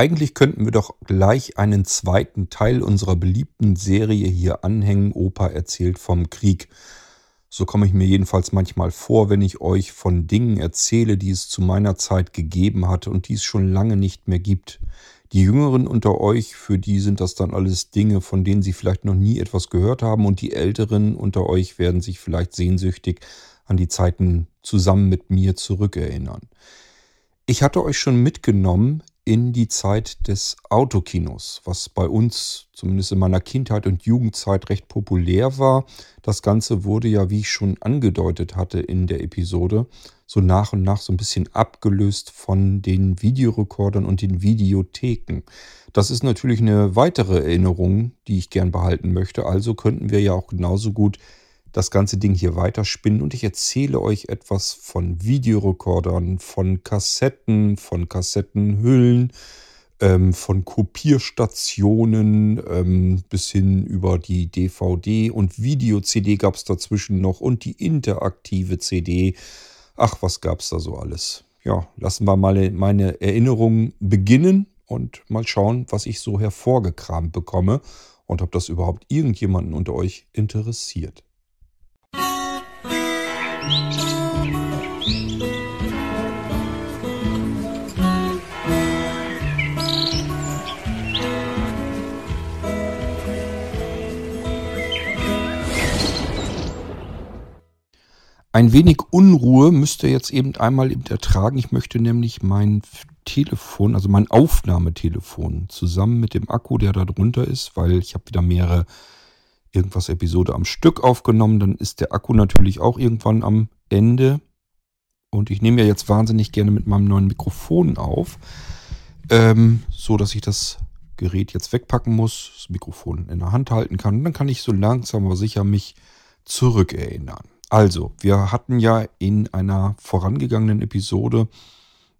eigentlich könnten wir doch gleich einen zweiten Teil unserer beliebten Serie hier anhängen. Opa erzählt vom Krieg. So komme ich mir jedenfalls manchmal vor, wenn ich euch von Dingen erzähle, die es zu meiner Zeit gegeben hat und die es schon lange nicht mehr gibt. Die Jüngeren unter euch, für die sind das dann alles Dinge, von denen sie vielleicht noch nie etwas gehört haben und die Älteren unter euch werden sich vielleicht sehnsüchtig an die Zeiten zusammen mit mir zurückerinnern. Ich hatte euch schon mitgenommen in die Zeit des Autokinos, was bei uns zumindest in meiner Kindheit und Jugendzeit recht populär war. Das Ganze wurde ja, wie ich schon angedeutet hatte in der Episode, so nach und nach so ein bisschen abgelöst von den Videorekordern und den Videotheken. Das ist natürlich eine weitere Erinnerung, die ich gern behalten möchte. Also könnten wir ja auch genauso gut das ganze Ding hier weiterspinnen und ich erzähle euch etwas von Videorekordern, von Kassetten, von Kassettenhüllen, ähm, von Kopierstationen ähm, bis hin über die DVD und Video-CD gab es dazwischen noch und die interaktive CD. Ach, was gab es da so alles? Ja, lassen wir mal meine Erinnerungen beginnen und mal schauen, was ich so hervorgekramt bekomme und ob das überhaupt irgendjemanden unter euch interessiert. Ein wenig Unruhe müsst ihr jetzt eben einmal eben ertragen. Ich möchte nämlich mein Telefon, also mein Aufnahmetelefon, zusammen mit dem Akku, der da drunter ist, weil ich habe wieder mehrere irgendwas Episode am Stück aufgenommen, dann ist der Akku natürlich auch irgendwann am Ende. Und ich nehme ja jetzt wahnsinnig gerne mit meinem neuen Mikrofon auf, ähm, so dass ich das Gerät jetzt wegpacken muss, das Mikrofon in der Hand halten kann. Und dann kann ich so langsam aber sicher mich zurückerinnern. Also, wir hatten ja in einer vorangegangenen Episode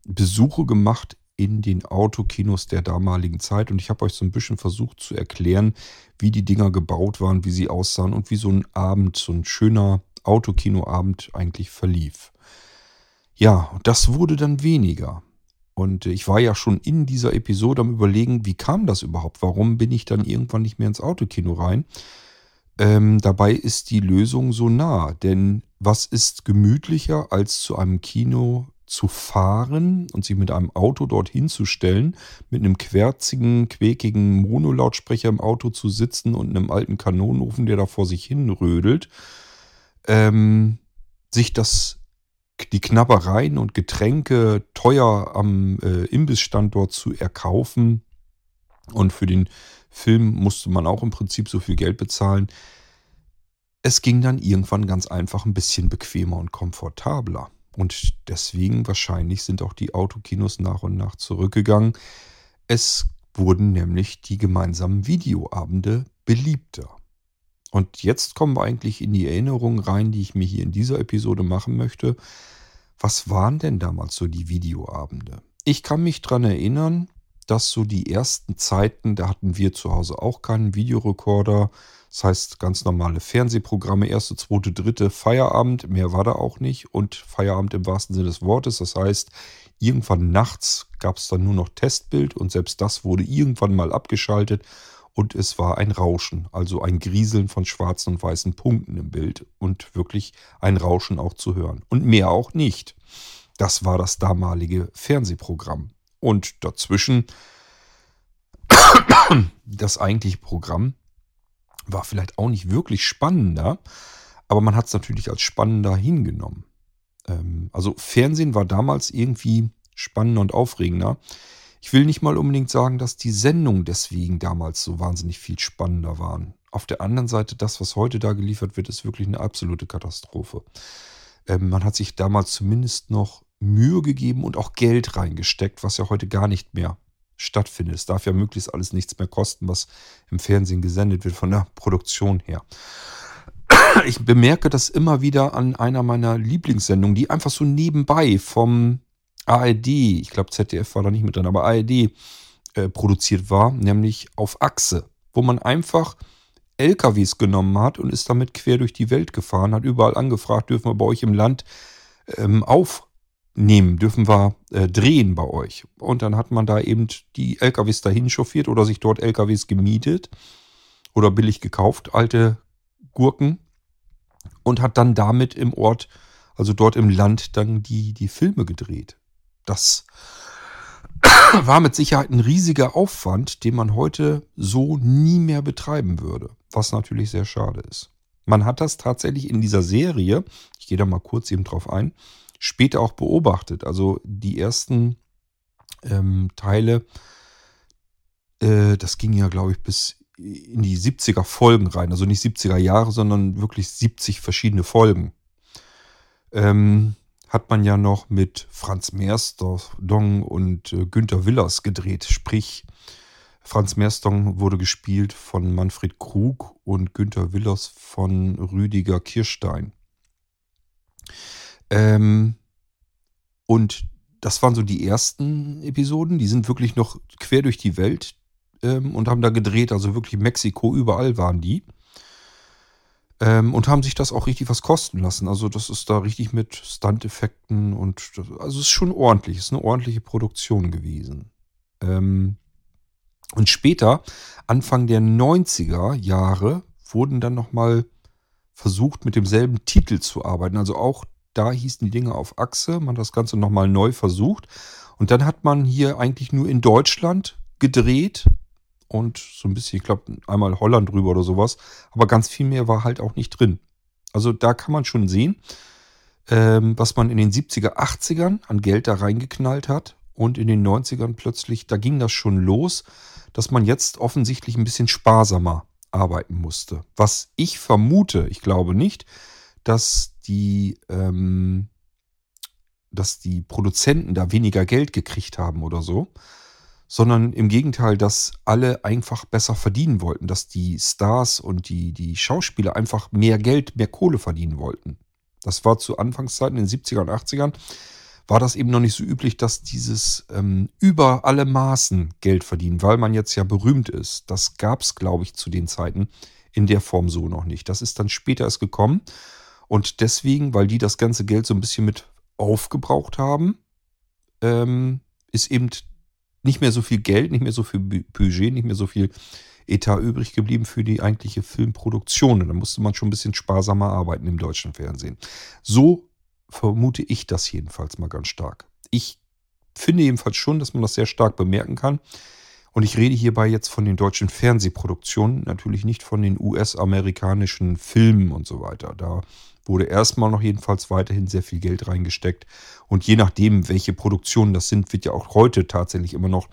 Besuche gemacht in den Autokinos der damaligen Zeit und ich habe euch so ein bisschen versucht zu erklären, wie die Dinger gebaut waren, wie sie aussahen und wie so ein Abend, so ein schöner Autokinoabend eigentlich verlief. Ja, das wurde dann weniger. Und ich war ja schon in dieser Episode am Überlegen, wie kam das überhaupt? Warum bin ich dann irgendwann nicht mehr ins Autokino rein? Ähm, dabei ist die Lösung so nah, denn was ist gemütlicher als zu einem Kino zu fahren und sich mit einem Auto dorthin zu stellen, mit einem querzigen, quäkigen Monolautsprecher im Auto zu sitzen und einem alten Kanonenofen, der da vor sich hin rödelt, ähm, sich das, die Knabbereien und Getränke teuer am äh, Imbissstandort zu erkaufen. Und für den Film musste man auch im Prinzip so viel Geld bezahlen. Es ging dann irgendwann ganz einfach ein bisschen bequemer und komfortabler. Und deswegen wahrscheinlich sind auch die Autokinos nach und nach zurückgegangen. Es wurden nämlich die gemeinsamen Videoabende beliebter. Und jetzt kommen wir eigentlich in die Erinnerungen rein, die ich mir hier in dieser Episode machen möchte. Was waren denn damals so die Videoabende? Ich kann mich daran erinnern, dass so die ersten Zeiten, da hatten wir zu Hause auch keinen Videorekorder. Das heißt, ganz normale Fernsehprogramme, erste, zweite, dritte, Feierabend, mehr war da auch nicht. Und Feierabend im wahrsten Sinne des Wortes. Das heißt, irgendwann nachts gab es dann nur noch Testbild und selbst das wurde irgendwann mal abgeschaltet und es war ein Rauschen, also ein Grieseln von schwarzen und weißen Punkten im Bild und wirklich ein Rauschen auch zu hören. Und mehr auch nicht. Das war das damalige Fernsehprogramm. Und dazwischen das eigentliche Programm war vielleicht auch nicht wirklich spannender, aber man hat es natürlich als spannender hingenommen. Ähm, also Fernsehen war damals irgendwie spannender und aufregender. Ich will nicht mal unbedingt sagen, dass die Sendungen deswegen damals so wahnsinnig viel spannender waren. Auf der anderen Seite, das, was heute da geliefert wird, ist wirklich eine absolute Katastrophe. Ähm, man hat sich damals zumindest noch Mühe gegeben und auch Geld reingesteckt, was ja heute gar nicht mehr stattfindet. Es darf ja möglichst alles nichts mehr kosten, was im Fernsehen gesendet wird, von der Produktion her. Ich bemerke das immer wieder an einer meiner Lieblingssendungen, die einfach so nebenbei vom ARD, ich glaube ZDF war da nicht mit drin, aber ARD äh, produziert war, nämlich auf Achse, wo man einfach LKWs genommen hat und ist damit quer durch die Welt gefahren, hat überall angefragt, dürfen wir bei euch im Land ähm, auf nehmen, dürfen wir äh, drehen bei euch. Und dann hat man da eben die LKWs dahin chauffiert oder sich dort LKWs gemietet oder billig gekauft, alte Gurken und hat dann damit im Ort, also dort im Land, dann die, die Filme gedreht. Das war mit Sicherheit ein riesiger Aufwand, den man heute so nie mehr betreiben würde, was natürlich sehr schade ist. Man hat das tatsächlich in dieser Serie, ich gehe da mal kurz eben drauf ein, später auch beobachtet. Also die ersten ähm, Teile, äh, das ging ja, glaube ich, bis in die 70er Folgen rein. Also nicht 70er Jahre, sondern wirklich 70 verschiedene Folgen. Ähm, hat man ja noch mit Franz Mersdong und äh, Günter Willers gedreht. Sprich, Franz Mersdong wurde gespielt von Manfred Krug und Günter Willers von Rüdiger Kirstein. Ähm, und das waren so die ersten Episoden. Die sind wirklich noch quer durch die Welt ähm, und haben da gedreht. Also wirklich Mexiko, überall waren die. Ähm, und haben sich das auch richtig was kosten lassen. Also das ist da richtig mit Stunt-Effekten und also es ist schon ordentlich. Es ist eine ordentliche Produktion gewesen. Ähm, und später, Anfang der 90er Jahre, wurden dann nochmal versucht, mit demselben Titel zu arbeiten. Also auch da hießen die Dinge auf Achse. Man hat das Ganze nochmal neu versucht. Und dann hat man hier eigentlich nur in Deutschland gedreht und so ein bisschen, ich glaube, einmal Holland drüber oder sowas. Aber ganz viel mehr war halt auch nicht drin. Also da kann man schon sehen, ähm, was man in den 70er, 80ern an Geld da reingeknallt hat. Und in den 90ern plötzlich, da ging das schon los, dass man jetzt offensichtlich ein bisschen sparsamer arbeiten musste. Was ich vermute, ich glaube nicht, dass die, ähm, dass die Produzenten da weniger Geld gekriegt haben oder so, sondern im Gegenteil, dass alle einfach besser verdienen wollten, dass die Stars und die, die Schauspieler einfach mehr Geld, mehr Kohle verdienen wollten. Das war zu Anfangszeiten in den 70er und 80ern, war das eben noch nicht so üblich, dass dieses ähm, über alle Maßen Geld verdienen, weil man jetzt ja berühmt ist. Das gab es, glaube ich, zu den Zeiten in der Form so noch nicht. Das ist dann später erst gekommen. Und deswegen, weil die das ganze Geld so ein bisschen mit aufgebraucht haben, ähm, ist eben nicht mehr so viel Geld, nicht mehr so viel Budget, nicht mehr so viel Etat übrig geblieben für die eigentliche Filmproduktion. Und da musste man schon ein bisschen sparsamer arbeiten im deutschen Fernsehen. So vermute ich das jedenfalls mal ganz stark. Ich finde jedenfalls schon, dass man das sehr stark bemerken kann. Und ich rede hierbei jetzt von den deutschen Fernsehproduktionen, natürlich nicht von den US-amerikanischen Filmen und so weiter. Da wurde erstmal noch jedenfalls weiterhin sehr viel Geld reingesteckt. Und je nachdem, welche Produktionen das sind, wird ja auch heute tatsächlich immer noch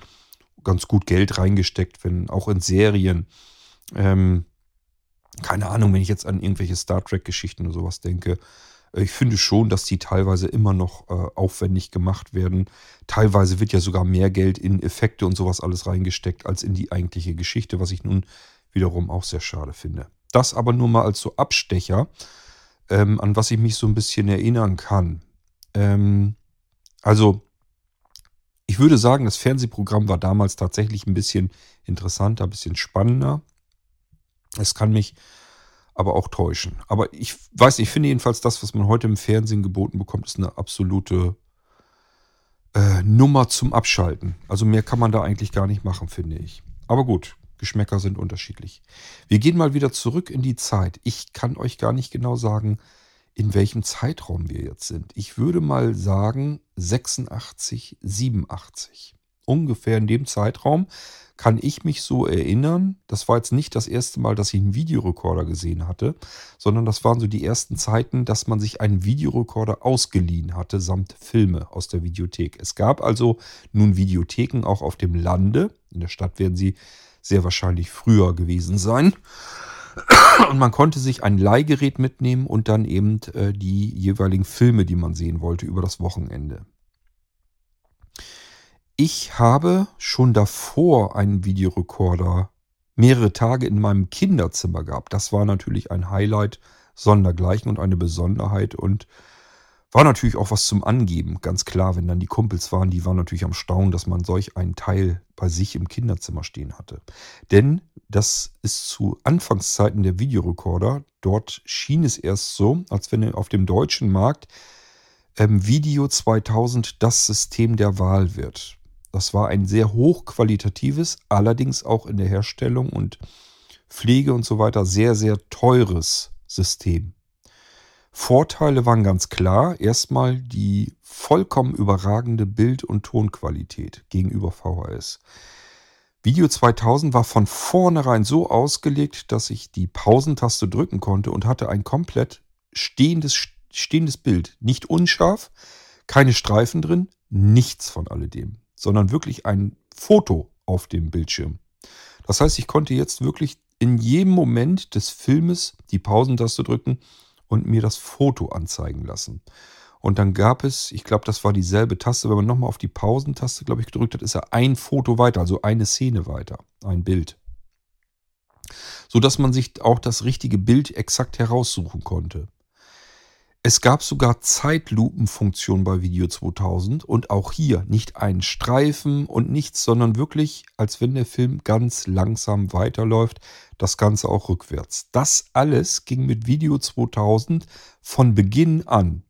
ganz gut Geld reingesteckt, wenn auch in Serien. Ähm, keine Ahnung, wenn ich jetzt an irgendwelche Star Trek-Geschichten oder sowas denke. Ich finde schon, dass die teilweise immer noch äh, aufwendig gemacht werden. Teilweise wird ja sogar mehr Geld in Effekte und sowas alles reingesteckt als in die eigentliche Geschichte, was ich nun wiederum auch sehr schade finde. Das aber nur mal als so Abstecher ähm, an was ich mich so ein bisschen erinnern kann. Ähm, also, ich würde sagen, das Fernsehprogramm war damals tatsächlich ein bisschen interessanter, ein bisschen spannender. Es kann mich aber auch täuschen. Aber ich weiß, ich finde jedenfalls, das, was man heute im Fernsehen geboten bekommt, ist eine absolute äh, Nummer zum Abschalten. Also mehr kann man da eigentlich gar nicht machen, finde ich. Aber gut, Geschmäcker sind unterschiedlich. Wir gehen mal wieder zurück in die Zeit. Ich kann euch gar nicht genau sagen, in welchem Zeitraum wir jetzt sind. Ich würde mal sagen 86, 87. Ungefähr in dem Zeitraum kann ich mich so erinnern. Das war jetzt nicht das erste Mal, dass ich einen Videorekorder gesehen hatte, sondern das waren so die ersten Zeiten, dass man sich einen Videorekorder ausgeliehen hatte, samt Filme aus der Videothek. Es gab also nun Videotheken auch auf dem Lande. In der Stadt werden sie sehr wahrscheinlich früher gewesen sein. Und man konnte sich ein Leihgerät mitnehmen und dann eben äh, die jeweiligen Filme, die man sehen wollte, über das Wochenende. Ich habe schon davor einen Videorekorder mehrere Tage in meinem Kinderzimmer gehabt. Das war natürlich ein Highlight sondergleichen und eine Besonderheit und war natürlich auch was zum Angeben, ganz klar, wenn dann die Kumpels waren, die waren natürlich am Staunen, dass man solch einen Teil bei sich im Kinderzimmer stehen hatte. Denn das ist zu Anfangszeiten der Videorekorder, dort schien es erst so, als wenn auf dem deutschen Markt ähm, Video 2000 das System der Wahl wird. Das war ein sehr hochqualitatives, allerdings auch in der Herstellung und Pflege und so weiter sehr, sehr teures System. Vorteile waren ganz klar. Erstmal die vollkommen überragende Bild- und Tonqualität gegenüber VHS. Video 2000 war von vornherein so ausgelegt, dass ich die Pausentaste drücken konnte und hatte ein komplett stehendes, stehendes Bild. Nicht unscharf, keine Streifen drin, nichts von alledem, sondern wirklich ein Foto auf dem Bildschirm. Das heißt, ich konnte jetzt wirklich in jedem Moment des Filmes die Pausentaste drücken und mir das Foto anzeigen lassen. Und dann gab es, ich glaube, das war dieselbe Taste, wenn man nochmal auf die Pausentaste, glaube ich, gedrückt hat, ist er ein Foto weiter, also eine Szene weiter, ein Bild. So dass man sich auch das richtige Bild exakt heraussuchen konnte. Es gab sogar Zeitlupenfunktion bei Video 2000 und auch hier nicht einen Streifen und nichts, sondern wirklich, als wenn der Film ganz langsam weiterläuft, das Ganze auch rückwärts. Das alles ging mit Video 2000 von Beginn an.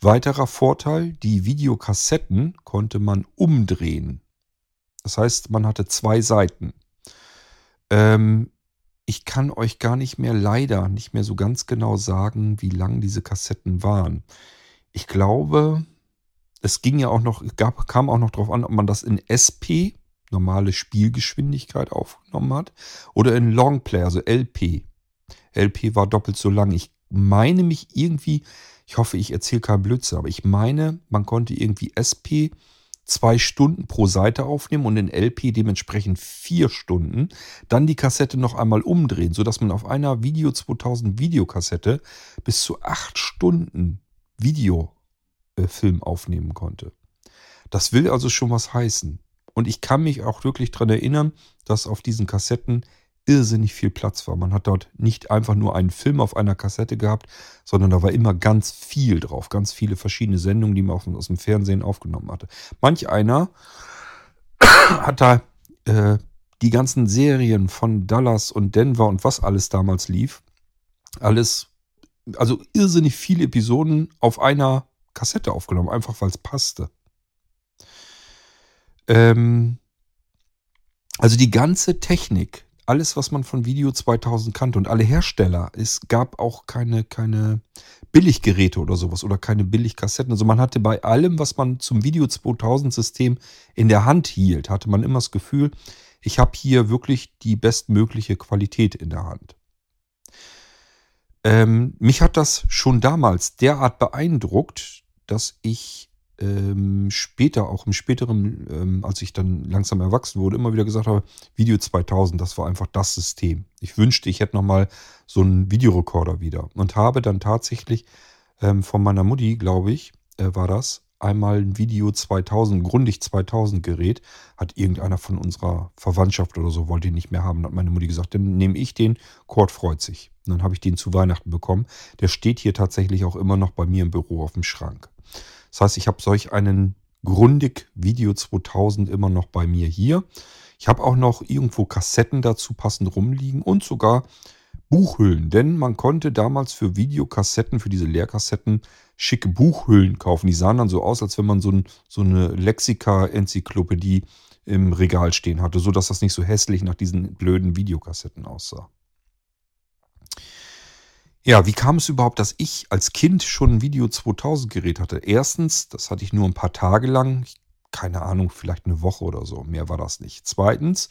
Weiterer Vorteil, die Videokassetten konnte man umdrehen. Das heißt, man hatte zwei Seiten. Ähm, ich kann euch gar nicht mehr leider nicht mehr so ganz genau sagen, wie lang diese Kassetten waren. Ich glaube, es ging ja auch noch, gab, kam auch noch darauf an, ob man das in SP, normale Spielgeschwindigkeit, aufgenommen hat, oder in Longplay, also LP. LP war doppelt so lang. Ich meine mich irgendwie, ich hoffe, ich erzähle keinen Blödsinn, aber ich meine, man konnte irgendwie SP zwei Stunden pro Seite aufnehmen und in LP dementsprechend vier Stunden, dann die Kassette noch einmal umdrehen, sodass man auf einer Video 2000 Videokassette bis zu acht Stunden Videofilm äh, aufnehmen konnte. Das will also schon was heißen. Und ich kann mich auch wirklich daran erinnern, dass auf diesen Kassetten irrsinnig viel Platz war. Man hat dort nicht einfach nur einen Film auf einer Kassette gehabt, sondern da war immer ganz viel drauf, ganz viele verschiedene Sendungen, die man aus dem Fernsehen aufgenommen hatte. Manch einer hat da äh, die ganzen Serien von Dallas und Denver und was alles damals lief, alles, also irrsinnig viele Episoden auf einer Kassette aufgenommen, einfach weil es passte. Ähm, also die ganze Technik, alles, was man von Video 2000 kannte und alle Hersteller. Es gab auch keine, keine Billiggeräte oder sowas oder keine Billigkassetten. Also man hatte bei allem, was man zum Video 2000 System in der Hand hielt, hatte man immer das Gefühl, ich habe hier wirklich die bestmögliche Qualität in der Hand. Ähm, mich hat das schon damals derart beeindruckt, dass ich ähm, später, auch im späteren, ähm, als ich dann langsam erwachsen wurde, immer wieder gesagt habe, Video 2000, das war einfach das System. Ich wünschte, ich hätte nochmal so einen Videorekorder wieder. Und habe dann tatsächlich ähm, von meiner Mutti, glaube ich, äh, war das, einmal ein Video 2000, Grundig 2000 Gerät, hat irgendeiner von unserer Verwandtschaft oder so, wollte ihn nicht mehr haben, hat meine Mutti gesagt, dann nehme ich den, Kurt freut sich. Und dann habe ich den zu Weihnachten bekommen. Der steht hier tatsächlich auch immer noch bei mir im Büro auf dem Schrank. Das heißt, ich habe solch einen Grundig Video 2000 immer noch bei mir hier. Ich habe auch noch irgendwo Kassetten dazu passend rumliegen und sogar Buchhüllen, denn man konnte damals für Videokassetten, für diese Leerkassetten, schicke Buchhüllen kaufen. Die sahen dann so aus, als wenn man so, ein, so eine Lexika-Enzyklopädie im Regal stehen hatte, sodass das nicht so hässlich nach diesen blöden Videokassetten aussah. Ja, wie kam es überhaupt, dass ich als Kind schon ein Video 2000 Gerät hatte? Erstens, das hatte ich nur ein paar Tage lang, keine Ahnung, vielleicht eine Woche oder so, mehr war das nicht. Zweitens,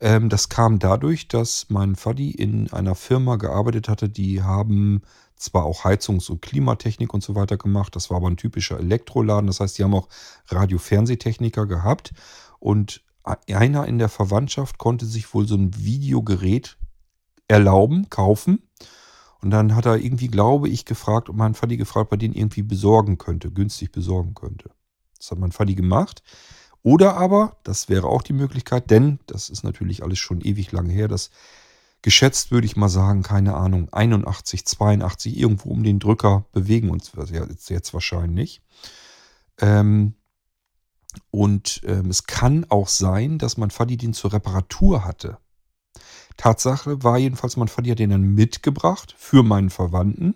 ähm, das kam dadurch, dass mein Vati in einer Firma gearbeitet hatte, die haben zwar auch Heizungs- und Klimatechnik und so weiter gemacht, das war aber ein typischer Elektroladen, das heißt, die haben auch Radio-Fernsehtechniker gehabt und einer in der Verwandtschaft konnte sich wohl so ein Videogerät erlauben, kaufen und dann hat er irgendwie, glaube ich, gefragt, ob mein Vati gefragt, ob er den irgendwie besorgen könnte, günstig besorgen könnte. Das hat mein Vati gemacht. Oder aber, das wäre auch die Möglichkeit, denn das ist natürlich alles schon ewig lange her, das geschätzt würde ich mal sagen, keine Ahnung, 81, 82, irgendwo um den Drücker bewegen uns jetzt, wahrscheinlich. Ähm, und ähm, es kann auch sein, dass mein Vati den zur Reparatur hatte. Tatsache war jedenfalls, mein Vati hat den dann mitgebracht für meinen Verwandten.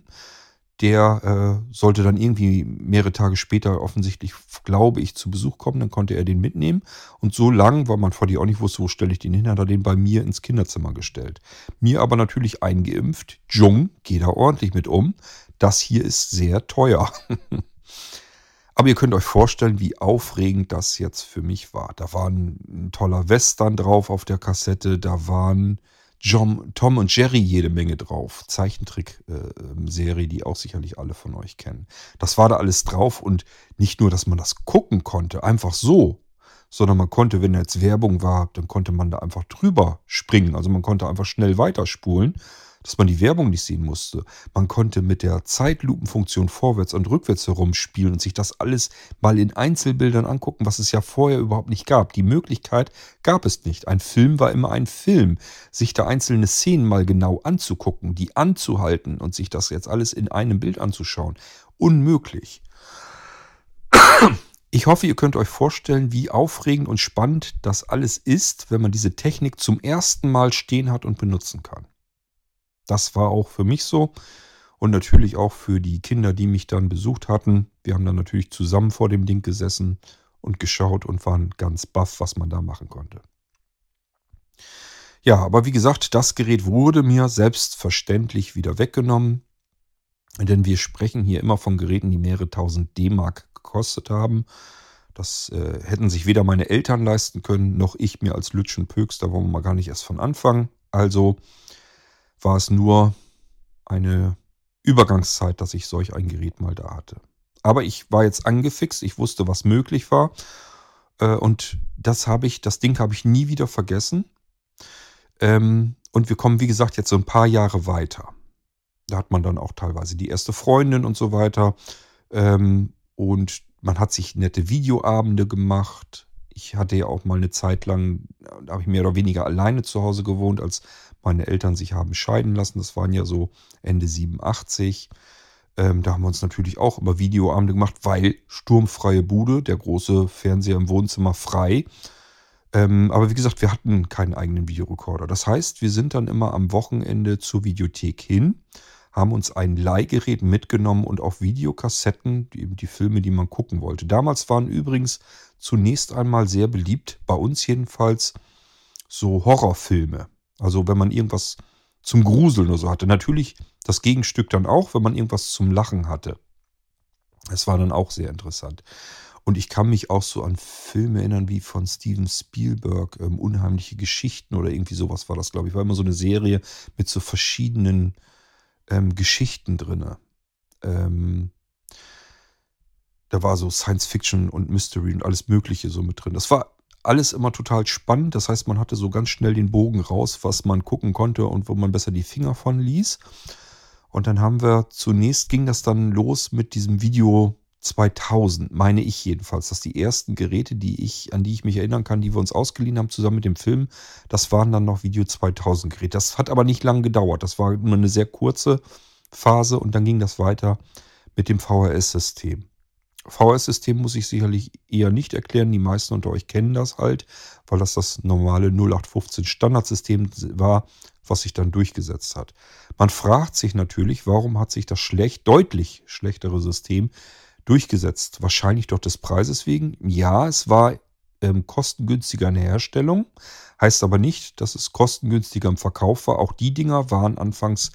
der äh, sollte dann irgendwie mehrere Tage später offensichtlich, glaube ich, zu Besuch kommen. Dann konnte er den mitnehmen. Und so lang, weil vor dir auch nicht wusste, wo stelle ich den hin, hat er den bei mir ins Kinderzimmer gestellt. Mir aber natürlich eingeimpft. Jung, geh da ordentlich mit um. Das hier ist sehr teuer. aber ihr könnt euch vorstellen, wie aufregend das jetzt für mich war. Da war ein, ein toller Western drauf auf der Kassette. Da waren John, Tom und Jerry jede Menge drauf. Zeichentrick-Serie, die auch sicherlich alle von euch kennen. Das war da alles drauf und nicht nur, dass man das gucken konnte, einfach so, sondern man konnte, wenn jetzt Werbung war, dann konnte man da einfach drüber springen. Also man konnte einfach schnell weiterspulen dass man die Werbung nicht sehen musste. Man konnte mit der Zeitlupenfunktion vorwärts und rückwärts herumspielen und sich das alles mal in Einzelbildern angucken, was es ja vorher überhaupt nicht gab. Die Möglichkeit gab es nicht. Ein Film war immer ein Film. Sich da einzelne Szenen mal genau anzugucken, die anzuhalten und sich das jetzt alles in einem Bild anzuschauen. Unmöglich. Ich hoffe, ihr könnt euch vorstellen, wie aufregend und spannend das alles ist, wenn man diese Technik zum ersten Mal stehen hat und benutzen kann. Das war auch für mich so und natürlich auch für die Kinder, die mich dann besucht hatten. Wir haben dann natürlich zusammen vor dem Ding gesessen und geschaut und waren ganz baff, was man da machen konnte. Ja, aber wie gesagt, das Gerät wurde mir selbstverständlich wieder weggenommen, denn wir sprechen hier immer von Geräten, die mehrere tausend D-Mark gekostet haben. Das äh, hätten sich weder meine Eltern leisten können, noch ich mir als Lütschen Pöks, da wollen wir mal gar nicht erst von Anfang. Also war es nur eine Übergangszeit, dass ich solch ein Gerät mal da hatte. Aber ich war jetzt angefixt, ich wusste, was möglich war. Äh, und das habe ich, das Ding habe ich nie wieder vergessen. Ähm, und wir kommen, wie gesagt, jetzt so ein paar Jahre weiter. Da hat man dann auch teilweise die erste Freundin und so weiter. Ähm, und man hat sich nette Videoabende gemacht. Ich hatte ja auch mal eine Zeit lang, da habe ich mehr oder weniger alleine zu Hause gewohnt, als meine Eltern sich haben scheiden lassen. Das waren ja so Ende 87. Ähm, da haben wir uns natürlich auch über Videoabende gemacht, weil sturmfreie Bude, der große Fernseher im Wohnzimmer frei. Ähm, aber wie gesagt, wir hatten keinen eigenen Videorekorder. Das heißt, wir sind dann immer am Wochenende zur Videothek hin, haben uns ein Leihgerät mitgenommen und auch Videokassetten, die, die Filme, die man gucken wollte. Damals waren übrigens zunächst einmal sehr beliebt, bei uns jedenfalls, so Horrorfilme. Also wenn man irgendwas zum Gruseln oder so hatte. Natürlich das Gegenstück dann auch, wenn man irgendwas zum Lachen hatte. Es war dann auch sehr interessant. Und ich kann mich auch so an Filme erinnern wie von Steven Spielberg, ähm, Unheimliche Geschichten oder irgendwie sowas war das, glaube ich. War immer so eine Serie mit so verschiedenen ähm, Geschichten drin. Ähm, da war so Science Fiction und Mystery und alles Mögliche so mit drin. Das war alles immer total spannend. Das heißt, man hatte so ganz schnell den Bogen raus, was man gucken konnte und wo man besser die Finger von ließ. Und dann haben wir zunächst ging das dann los mit diesem Video 2000, meine ich jedenfalls, dass die ersten Geräte, die ich, an die ich mich erinnern kann, die wir uns ausgeliehen haben, zusammen mit dem Film, das waren dann noch Video 2000 Geräte. Das hat aber nicht lange gedauert. Das war nur eine sehr kurze Phase und dann ging das weiter mit dem VHS-System. VS-System muss ich sicherlich eher nicht erklären. Die meisten unter euch kennen das halt, weil das das normale 0815 Standardsystem war, was sich dann durchgesetzt hat. Man fragt sich natürlich, warum hat sich das schlecht, deutlich schlechtere System durchgesetzt? Wahrscheinlich doch des Preises wegen. Ja, es war ähm, kostengünstiger in der Herstellung, heißt aber nicht, dass es kostengünstiger im Verkauf war. Auch die Dinger waren anfangs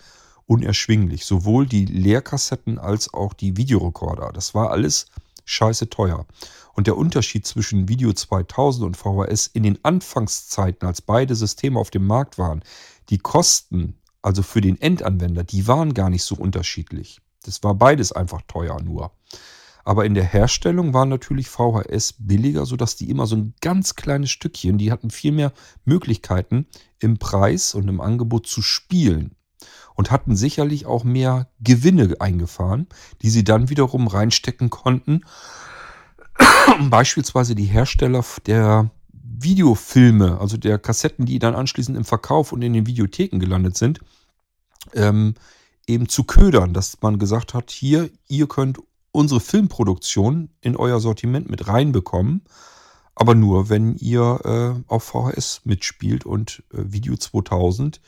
unerschwinglich. Sowohl die Leerkassetten als auch die Videorekorder. Das war alles scheiße teuer. Und der Unterschied zwischen Video 2000 und VHS in den Anfangszeiten, als beide Systeme auf dem Markt waren, die Kosten, also für den Endanwender, die waren gar nicht so unterschiedlich. Das war beides einfach teuer nur. Aber in der Herstellung war natürlich VHS billiger, sodass die immer so ein ganz kleines Stückchen, die hatten viel mehr Möglichkeiten im Preis und im Angebot zu spielen und hatten sicherlich auch mehr Gewinne eingefahren, die sie dann wiederum reinstecken konnten. Beispielsweise die Hersteller der Videofilme, also der Kassetten, die dann anschließend im Verkauf und in den Videotheken gelandet sind, ähm, eben zu ködern, dass man gesagt hat, hier, ihr könnt unsere Filmproduktion in euer Sortiment mit reinbekommen, aber nur, wenn ihr äh, auf VHS mitspielt und äh, Video 2000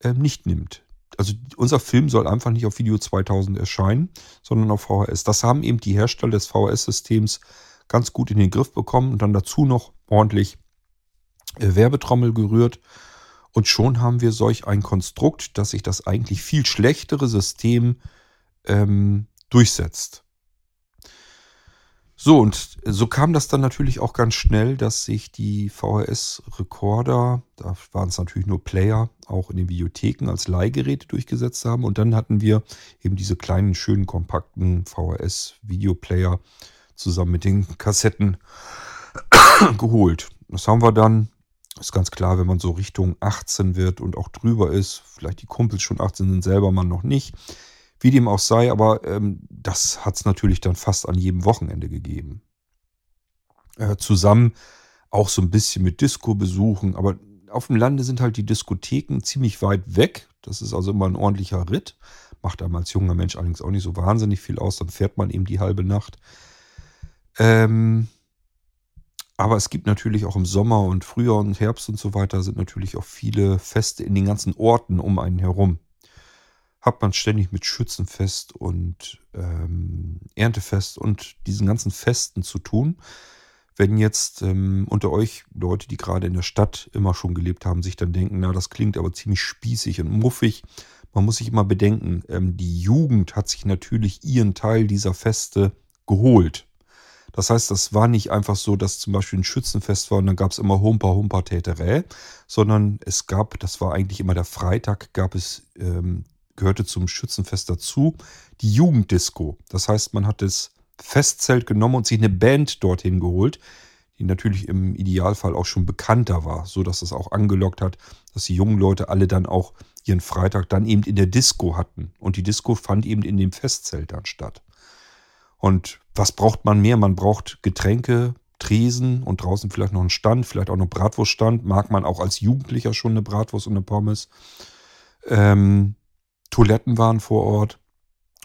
äh, nicht nimmt. Also unser Film soll einfach nicht auf Video 2000 erscheinen, sondern auf VHS. Das haben eben die Hersteller des VHS-Systems ganz gut in den Griff bekommen und dann dazu noch ordentlich äh, Werbetrommel gerührt. Und schon haben wir solch ein Konstrukt, dass sich das eigentlich viel schlechtere System ähm, durchsetzt. So, und so kam das dann natürlich auch ganz schnell, dass sich die VHS-Rekorder, da waren es natürlich nur Player, auch in den Videotheken als Leihgeräte durchgesetzt haben. Und dann hatten wir eben diese kleinen, schönen, kompakten VHS-Videoplayer zusammen mit den Kassetten geholt. Das haben wir dann, ist ganz klar, wenn man so Richtung 18 wird und auch drüber ist, vielleicht die Kumpels schon 18 sind, selber man noch nicht, wie dem auch sei, aber ähm, das hat es natürlich dann fast an jedem Wochenende gegeben. Äh, zusammen auch so ein bisschen mit Disco-Besuchen, aber auf dem Lande sind halt die Diskotheken ziemlich weit weg. Das ist also immer ein ordentlicher Ritt. Macht einem als junger Mensch allerdings auch nicht so wahnsinnig viel aus. Dann fährt man eben die halbe Nacht. Ähm, aber es gibt natürlich auch im Sommer und Frühjahr und Herbst und so weiter sind natürlich auch viele Feste in den ganzen Orten um einen herum hat man ständig mit Schützenfest und ähm, Erntefest und diesen ganzen Festen zu tun. Wenn jetzt ähm, unter euch Leute, die gerade in der Stadt immer schon gelebt haben, sich dann denken, na, das klingt aber ziemlich spießig und muffig. Man muss sich immer bedenken, ähm, die Jugend hat sich natürlich ihren Teil dieser Feste geholt. Das heißt, das war nicht einfach so, dass zum Beispiel ein Schützenfest war und dann gab es immer Humper, Humper, Täterä, sondern es gab, das war eigentlich immer der Freitag, gab es ähm, gehörte zum Schützenfest dazu, die Jugenddisco. Das heißt, man hat das Festzelt genommen und sich eine Band dorthin geholt, die natürlich im Idealfall auch schon bekannter war, so dass es auch angelockt hat, dass die jungen Leute alle dann auch ihren Freitag dann eben in der Disco hatten. Und die Disco fand eben in dem Festzelt dann statt. Und was braucht man mehr? Man braucht Getränke, Tresen und draußen vielleicht noch einen Stand, vielleicht auch noch Bratwurststand. Mag man auch als Jugendlicher schon eine Bratwurst und eine Pommes. Ähm, Toiletten waren vor Ort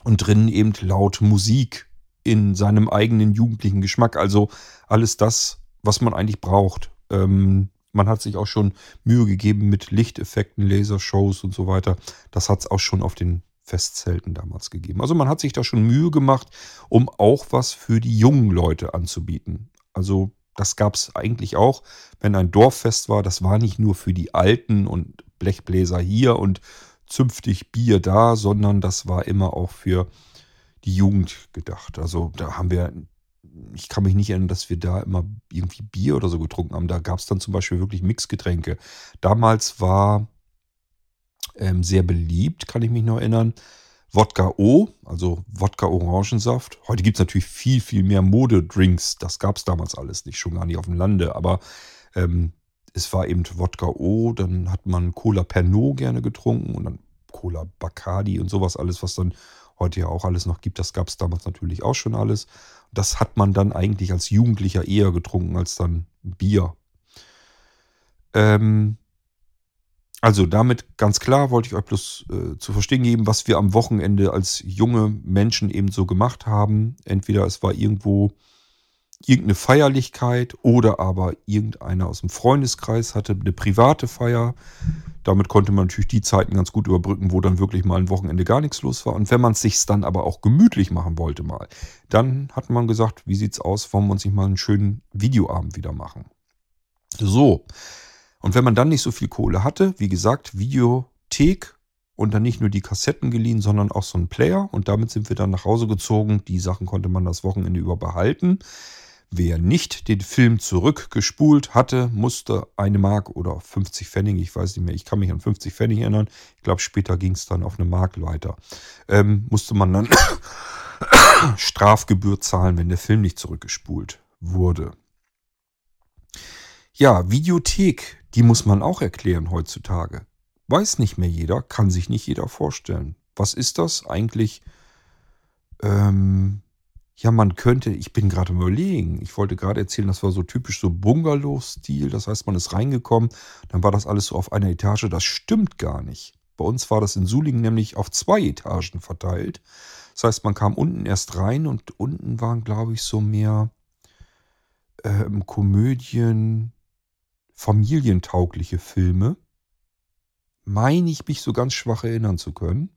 und drinnen eben laut Musik in seinem eigenen jugendlichen Geschmack. Also alles das, was man eigentlich braucht. Ähm, man hat sich auch schon Mühe gegeben mit Lichteffekten, Lasershows und so weiter. Das hat es auch schon auf den Festzelten damals gegeben. Also man hat sich da schon Mühe gemacht, um auch was für die jungen Leute anzubieten. Also das gab es eigentlich auch, wenn ein Dorffest war. Das war nicht nur für die Alten und Blechbläser hier und zünftig Bier da, sondern das war immer auch für die Jugend gedacht. Also da haben wir, ich kann mich nicht erinnern, dass wir da immer irgendwie Bier oder so getrunken haben. Da gab es dann zum Beispiel wirklich Mixgetränke. Damals war ähm, sehr beliebt, kann ich mich noch erinnern. Wodka O, also Wodka Orangensaft. Heute gibt es natürlich viel, viel mehr Modedrinks. Das gab es damals alles nicht, schon gar nicht auf dem Lande. Aber ähm, es war eben Wodka O, dann hat man Cola Pernod gerne getrunken und dann Cola Bacardi und sowas alles, was dann heute ja auch alles noch gibt. Das gab es damals natürlich auch schon alles. Das hat man dann eigentlich als Jugendlicher eher getrunken als dann Bier. Ähm, also damit ganz klar wollte ich euch bloß äh, zu verstehen geben, was wir am Wochenende als junge Menschen eben so gemacht haben. Entweder es war irgendwo irgendeine Feierlichkeit oder aber irgendeiner aus dem Freundeskreis hatte eine private Feier. Damit konnte man natürlich die Zeiten ganz gut überbrücken, wo dann wirklich mal ein Wochenende gar nichts los war. Und wenn man es sich dann aber auch gemütlich machen wollte mal, dann hat man gesagt, wie sieht's aus, wollen wir uns nicht mal einen schönen Videoabend wieder machen. So. Und wenn man dann nicht so viel Kohle hatte, wie gesagt, Videothek und dann nicht nur die Kassetten geliehen, sondern auch so einen Player. Und damit sind wir dann nach Hause gezogen. Die Sachen konnte man das Wochenende über behalten. Wer nicht den Film zurückgespult hatte, musste eine Mark oder 50 Pfennig, ich weiß nicht mehr, ich kann mich an 50 Pfennig erinnern. Ich glaube, später ging es dann auf eine Mark weiter. Ähm, musste man dann Strafgebühr zahlen, wenn der Film nicht zurückgespult wurde. Ja, Videothek, die muss man auch erklären heutzutage. Weiß nicht mehr jeder, kann sich nicht jeder vorstellen. Was ist das eigentlich? Ähm, ja, man könnte, ich bin gerade am überlegen, ich wollte gerade erzählen, das war so typisch so Bungalow-Stil, das heißt, man ist reingekommen, dann war das alles so auf einer Etage, das stimmt gar nicht. Bei uns war das in Sulingen nämlich auf zwei Etagen verteilt. Das heißt, man kam unten erst rein und unten waren, glaube ich, so mehr äh, Komödien, familientaugliche Filme meine ich mich so ganz schwach erinnern zu können.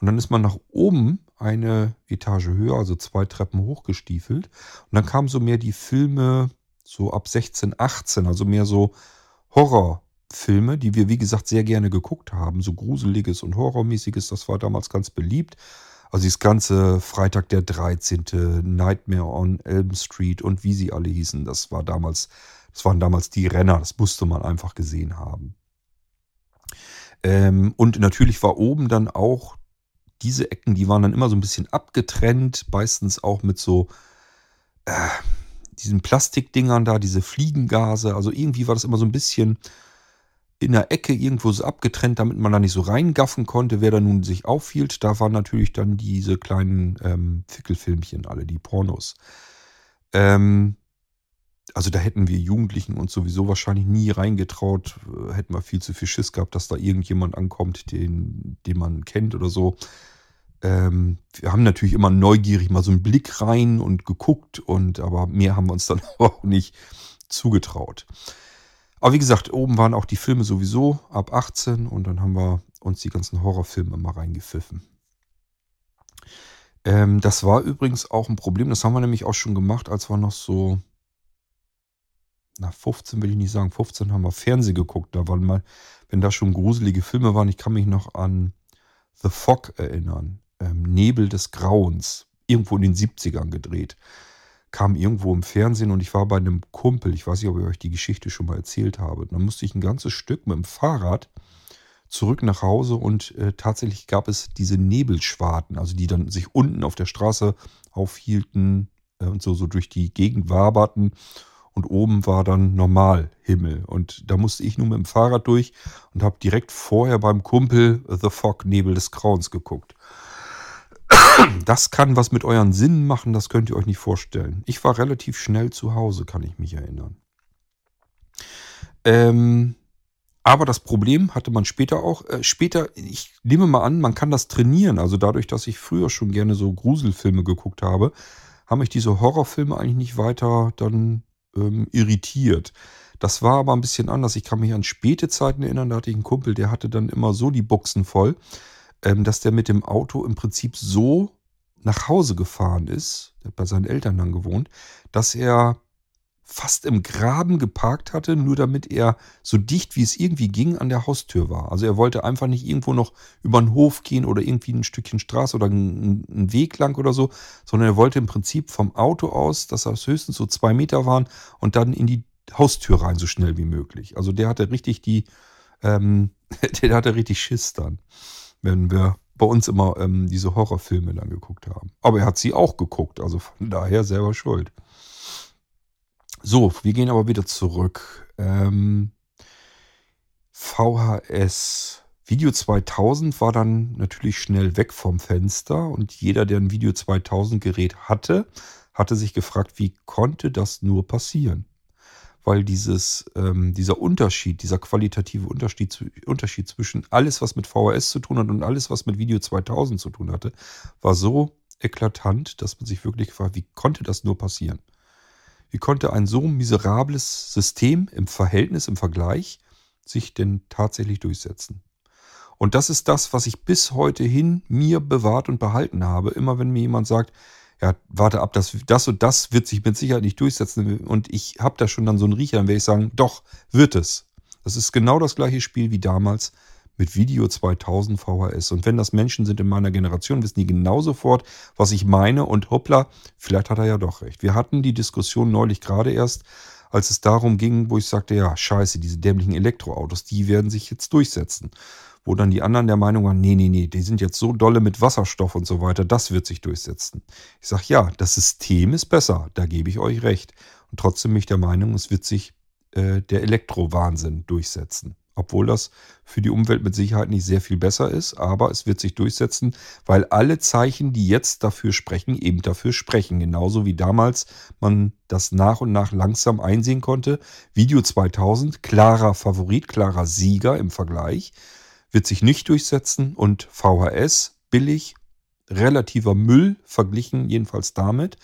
Und dann ist man nach oben eine Etage höher, also zwei Treppen hochgestiefelt. Und dann kamen so mehr die Filme so ab 16, 18, also mehr so Horrorfilme, die wir wie gesagt sehr gerne geguckt haben. So gruseliges und horrormäßiges, das war damals ganz beliebt. Also dieses ganze Freitag der 13., Nightmare on Elm Street und wie sie alle hießen, das war damals, das waren damals die Renner, das musste man einfach gesehen haben. Ähm, und natürlich war oben dann auch diese Ecken, die waren dann immer so ein bisschen abgetrennt, meistens auch mit so äh, diesen Plastikdingern da, diese Fliegengase. Also irgendwie war das immer so ein bisschen in der Ecke irgendwo so abgetrennt, damit man da nicht so reingaffen konnte, wer da nun sich aufhielt. Da waren natürlich dann diese kleinen ähm, Fickelfilmchen, alle die Pornos. Ähm, also da hätten wir Jugendlichen uns sowieso wahrscheinlich nie reingetraut, äh, hätten wir viel zu viel Schiss gehabt, dass da irgendjemand ankommt, den, den man kennt oder so. Ähm, wir haben natürlich immer neugierig mal so einen Blick rein und geguckt und aber mehr haben wir uns dann auch nicht zugetraut. Aber wie gesagt, oben waren auch die Filme sowieso ab 18 und dann haben wir uns die ganzen Horrorfilme mal reingepfiffen. Ähm, das war übrigens auch ein Problem, das haben wir nämlich auch schon gemacht, als wir noch so na 15 will ich nicht sagen, 15 haben wir Fernsehen geguckt. Da waren mal, wenn da schon gruselige Filme waren, ich kann mich noch an The Fog erinnern. Ähm, Nebel des Grauens. Irgendwo in den 70ern gedreht. Kam irgendwo im Fernsehen und ich war bei einem Kumpel. Ich weiß nicht, ob ich euch die Geschichte schon mal erzählt habe. Dann musste ich ein ganzes Stück mit dem Fahrrad zurück nach Hause und äh, tatsächlich gab es diese Nebelschwarten, also die dann sich unten auf der Straße aufhielten äh, und so, so durch die Gegend waberten und oben war dann Normalhimmel. Und da musste ich nur mit dem Fahrrad durch und habe direkt vorher beim Kumpel The Fog Nebel des Grauens geguckt. Das kann was mit euren Sinnen machen, das könnt ihr euch nicht vorstellen. Ich war relativ schnell zu Hause, kann ich mich erinnern. Ähm, aber das Problem hatte man später auch. Äh, später, ich nehme mal an, man kann das trainieren. Also dadurch, dass ich früher schon gerne so Gruselfilme geguckt habe, haben mich diese Horrorfilme eigentlich nicht weiter dann ähm, irritiert. Das war aber ein bisschen anders. Ich kann mich an späte Zeiten erinnern, da hatte ich einen Kumpel, der hatte dann immer so die Buchsen voll, ähm, dass der mit dem Auto im Prinzip so nach Hause gefahren ist, der hat bei seinen Eltern dann gewohnt, dass er fast im Graben geparkt hatte, nur damit er so dicht wie es irgendwie ging an der Haustür war. Also er wollte einfach nicht irgendwo noch über den Hof gehen oder irgendwie ein Stückchen Straße oder einen Weg lang oder so, sondern er wollte im Prinzip vom Auto aus, dass das höchstens so zwei Meter waren und dann in die Haustür rein so schnell wie möglich. Also der hatte richtig die, ähm, der hatte richtig Schiss dann, wenn wir bei uns immer ähm, diese Horrorfilme dann geguckt haben. Aber er hat sie auch geguckt, also von daher selber schuld. So, wir gehen aber wieder zurück. Ähm, VHS. Video 2000 war dann natürlich schnell weg vom Fenster und jeder, der ein Video 2000 Gerät hatte, hatte sich gefragt, wie konnte das nur passieren? Weil dieses, ähm, dieser Unterschied, dieser qualitative Unterschied, Unterschied zwischen alles, was mit VHS zu tun hat und alles, was mit Video 2000 zu tun hatte, war so eklatant, dass man sich wirklich gefragt, wie konnte das nur passieren? Wie konnte ein so miserables System im Verhältnis, im Vergleich sich denn tatsächlich durchsetzen? Und das ist das, was ich bis heute hin mir bewahrt und behalten habe. Immer wenn mir jemand sagt, ja, warte ab, das, das und das wird sich mit Sicherheit nicht durchsetzen und ich habe da schon dann so einen Riecher, dann werde ich sagen, doch, wird es. Das ist genau das gleiche Spiel wie damals mit Video 2000 VHS. Und wenn das Menschen sind in meiner Generation, wissen die genau sofort, was ich meine. Und hoppla, vielleicht hat er ja doch recht. Wir hatten die Diskussion neulich gerade erst, als es darum ging, wo ich sagte, ja, scheiße, diese dämlichen Elektroautos, die werden sich jetzt durchsetzen. Wo dann die anderen der Meinung waren, nee, nee, nee, die sind jetzt so dolle mit Wasserstoff und so weiter, das wird sich durchsetzen. Ich sage, ja, das System ist besser, da gebe ich euch recht. Und trotzdem bin ich der Meinung, es wird sich äh, der Elektrowahnsinn durchsetzen obwohl das für die Umwelt mit Sicherheit nicht sehr viel besser ist, aber es wird sich durchsetzen, weil alle Zeichen, die jetzt dafür sprechen, eben dafür sprechen. Genauso wie damals man das nach und nach langsam einsehen konnte. Video 2000, klarer Favorit, klarer Sieger im Vergleich, wird sich nicht durchsetzen und VHS, billig, relativer Müll verglichen jedenfalls damit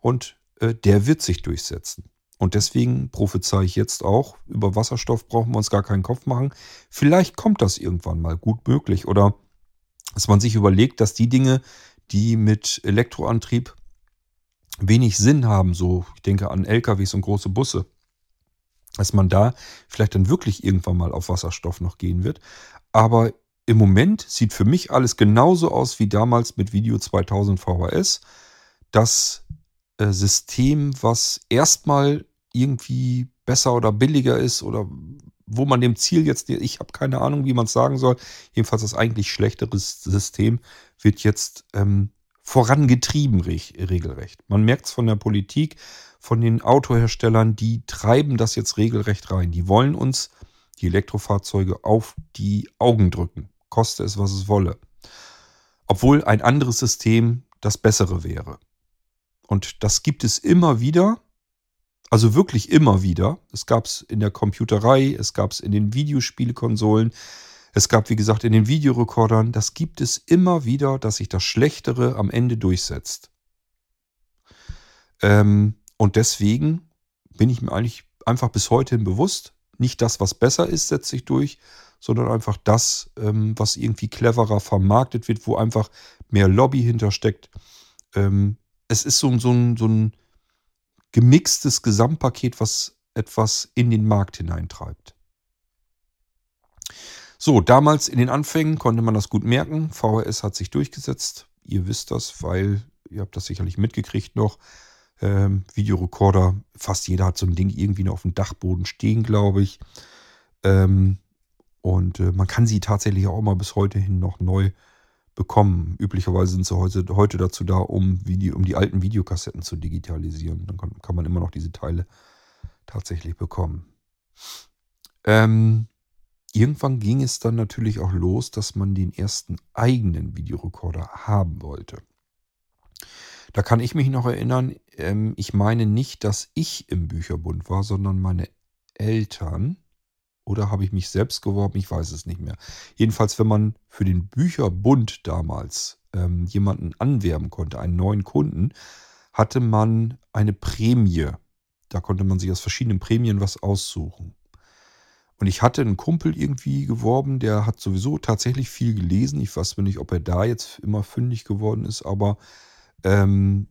und äh, der wird sich durchsetzen. Und deswegen prophezei ich jetzt auch, über Wasserstoff brauchen wir uns gar keinen Kopf machen. Vielleicht kommt das irgendwann mal gut möglich. Oder dass man sich überlegt, dass die Dinge, die mit Elektroantrieb wenig Sinn haben, so ich denke an LKWs und große Busse, dass man da vielleicht dann wirklich irgendwann mal auf Wasserstoff noch gehen wird. Aber im Moment sieht für mich alles genauso aus wie damals mit Video 2000 VHS. Das äh, System, was erstmal irgendwie besser oder billiger ist oder wo man dem Ziel jetzt, ich habe keine Ahnung, wie man es sagen soll, jedenfalls das eigentlich schlechtere System wird jetzt ähm, vorangetrieben regelrecht. Man merkt es von der Politik, von den Autoherstellern, die treiben das jetzt regelrecht rein. Die wollen uns die Elektrofahrzeuge auf die Augen drücken, koste es, was es wolle. Obwohl ein anderes System das bessere wäre. Und das gibt es immer wieder. Also wirklich immer wieder. Es gab es in der Computerei, es gab es in den Videospielekonsolen, es gab, wie gesagt, in den Videorekordern. Das gibt es immer wieder, dass sich das Schlechtere am Ende durchsetzt. Ähm, und deswegen bin ich mir eigentlich einfach bis heute hin bewusst, nicht das, was besser ist, setzt sich durch, sondern einfach das, ähm, was irgendwie cleverer vermarktet wird, wo einfach mehr Lobby hintersteckt. Ähm, es ist so, so, ein, so ein gemixtes Gesamtpaket, was etwas in den Markt hineintreibt. So, damals in den Anfängen konnte man das gut merken. VHS hat sich durchgesetzt. Ihr wisst das, weil ihr habt das sicherlich mitgekriegt noch. Ähm, Videorekorder, fast jeder hat so ein Ding irgendwie noch auf dem Dachboden stehen, glaube ich. Ähm, und äh, man kann sie tatsächlich auch mal bis heute hin noch neu bekommen. Üblicherweise sind sie heute, heute dazu da, um, Video, um die alten Videokassetten zu digitalisieren. Dann kann, kann man immer noch diese Teile tatsächlich bekommen. Ähm, irgendwann ging es dann natürlich auch los, dass man den ersten eigenen Videorekorder haben wollte. Da kann ich mich noch erinnern, ähm, ich meine nicht, dass ich im Bücherbund war, sondern meine Eltern oder habe ich mich selbst geworben? Ich weiß es nicht mehr. Jedenfalls, wenn man für den Bücherbund damals ähm, jemanden anwerben konnte, einen neuen Kunden, hatte man eine Prämie. Da konnte man sich aus verschiedenen Prämien was aussuchen. Und ich hatte einen Kumpel irgendwie geworben, der hat sowieso tatsächlich viel gelesen. Ich weiß nicht, ob er da jetzt immer fündig geworden ist, aber ähm,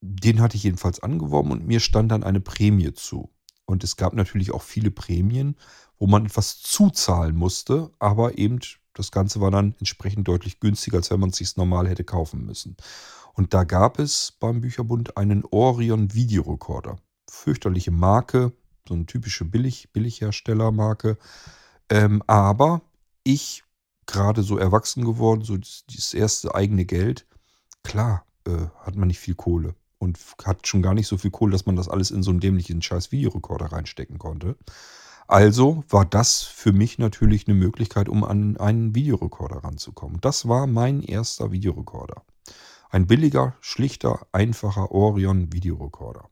den hatte ich jedenfalls angeworben und mir stand dann eine Prämie zu. Und es gab natürlich auch viele Prämien, wo man etwas zuzahlen musste, aber eben das Ganze war dann entsprechend deutlich günstiger, als wenn man es sich normal hätte kaufen müssen. Und da gab es beim Bücherbund einen Orion Videorekorder. Fürchterliche Marke, so eine typische Billig, Billigherstellermarke. Ähm, aber ich, gerade so erwachsen geworden, so das erste eigene Geld, klar, äh, hat man nicht viel Kohle und hat schon gar nicht so viel Kohle, dass man das alles in so einen dämlichen scheiß Videorekorder reinstecken konnte. Also war das für mich natürlich eine Möglichkeit, um an einen Videorekorder ranzukommen. Das war mein erster Videorekorder. Ein billiger, schlichter, einfacher Orion Videorekorder.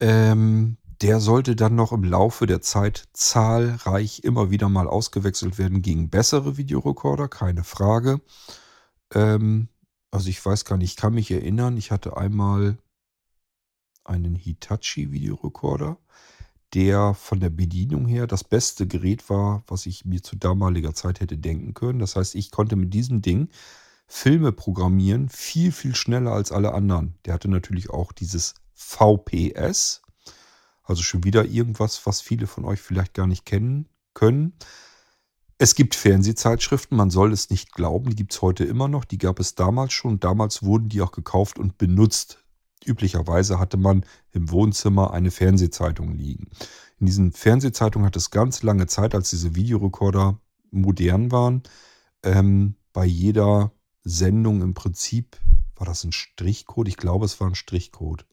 Ähm, der sollte dann noch im Laufe der Zeit zahlreich immer wieder mal ausgewechselt werden gegen bessere Videorekorder, keine Frage. Ähm, also ich weiß gar nicht, ich kann mich erinnern, ich hatte einmal einen Hitachi Videorekorder, der von der Bedienung her das beste Gerät war, was ich mir zu damaliger Zeit hätte denken können. Das heißt, ich konnte mit diesem Ding Filme programmieren, viel, viel schneller als alle anderen. Der hatte natürlich auch dieses VPS, also schon wieder irgendwas, was viele von euch vielleicht gar nicht kennen können. Es gibt Fernsehzeitschriften, man soll es nicht glauben, die gibt es heute immer noch. Die gab es damals schon. Damals wurden die auch gekauft und benutzt. Üblicherweise hatte man im Wohnzimmer eine Fernsehzeitung liegen. In diesen Fernsehzeitungen hat es ganz lange Zeit, als diese Videorekorder modern waren, ähm, bei jeder Sendung im Prinzip, war das ein Strichcode? Ich glaube, es war ein Strichcode,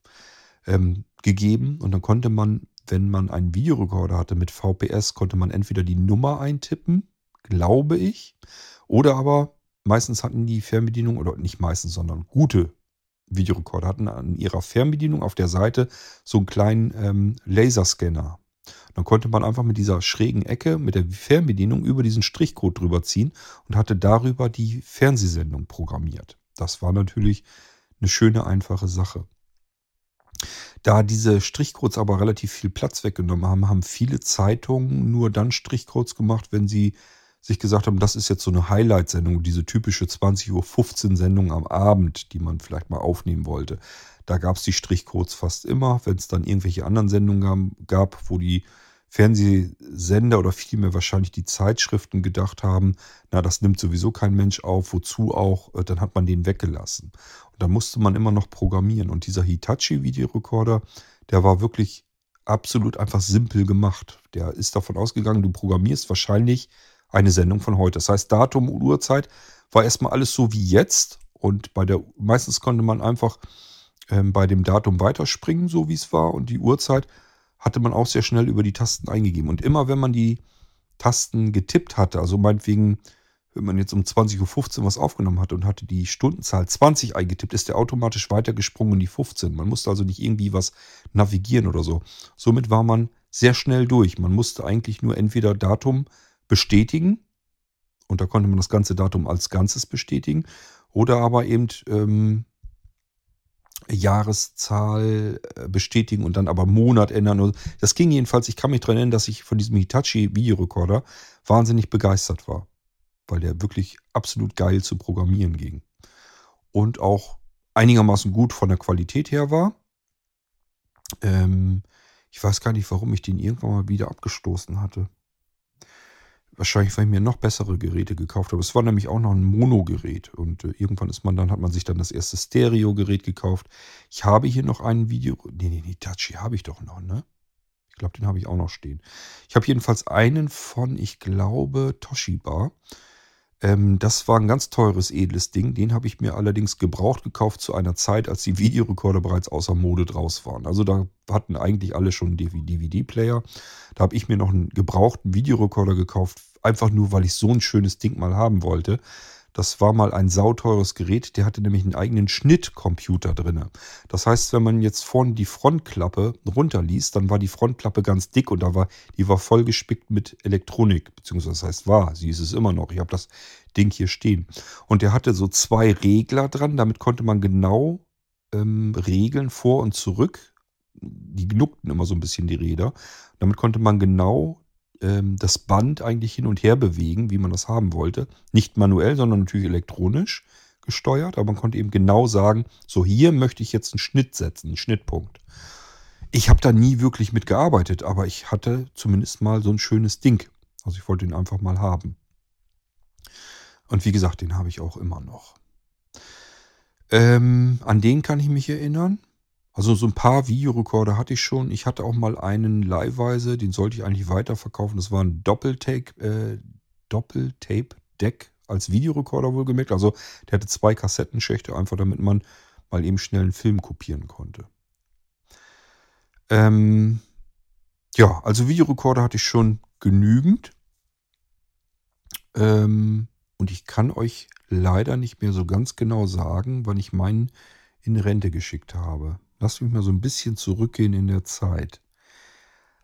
ähm, gegeben. Und dann konnte man, wenn man einen Videorekorder hatte mit VPS, konnte man entweder die Nummer eintippen glaube ich. Oder aber meistens hatten die Fernbedienung, oder nicht meistens, sondern gute Videorekorder hatten an ihrer Fernbedienung auf der Seite so einen kleinen ähm, Laserscanner. Dann konnte man einfach mit dieser schrägen Ecke, mit der Fernbedienung über diesen Strichcode drüber ziehen und hatte darüber die Fernsehsendung programmiert. Das war natürlich eine schöne, einfache Sache. Da diese Strichcodes aber relativ viel Platz weggenommen haben, haben viele Zeitungen nur dann Strichcodes gemacht, wenn sie sich gesagt haben, das ist jetzt so eine Highlight-Sendung, diese typische 20.15 Uhr Sendung am Abend, die man vielleicht mal aufnehmen wollte. Da gab es die Strichcodes fast immer. Wenn es dann irgendwelche anderen Sendungen gab, wo die Fernsehsender oder vielmehr wahrscheinlich die Zeitschriften gedacht haben, na, das nimmt sowieso kein Mensch auf, wozu auch, äh, dann hat man den weggelassen. Und dann musste man immer noch programmieren. Und dieser Hitachi-Videorekorder, der war wirklich absolut einfach simpel gemacht. Der ist davon ausgegangen, du programmierst wahrscheinlich eine Sendung von heute. Das heißt, Datum und Uhrzeit war erstmal alles so wie jetzt. Und bei der, meistens konnte man einfach ähm, bei dem Datum weiterspringen, so wie es war, und die Uhrzeit hatte man auch sehr schnell über die Tasten eingegeben. Und immer wenn man die Tasten getippt hatte, also meinetwegen, wenn man jetzt um 20.15 Uhr was aufgenommen hatte und hatte die Stundenzahl 20 eingetippt, ist der automatisch weitergesprungen in die 15. Man musste also nicht irgendwie was navigieren oder so. Somit war man sehr schnell durch. Man musste eigentlich nur entweder Datum bestätigen, und da konnte man das ganze Datum als Ganzes bestätigen, oder aber eben ähm, Jahreszahl äh, bestätigen und dann aber Monat ändern. Das ging jedenfalls, ich kann mich daran erinnern, dass ich von diesem Hitachi Videorekorder wahnsinnig begeistert war, weil der wirklich absolut geil zu programmieren ging. Und auch einigermaßen gut von der Qualität her war. Ähm, ich weiß gar nicht, warum ich den irgendwann mal wieder abgestoßen hatte. Wahrscheinlich, weil ich mir noch bessere Geräte gekauft habe. Es war nämlich auch noch ein Mono-Gerät. Und äh, irgendwann ist man dann, hat man sich dann das erste Stereo-Gerät gekauft. Ich habe hier noch ein Video. Nee, nee, nee, Tachi habe ich doch noch, ne? Ich glaube, den habe ich auch noch stehen. Ich habe jedenfalls einen von, ich glaube, Toshiba. Ähm, das war ein ganz teures, edles Ding. Den habe ich mir allerdings gebraucht gekauft zu einer Zeit, als die Videorekorder bereits außer Mode draus waren. Also da hatten eigentlich alle schon DVD-Player. Da habe ich mir noch einen gebrauchten Videorekorder gekauft, einfach nur, weil ich so ein schönes Ding mal haben wollte. Das war mal ein sauteures Gerät, der hatte nämlich einen eigenen Schnittcomputer drin. Das heißt, wenn man jetzt vorne die Frontklappe runterließ, dann war die Frontklappe ganz dick und da war, die war vollgespickt mit Elektronik, beziehungsweise das heißt war, sie ist es immer noch. Ich habe das Ding hier stehen. Und der hatte so zwei Regler dran, damit konnte man genau ähm, regeln vor und zurück. Die gnuckten immer so ein bisschen die Räder. Damit konnte man genau ähm, das Band eigentlich hin und her bewegen, wie man das haben wollte. Nicht manuell, sondern natürlich elektronisch gesteuert. Aber man konnte eben genau sagen, so hier möchte ich jetzt einen Schnitt setzen, einen Schnittpunkt. Ich habe da nie wirklich mitgearbeitet, aber ich hatte zumindest mal so ein schönes Ding. Also ich wollte ihn einfach mal haben. Und wie gesagt, den habe ich auch immer noch. Ähm, an den kann ich mich erinnern. Also so ein paar Videorekorder hatte ich schon. Ich hatte auch mal einen leihweise, den sollte ich eigentlich weiterverkaufen. Das war ein Doppeltape, äh, Doppeltape-Deck als Videorekorder wohlgemerkt. Also der hatte zwei Kassettenschächte, einfach damit man mal eben schnell einen Film kopieren konnte. Ähm, ja, also Videorekorder hatte ich schon genügend. Ähm, und ich kann euch leider nicht mehr so ganz genau sagen, wann ich meinen in Rente geschickt habe. Lass mich mal so ein bisschen zurückgehen in der Zeit.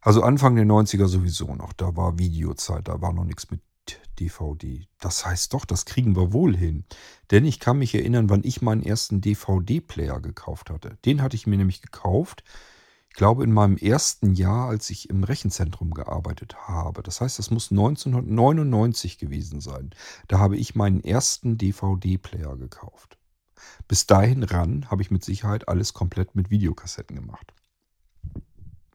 Also Anfang der 90er sowieso noch. Da war Videozeit, da war noch nichts mit DVD. Das heißt doch, das kriegen wir wohl hin. Denn ich kann mich erinnern, wann ich meinen ersten DVD-Player gekauft hatte. Den hatte ich mir nämlich gekauft, ich glaube in meinem ersten Jahr, als ich im Rechenzentrum gearbeitet habe. Das heißt, das muss 1999 gewesen sein. Da habe ich meinen ersten DVD-Player gekauft. Bis dahin ran habe ich mit Sicherheit alles komplett mit Videokassetten gemacht.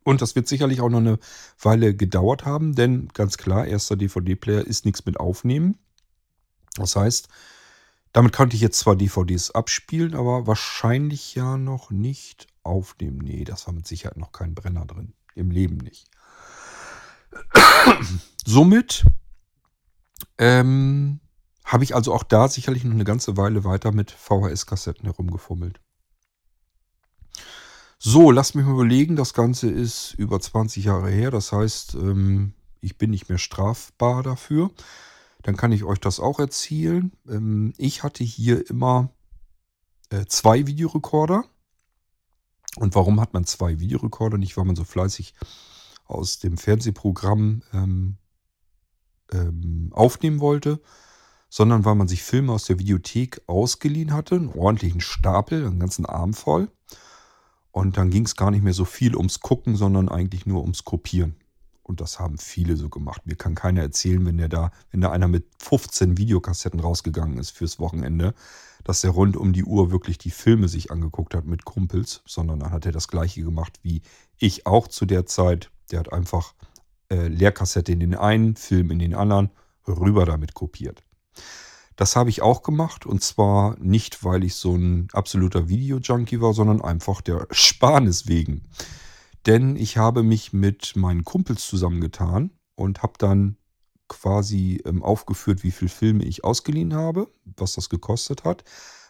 Und das wird sicherlich auch noch eine Weile gedauert haben, denn ganz klar, erster DVD-Player ist nichts mit Aufnehmen. Das heißt, damit konnte ich jetzt zwar DVDs abspielen, aber wahrscheinlich ja noch nicht aufnehmen. Nee, das war mit Sicherheit noch kein Brenner drin. Im Leben nicht. Somit ähm, habe ich also auch da sicherlich noch eine ganze Weile weiter mit VHS-Kassetten herumgefummelt. So, lasst mich mal überlegen, das Ganze ist über 20 Jahre her, das heißt, ähm, ich bin nicht mehr strafbar dafür. Dann kann ich euch das auch erzählen. Ähm, ich hatte hier immer äh, zwei Videorekorder. Und warum hat man zwei Videorekorder? Nicht, weil man so fleißig aus dem Fernsehprogramm ähm, aufnehmen wollte, sondern weil man sich Filme aus der Videothek ausgeliehen hatte, einen ordentlichen Stapel, einen ganzen Arm voll. Und dann ging es gar nicht mehr so viel ums Gucken, sondern eigentlich nur ums Kopieren. Und das haben viele so gemacht. Mir kann keiner erzählen, wenn der da, wenn da einer mit 15 Videokassetten rausgegangen ist fürs Wochenende, dass der rund um die Uhr wirklich die Filme sich angeguckt hat mit Kumpels, sondern dann hat er das gleiche gemacht wie ich auch zu der Zeit. Der hat einfach äh, Leerkassette in den einen, Film in den anderen, rüber damit kopiert. Das habe ich auch gemacht und zwar nicht, weil ich so ein absoluter Video-Junkie war, sondern einfach der Sparnis wegen. Denn ich habe mich mit meinen Kumpels zusammengetan und habe dann quasi ähm, aufgeführt, wie viele Filme ich ausgeliehen habe, was das gekostet hat,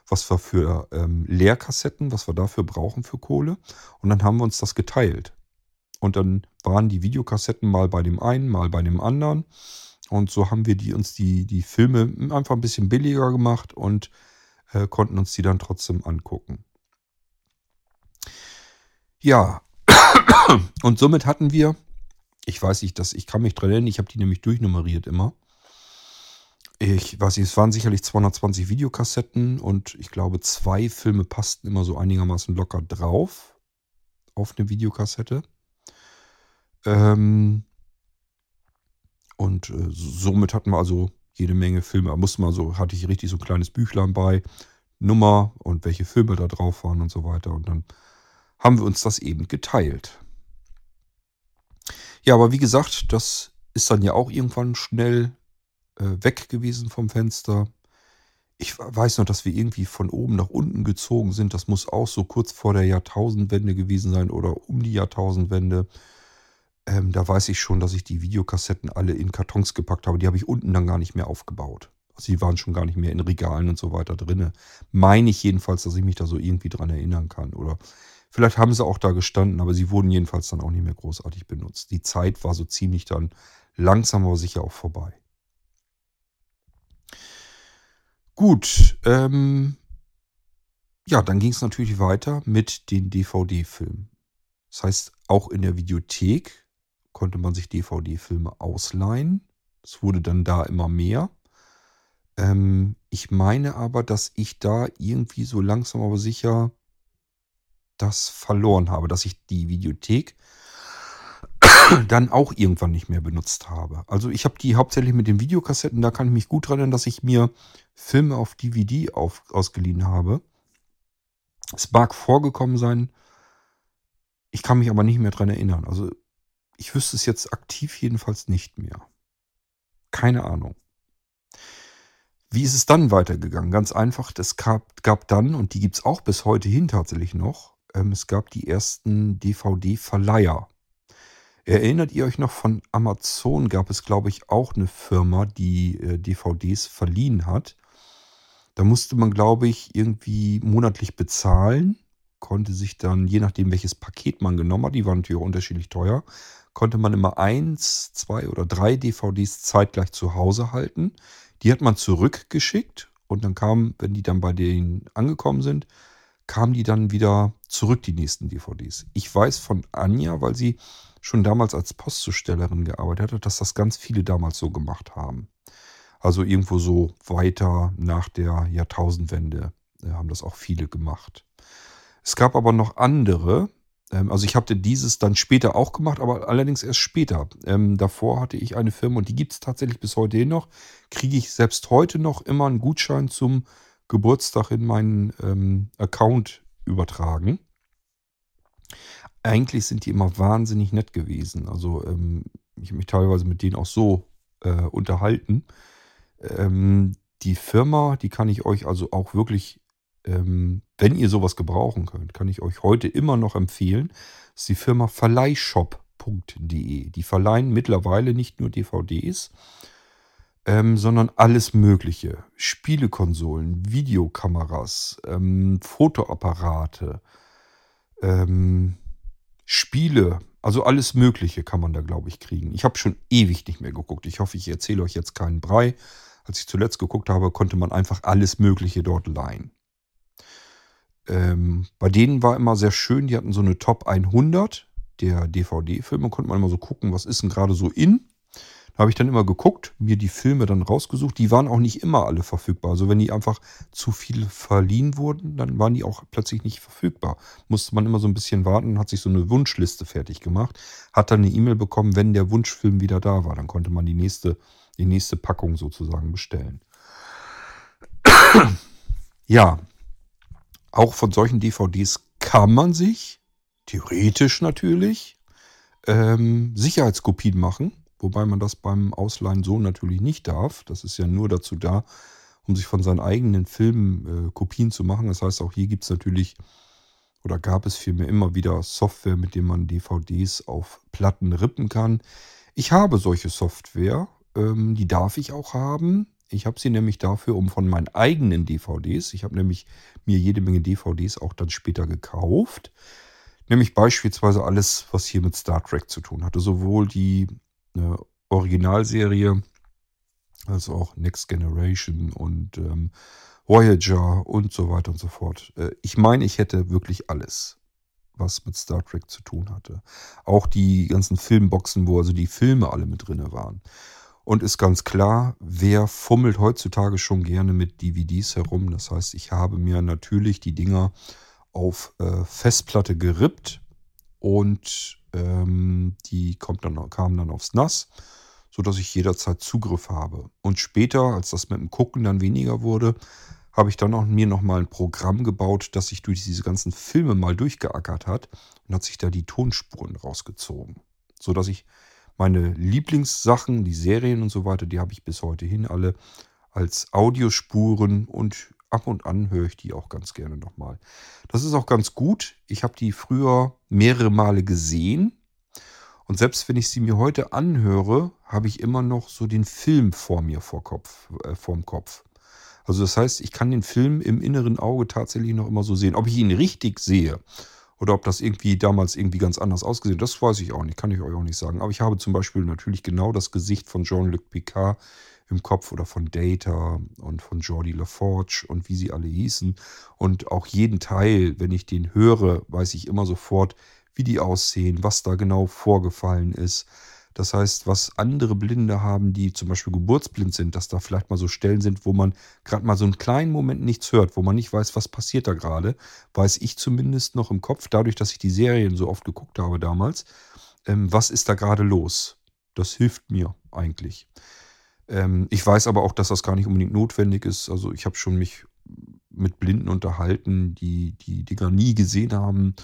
was wir für ähm, Leerkassetten, was wir dafür brauchen für Kohle. Und dann haben wir uns das geteilt. Und dann waren die Videokassetten mal bei dem einen, mal bei dem anderen. Und so haben wir die, uns die, die Filme einfach ein bisschen billiger gemacht und äh, konnten uns die dann trotzdem angucken. Ja, und somit hatten wir, ich weiß nicht, dass ich kann mich dran erinnern, ich habe die nämlich durchnummeriert immer. Ich weiß nicht, es waren sicherlich 220 Videokassetten und ich glaube, zwei Filme passten immer so einigermaßen locker drauf auf eine Videokassette. Ähm, und äh, somit hatten wir also jede Menge Filme. Da musste man so, hatte ich richtig so ein kleines Büchlein bei, Nummer und welche Filme da drauf waren und so weiter. Und dann haben wir uns das eben geteilt. Ja, aber wie gesagt, das ist dann ja auch irgendwann schnell äh, weg gewesen vom Fenster. Ich weiß noch, dass wir irgendwie von oben nach unten gezogen sind. Das muss auch so kurz vor der Jahrtausendwende gewesen sein oder um die Jahrtausendwende. Ähm, da weiß ich schon, dass ich die Videokassetten alle in Kartons gepackt habe. Die habe ich unten dann gar nicht mehr aufgebaut. Also die waren schon gar nicht mehr in Regalen und so weiter drin. Meine ich jedenfalls, dass ich mich da so irgendwie dran erinnern kann. Oder vielleicht haben sie auch da gestanden, aber sie wurden jedenfalls dann auch nicht mehr großartig benutzt. Die Zeit war so ziemlich dann langsam aber sicher auch vorbei. Gut, ähm, ja, dann ging es natürlich weiter mit den DVD-Filmen. Das heißt, auch in der Videothek konnte man sich DVD-Filme ausleihen. Es wurde dann da immer mehr. Ähm, ich meine aber, dass ich da irgendwie so langsam aber sicher das verloren habe, dass ich die Videothek dann auch irgendwann nicht mehr benutzt habe. Also ich habe die hauptsächlich mit den Videokassetten, da kann ich mich gut dran erinnern, dass ich mir Filme auf DVD auf, ausgeliehen habe. Es mag vorgekommen sein, ich kann mich aber nicht mehr dran erinnern. Also ich wüsste es jetzt aktiv jedenfalls nicht mehr. Keine Ahnung. Wie ist es dann weitergegangen? Ganz einfach, es gab, gab dann, und die gibt es auch bis heute hin tatsächlich noch, ähm, es gab die ersten DVD-Verleiher. Erinnert ihr euch noch von Amazon? Gab es, glaube ich, auch eine Firma, die äh, DVDs verliehen hat. Da musste man, glaube ich, irgendwie monatlich bezahlen, konnte sich dann, je nachdem, welches Paket man genommen hat, die waren natürlich auch unterschiedlich teuer, konnte man immer eins, zwei oder drei DVDs zeitgleich zu Hause halten. Die hat man zurückgeschickt und dann kam, wenn die dann bei denen angekommen sind, kamen die dann wieder zurück, die nächsten DVDs. Ich weiß von Anja, weil sie schon damals als Postzustellerin gearbeitet hat, dass das ganz viele damals so gemacht haben. Also irgendwo so weiter nach der Jahrtausendwende äh, haben das auch viele gemacht. Es gab aber noch andere, also ich habe dieses dann später auch gemacht, aber allerdings erst später. Ähm, davor hatte ich eine Firma und die gibt es tatsächlich bis heute hin noch. Kriege ich selbst heute noch immer einen Gutschein zum Geburtstag in meinen ähm, Account übertragen. Eigentlich sind die immer wahnsinnig nett gewesen. Also ähm, ich habe mich teilweise mit denen auch so äh, unterhalten. Ähm, die Firma, die kann ich euch also auch wirklich ähm, wenn ihr sowas gebrauchen könnt, kann ich euch heute immer noch empfehlen. Ist die Firma verleihshop.de. Die verleihen mittlerweile nicht nur DVDs, ähm, sondern alles Mögliche. Spielekonsolen, Videokameras, ähm, Fotoapparate, ähm, Spiele, also alles Mögliche kann man da, glaube ich, kriegen. Ich habe schon ewig nicht mehr geguckt. Ich hoffe, ich erzähle euch jetzt keinen Brei. Als ich zuletzt geguckt habe, konnte man einfach alles Mögliche dort leihen. Ähm, bei denen war immer sehr schön, die hatten so eine Top 100 der DVD-Filme, konnte man immer so gucken, was ist denn gerade so in. Da habe ich dann immer geguckt, mir die Filme dann rausgesucht. Die waren auch nicht immer alle verfügbar. Also wenn die einfach zu viel verliehen wurden, dann waren die auch plötzlich nicht verfügbar. Musste man immer so ein bisschen warten, hat sich so eine Wunschliste fertig gemacht, hat dann eine E-Mail bekommen, wenn der Wunschfilm wieder da war. Dann konnte man die nächste, die nächste Packung sozusagen bestellen. ja, auch von solchen DVDs kann man sich, theoretisch natürlich, ähm, Sicherheitskopien machen. Wobei man das beim Ausleihen so natürlich nicht darf. Das ist ja nur dazu da, um sich von seinen eigenen Filmen äh, Kopien zu machen. Das heißt, auch hier gibt es natürlich oder gab es vielmehr immer wieder Software, mit dem man DVDs auf Platten rippen kann. Ich habe solche Software, ähm, die darf ich auch haben. Ich habe sie nämlich dafür, um von meinen eigenen DVDs, ich habe nämlich mir jede Menge DVDs auch dann später gekauft, nämlich beispielsweise alles, was hier mit Star Trek zu tun hatte, sowohl die äh, Originalserie als auch Next Generation und ähm, Voyager und so weiter und so fort. Äh, ich meine, ich hätte wirklich alles, was mit Star Trek zu tun hatte. Auch die ganzen Filmboxen, wo also die Filme alle mit drin waren. Und ist ganz klar, wer fummelt heutzutage schon gerne mit DVDs herum? Das heißt, ich habe mir natürlich die Dinger auf äh, Festplatte gerippt und ähm, die kommt dann, kamen dann aufs NAS, sodass ich jederzeit Zugriff habe. Und später, als das mit dem Gucken dann weniger wurde, habe ich dann auch mir nochmal ein Programm gebaut, das sich durch diese ganzen Filme mal durchgeackert hat und hat sich da die Tonspuren rausgezogen. Sodass ich meine Lieblingssachen, die Serien und so weiter, die habe ich bis heute hin alle als Audiospuren und ab und an höre ich die auch ganz gerne nochmal. Das ist auch ganz gut. Ich habe die früher mehrere Male gesehen. Und selbst wenn ich sie mir heute anhöre, habe ich immer noch so den Film vor mir vor Kopf, äh, vorm Kopf. Also das heißt, ich kann den Film im inneren Auge tatsächlich noch immer so sehen. Ob ich ihn richtig sehe oder ob das irgendwie damals irgendwie ganz anders ausgesehen hat, das weiß ich auch nicht, kann ich euch auch nicht sagen. Aber ich habe zum Beispiel natürlich genau das Gesicht von Jean-Luc Picard im Kopf oder von Data und von Jordi LaForge und wie sie alle hießen. Und auch jeden Teil, wenn ich den höre, weiß ich immer sofort, wie die aussehen, was da genau vorgefallen ist. Das heißt, was andere Blinde haben, die zum Beispiel geburtsblind sind, dass da vielleicht mal so Stellen sind, wo man gerade mal so einen kleinen Moment nichts hört, wo man nicht weiß, was passiert da gerade, weiß ich zumindest noch im Kopf, dadurch, dass ich die Serien so oft geguckt habe damals, ähm, was ist da gerade los. Das hilft mir eigentlich. Ähm, ich weiß aber auch, dass das gar nicht unbedingt notwendig ist. Also ich habe schon mich mit Blinden unterhalten, die die Dinger nie gesehen haben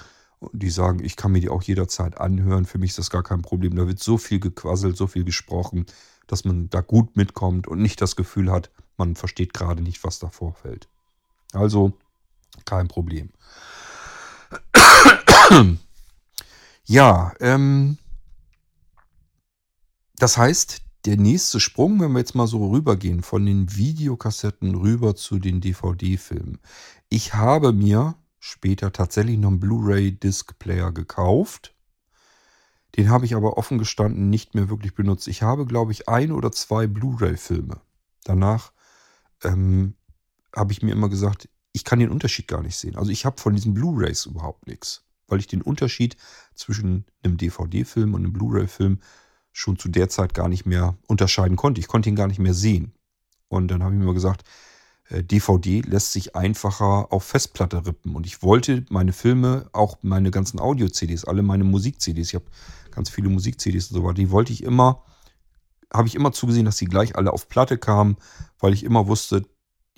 die sagen, ich kann mir die auch jederzeit anhören. Für mich ist das gar kein Problem. Da wird so viel gequasselt, so viel gesprochen, dass man da gut mitkommt und nicht das Gefühl hat, man versteht gerade nicht, was da vorfällt. Also kein Problem. ja, ähm, das heißt, der nächste Sprung, wenn wir jetzt mal so rübergehen von den Videokassetten rüber zu den DVD-Filmen. Ich habe mir später tatsächlich noch einen Blu-ray-Disc-Player gekauft. Den habe ich aber offen gestanden nicht mehr wirklich benutzt. Ich habe, glaube ich, ein oder zwei Blu-ray-Filme. Danach ähm, habe ich mir immer gesagt, ich kann den Unterschied gar nicht sehen. Also ich habe von diesen Blu-rays überhaupt nichts, weil ich den Unterschied zwischen einem DVD-Film und einem Blu-ray-Film schon zu der Zeit gar nicht mehr unterscheiden konnte. Ich konnte ihn gar nicht mehr sehen. Und dann habe ich mir gesagt, DVD äh, lässt sich einfacher auf Festplatte rippen. Und ich wollte meine Filme, auch meine ganzen Audio-CDs, alle meine Musik-CDs, ich habe ganz viele Musik-CDs und so weiter, die wollte ich immer, habe ich immer zugesehen, dass sie gleich alle auf Platte kamen, weil ich immer wusste,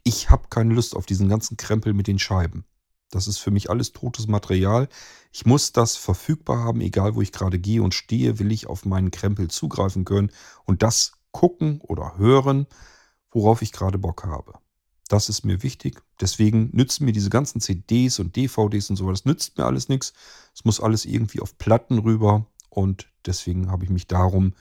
ich habe keine Lust auf diesen ganzen Krempel mit den Scheiben. Das ist für mich alles totes Material. Ich muss das verfügbar haben, egal wo ich gerade gehe und stehe, will ich auf meinen Krempel zugreifen können und das gucken oder hören, worauf ich gerade Bock habe. Das ist mir wichtig. Deswegen nützen mir diese ganzen CDs und DVDs und so, das nützt mir alles nichts. Es muss alles irgendwie auf Platten rüber und deswegen habe ich mich darum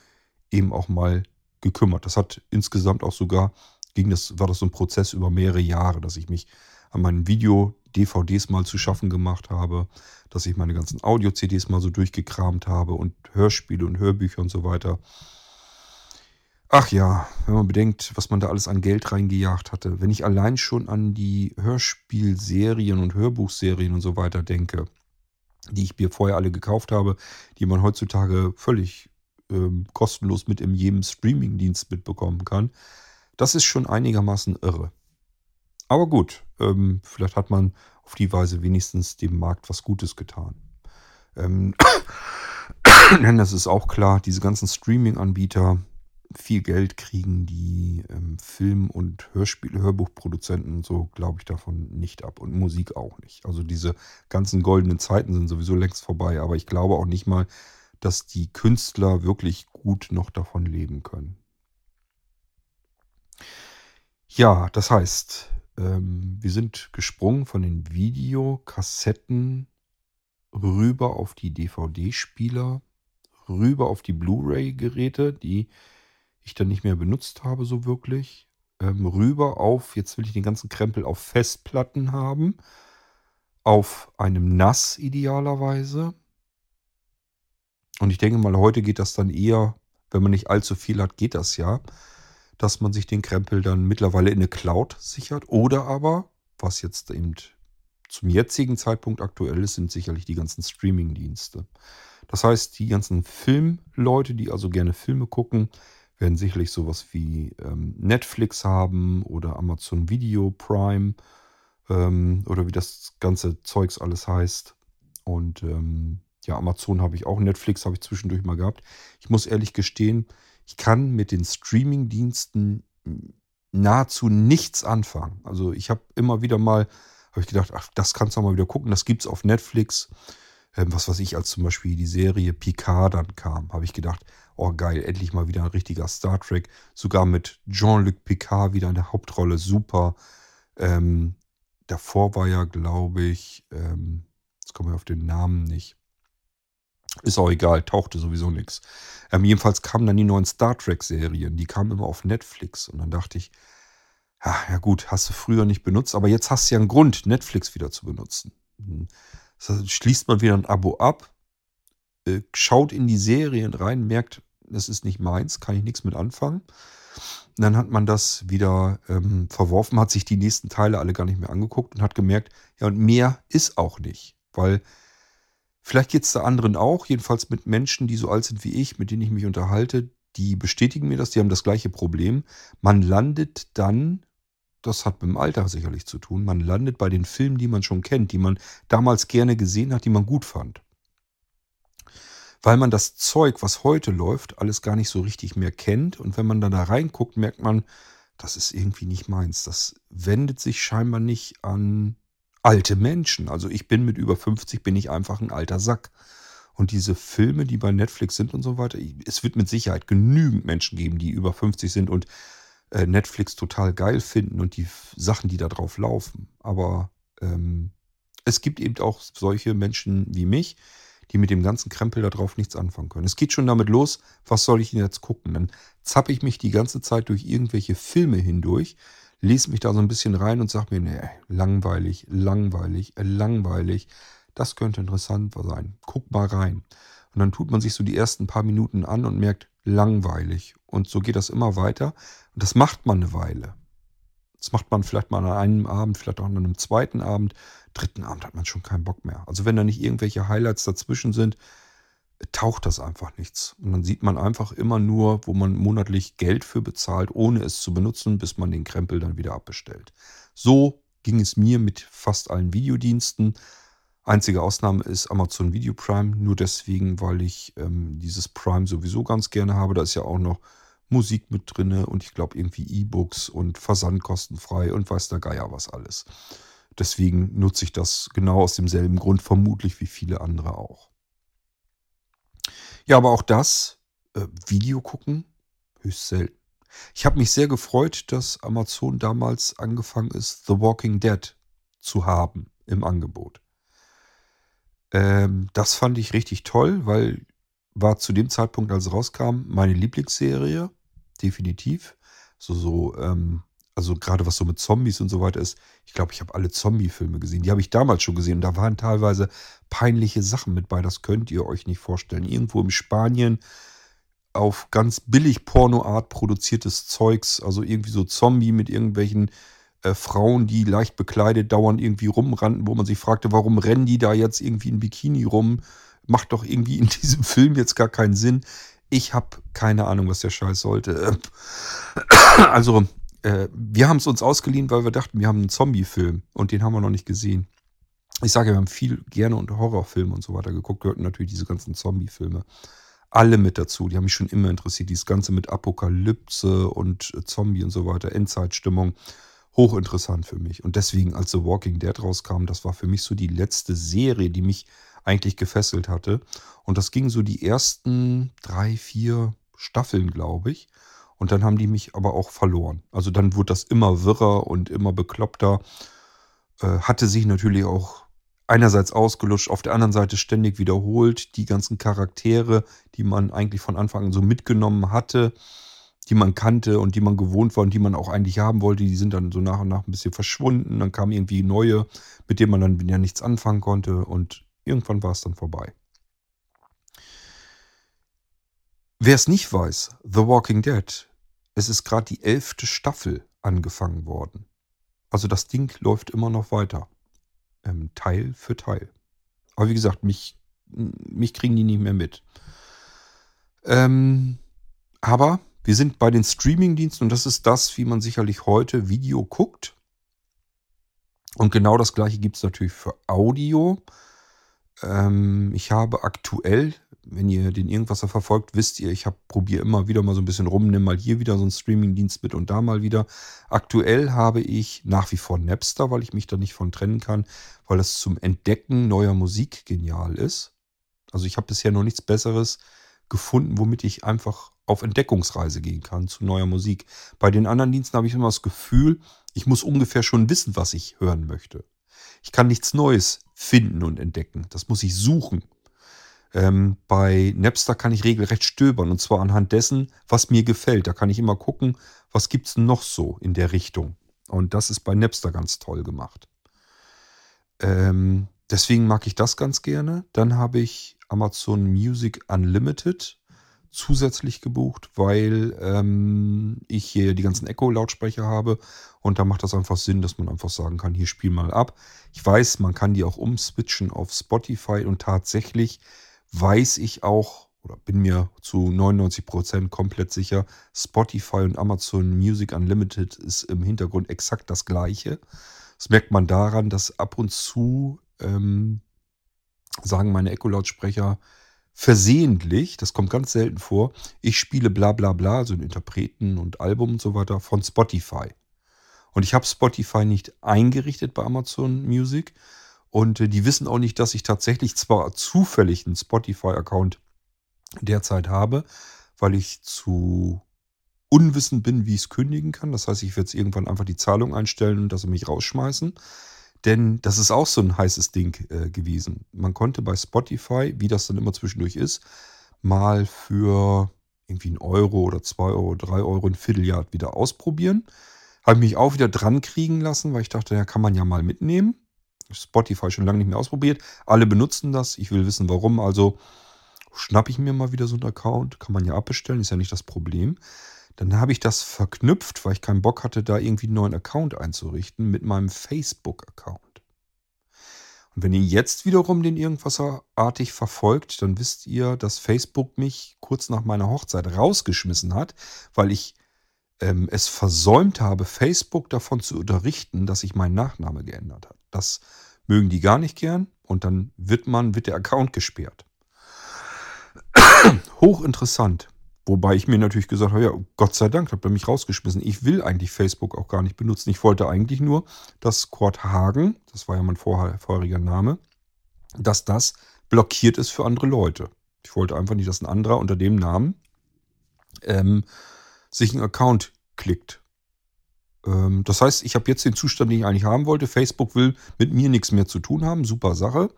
eben auch mal gekümmert. Das hat insgesamt auch sogar, ging das, war das so ein Prozess über mehrere Jahre, dass ich mich an meinen Video-DVDs mal zu schaffen gemacht habe, dass ich meine ganzen Audio-CDs mal so durchgekramt habe und Hörspiele und Hörbücher und so weiter. Ach ja, wenn man bedenkt, was man da alles an Geld reingejagt hatte. Wenn ich allein schon an die Hörspielserien und Hörbuchserien und so weiter denke, die ich mir vorher alle gekauft habe, die man heutzutage völlig ähm, kostenlos mit in jedem Streamingdienst mitbekommen kann. Das ist schon einigermaßen irre. Aber gut, ähm, vielleicht hat man auf die Weise wenigstens dem Markt was Gutes getan. Ähm, denn das ist auch klar, diese ganzen Streaming-Anbieter viel Geld kriegen die ähm, Film- und Hörspiel Hörbuchproduzenten und so, glaube ich, davon nicht ab. Und Musik auch nicht. Also diese ganzen goldenen Zeiten sind sowieso längst vorbei. Aber ich glaube auch nicht mal, dass die Künstler wirklich gut noch davon leben können. Ja, das heißt, ähm, wir sind gesprungen von den Videokassetten rüber auf die DVD-Spieler, rüber auf die Blu-ray-Geräte, die ich dann nicht mehr benutzt habe so wirklich, ähm, rüber auf, jetzt will ich den ganzen Krempel auf Festplatten haben, auf einem NAS idealerweise. Und ich denke mal, heute geht das dann eher, wenn man nicht allzu viel hat, geht das ja, dass man sich den Krempel dann mittlerweile in eine Cloud sichert. Oder aber, was jetzt eben zum jetzigen Zeitpunkt aktuell ist, sind sicherlich die ganzen Streaming-Dienste. Das heißt, die ganzen Filmleute, die also gerne Filme gucken, werden sicherlich sowas wie ähm, Netflix haben oder Amazon Video Prime ähm, oder wie das ganze Zeugs alles heißt. Und ähm, ja, Amazon habe ich auch, Netflix habe ich zwischendurch mal gehabt. Ich muss ehrlich gestehen, ich kann mit den Streaming-Diensten nahezu nichts anfangen. Also ich habe immer wieder mal, habe ich gedacht, ach, das kannst du mal wieder gucken, das gibt es auf Netflix. Ähm, was weiß ich, als zum Beispiel die Serie Picard dann kam, habe ich gedacht, oh geil, endlich mal wieder ein richtiger Star Trek. Sogar mit Jean-Luc Picard wieder in der Hauptrolle, super. Ähm, davor war ja, glaube ich, ähm, jetzt kommen wir auf den Namen nicht. Ist auch egal, tauchte sowieso nichts. Ähm, jedenfalls kamen dann die neuen Star Trek-Serien, die kamen immer auf Netflix. Und dann dachte ich, ja, ja gut, hast du früher nicht benutzt, aber jetzt hast du ja einen Grund, Netflix wieder zu benutzen. Hm. Schließt man wieder ein Abo ab, äh, schaut in die Serien rein, merkt, das ist nicht meins, kann ich nichts mit anfangen. Und dann hat man das wieder ähm, verworfen, hat sich die nächsten Teile alle gar nicht mehr angeguckt und hat gemerkt, ja, und mehr ist auch nicht. Weil vielleicht geht es da anderen auch, jedenfalls mit Menschen, die so alt sind wie ich, mit denen ich mich unterhalte, die bestätigen mir das, die haben das gleiche Problem. Man landet dann das hat mit dem Alter sicherlich zu tun. Man landet bei den Filmen, die man schon kennt, die man damals gerne gesehen hat, die man gut fand. Weil man das Zeug, was heute läuft, alles gar nicht so richtig mehr kennt. Und wenn man dann da reinguckt, merkt man, das ist irgendwie nicht meins. Das wendet sich scheinbar nicht an alte Menschen. Also ich bin mit über 50, bin ich einfach ein alter Sack. Und diese Filme, die bei Netflix sind und so weiter, es wird mit Sicherheit genügend Menschen geben, die über 50 sind und äh, Netflix total geil finden und die Sachen, die da drauf laufen. Aber ähm, es gibt eben auch solche Menschen wie mich, die mit dem ganzen Krempel da drauf nichts anfangen können. Es geht schon damit los, was soll ich denn jetzt gucken? Dann zappe ich mich die ganze Zeit durch irgendwelche Filme hindurch, lese mich da so ein bisschen rein und sage mir, nee, langweilig, langweilig, langweilig. Das könnte interessant sein. Guck mal rein. Und dann tut man sich so die ersten paar Minuten an und merkt, langweilig. Und so geht das immer weiter. Und das macht man eine Weile. Das macht man vielleicht mal an einem Abend, vielleicht auch an einem zweiten Abend. Dritten Abend hat man schon keinen Bock mehr. Also wenn da nicht irgendwelche Highlights dazwischen sind, taucht das einfach nichts. Und dann sieht man einfach immer nur, wo man monatlich Geld für bezahlt, ohne es zu benutzen, bis man den Krempel dann wieder abbestellt. So ging es mir mit fast allen Videodiensten. Einzige Ausnahme ist Amazon Video Prime, nur deswegen, weil ich ähm, dieses Prime sowieso ganz gerne habe. Da ist ja auch noch Musik mit drin und ich glaube irgendwie E-Books und Versandkostenfrei und weiß der Geier was alles. Deswegen nutze ich das genau aus demselben Grund, vermutlich wie viele andere auch. Ja, aber auch das, äh, Video gucken, höchst selten. Ich habe mich sehr gefreut, dass Amazon damals angefangen ist, The Walking Dead zu haben im Angebot. Ähm, das fand ich richtig toll, weil war zu dem Zeitpunkt, als es rauskam, meine Lieblingsserie. Definitiv. So, so, ähm, also gerade was so mit Zombies und so weiter ist. Ich glaube, ich habe alle Zombie-Filme gesehen. Die habe ich damals schon gesehen. Und da waren teilweise peinliche Sachen mit bei. Das könnt ihr euch nicht vorstellen. Irgendwo in Spanien auf ganz billig Pornoart produziertes Zeugs. Also irgendwie so Zombie mit irgendwelchen äh, Frauen, die leicht bekleidet dauernd irgendwie rumrannten, wo man sich fragte, warum rennen die da jetzt irgendwie in Bikini rum? Macht doch irgendwie in diesem Film jetzt gar keinen Sinn. Ich habe keine Ahnung, was der Scheiß sollte. Also, äh, wir haben es uns ausgeliehen, weil wir dachten, wir haben einen Zombie-Film und den haben wir noch nicht gesehen. Ich sage, wir haben viel gerne und Horrorfilme und so weiter geguckt. gehörten natürlich diese ganzen Zombie-Filme. Alle mit dazu. Die haben mich schon immer interessiert. Dieses Ganze mit Apokalypse und Zombie und so weiter, Endzeitstimmung. Hochinteressant für mich. Und deswegen, als The Walking Dead rauskam, das war für mich so die letzte Serie, die mich eigentlich gefesselt hatte. Und das ging so die ersten drei, vier Staffeln, glaube ich. Und dann haben die mich aber auch verloren. Also dann wurde das immer wirrer und immer bekloppter. Äh, hatte sich natürlich auch einerseits ausgelutscht, auf der anderen Seite ständig wiederholt. Die ganzen Charaktere, die man eigentlich von Anfang an so mitgenommen hatte, die man kannte und die man gewohnt war und die man auch eigentlich haben wollte, die sind dann so nach und nach ein bisschen verschwunden. Dann kamen irgendwie neue, mit denen man dann wieder nichts anfangen konnte und irgendwann war es dann vorbei. Wer es nicht weiß, The Walking Dead, es ist gerade die elfte Staffel angefangen worden. Also das Ding läuft immer noch weiter. Ähm, Teil für Teil. Aber wie gesagt, mich, mich kriegen die nicht mehr mit. Ähm, aber wir sind bei den Streamingdiensten und das ist das, wie man sicherlich heute Video guckt. Und genau das gleiche gibt es natürlich für Audio. Ähm, ich habe aktuell wenn ihr den Irgendwasser verfolgt, wisst ihr, ich probiere immer wieder mal so ein bisschen rum, nimm mal hier wieder so einen Streamingdienst mit und da mal wieder. Aktuell habe ich nach wie vor Napster, weil ich mich da nicht von trennen kann, weil das zum Entdecken neuer Musik genial ist. Also ich habe bisher noch nichts Besseres gefunden, womit ich einfach auf Entdeckungsreise gehen kann zu neuer Musik. Bei den anderen Diensten habe ich immer das Gefühl, ich muss ungefähr schon wissen, was ich hören möchte. Ich kann nichts Neues finden und entdecken. Das muss ich suchen. Ähm, bei Napster kann ich regelrecht stöbern und zwar anhand dessen, was mir gefällt. Da kann ich immer gucken, was gibt es noch so in der Richtung. Und das ist bei Napster ganz toll gemacht. Ähm, deswegen mag ich das ganz gerne. Dann habe ich Amazon Music Unlimited zusätzlich gebucht, weil ähm, ich hier die ganzen Echo-Lautsprecher habe und da macht das einfach Sinn, dass man einfach sagen kann, hier spiel mal ab. Ich weiß, man kann die auch umswitchen auf Spotify und tatsächlich weiß ich auch oder bin mir zu 99 Prozent komplett sicher, Spotify und Amazon Music Unlimited ist im Hintergrund exakt das gleiche. Das merkt man daran, dass ab und zu ähm, sagen meine Echo-Lautsprecher versehentlich, das kommt ganz selten vor, ich spiele bla bla bla, also Interpreten und Album und so weiter von Spotify. Und ich habe Spotify nicht eingerichtet bei Amazon Music, und äh, die wissen auch nicht, dass ich tatsächlich zwar zufällig einen Spotify-Account derzeit habe, weil ich zu unwissend bin, wie ich es kündigen kann. Das heißt, ich werde jetzt irgendwann einfach die Zahlung einstellen und das mich rausschmeißen. Denn das ist auch so ein heißes Ding äh, gewesen. Man konnte bei Spotify, wie das dann immer zwischendurch ist, mal für irgendwie einen Euro oder zwei Euro, drei Euro ein Vierteljahr wieder ausprobieren. Habe mich auch wieder dran kriegen lassen, weil ich dachte, ja, kann man ja mal mitnehmen. Spotify schon lange nicht mehr ausprobiert. Alle benutzen das. Ich will wissen, warum. Also schnappe ich mir mal wieder so einen Account. Kann man ja abbestellen, ist ja nicht das Problem. Dann habe ich das verknüpft, weil ich keinen Bock hatte, da irgendwie einen neuen Account einzurichten, mit meinem Facebook-Account. Und wenn ihr jetzt wiederum den Irgendwasserartig verfolgt, dann wisst ihr, dass Facebook mich kurz nach meiner Hochzeit rausgeschmissen hat, weil ich ähm, es versäumt habe, Facebook davon zu unterrichten, dass sich mein Nachname geändert hat. Das mögen die gar nicht gern und dann wird man, wird der Account gesperrt. Hochinteressant. Wobei ich mir natürlich gesagt habe, ja, Gott sei Dank, hat er mich rausgeschmissen. Ich will eigentlich Facebook auch gar nicht benutzen. Ich wollte eigentlich nur, dass Kurt Hagen, das war ja mein vorheriger Name, dass das blockiert ist für andere Leute. Ich wollte einfach nicht, dass ein anderer unter dem Namen ähm, sich einen Account klickt. Ähm, das heißt, ich habe jetzt den Zustand, den ich eigentlich haben wollte. Facebook will mit mir nichts mehr zu tun haben. Super Sache.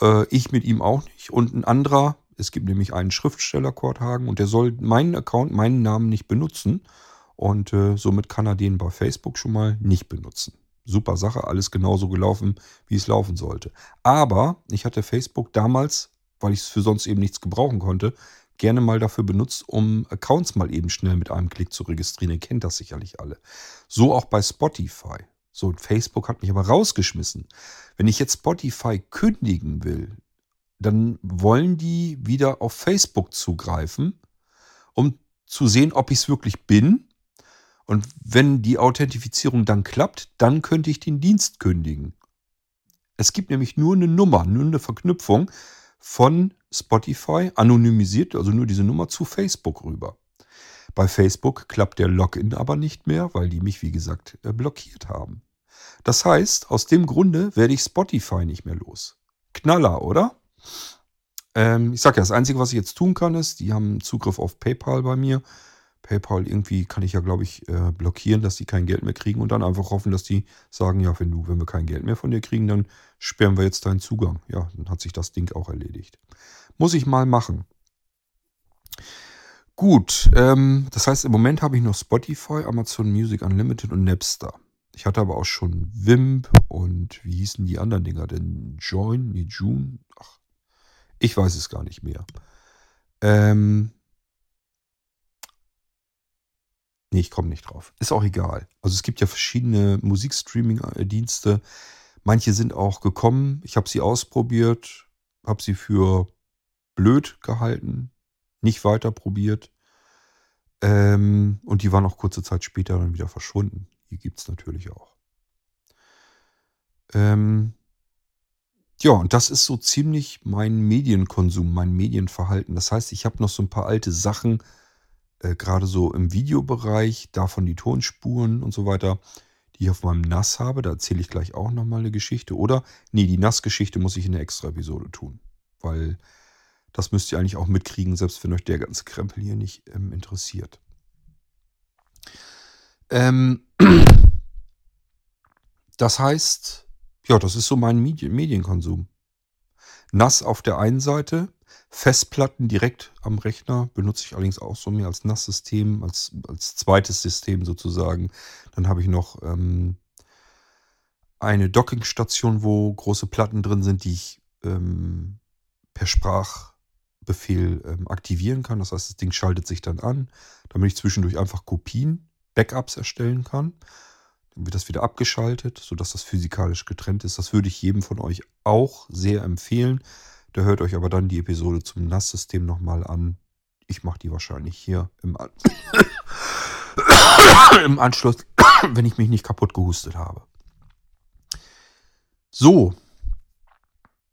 Äh, ich mit ihm auch nicht. Und ein anderer, es gibt nämlich einen Schriftsteller, Kurt Hagen, und der soll meinen Account, meinen Namen nicht benutzen. Und äh, somit kann er den bei Facebook schon mal nicht benutzen. Super Sache, alles genauso gelaufen, wie es laufen sollte. Aber ich hatte Facebook damals, weil ich es für sonst eben nichts gebrauchen konnte, gerne mal dafür benutzt, um Accounts mal eben schnell mit einem Klick zu registrieren. Ihr kennt das sicherlich alle. So auch bei Spotify. So, Facebook hat mich aber rausgeschmissen. Wenn ich jetzt Spotify kündigen will, dann wollen die wieder auf Facebook zugreifen, um zu sehen, ob ich es wirklich bin. Und wenn die Authentifizierung dann klappt, dann könnte ich den Dienst kündigen. Es gibt nämlich nur eine Nummer, nur eine Verknüpfung von Spotify, anonymisiert, also nur diese Nummer zu Facebook rüber. Bei Facebook klappt der Login aber nicht mehr, weil die mich, wie gesagt, äh, blockiert haben. Das heißt, aus dem Grunde werde ich Spotify nicht mehr los. Knaller, oder? Ähm, ich sage ja, das Einzige, was ich jetzt tun kann, ist, die haben Zugriff auf PayPal bei mir. PayPal irgendwie kann ich ja, glaube ich, äh, blockieren, dass die kein Geld mehr kriegen und dann einfach hoffen, dass die sagen, ja, wenn du, wenn wir kein Geld mehr von dir kriegen, dann sperren wir jetzt deinen Zugang. Ja, dann hat sich das Ding auch erledigt. Muss ich mal machen. Gut, ähm, das heißt, im Moment habe ich noch Spotify, Amazon Music Unlimited und Napster. Ich hatte aber auch schon Wimp und wie hießen die anderen Dinger denn? Join, nee, June? Ach, ich weiß es gar nicht mehr. Ähm, nee, ich komme nicht drauf. Ist auch egal. Also es gibt ja verschiedene Musikstreaming-Dienste. Manche sind auch gekommen. Ich habe sie ausprobiert, habe sie für blöd gehalten, nicht weiter probiert. Ähm, und die waren auch kurze Zeit später dann wieder verschwunden. Die gibt es natürlich auch. Ähm, ja, und das ist so ziemlich mein Medienkonsum, mein Medienverhalten. Das heißt, ich habe noch so ein paar alte Sachen, äh, gerade so im Videobereich, davon die Tonspuren und so weiter, die ich auf meinem NAS habe. Da erzähle ich gleich auch nochmal eine Geschichte. Oder, nee, die NAS-Geschichte muss ich in der Extra-Episode tun. Weil das müsst ihr eigentlich auch mitkriegen, selbst wenn euch der ganze Krempel hier nicht ähm, interessiert. Ähm, das heißt, ja, das ist so mein Medien Medienkonsum. NAS auf der einen Seite, Festplatten direkt am Rechner, benutze ich allerdings auch so mehr als NAS-System, als, als zweites System sozusagen. Dann habe ich noch ähm, eine Dockingstation, wo große Platten drin sind, die ich ähm, per Sprachbefehl ähm, aktivieren kann. Das heißt, das Ding schaltet sich dann an, damit ich zwischendurch einfach Kopien Backups erstellen kann. Wird das wieder abgeschaltet, sodass das physikalisch getrennt ist. Das würde ich jedem von euch auch sehr empfehlen. Da hört euch aber dann die Episode zum NAS-System nochmal an. Ich mache die wahrscheinlich hier im, an im Anschluss, wenn ich mich nicht kaputt gehustet habe. So.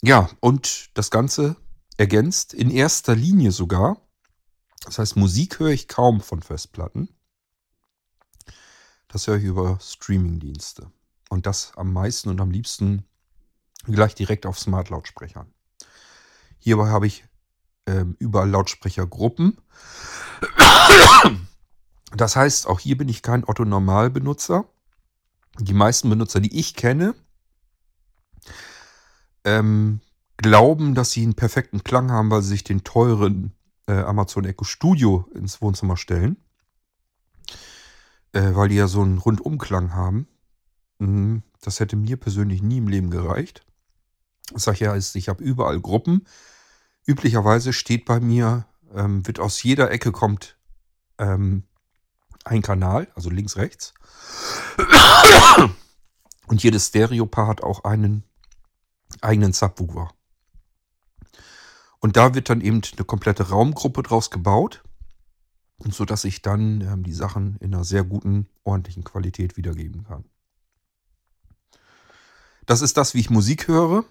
Ja, und das Ganze ergänzt in erster Linie sogar. Das heißt, Musik höre ich kaum von Festplatten. Das höre ich über Streamingdienste. Und das am meisten und am liebsten gleich direkt auf Smart-Lautsprechern. Hierbei habe ich ähm, überall Lautsprechergruppen. Das heißt, auch hier bin ich kein Otto-Normal-Benutzer. Die meisten Benutzer, die ich kenne, ähm, glauben, dass sie einen perfekten Klang haben, weil sie sich den teuren äh, Amazon Echo Studio ins Wohnzimmer stellen äh, weil die ja so einen Rundumklang haben. Mhm. Das hätte mir persönlich nie im Leben gereicht. Ich sage ja, ich habe überall Gruppen. Üblicherweise steht bei mir, ähm, wird aus jeder Ecke kommt ähm, ein Kanal, also links, rechts. Und jedes Stereopaar hat auch einen eigenen Subwoofer. Und da wird dann eben eine komplette Raumgruppe draus gebaut. Und so dass ich dann ähm, die Sachen in einer sehr guten, ordentlichen Qualität wiedergeben kann. Das ist das, wie ich Musik höre.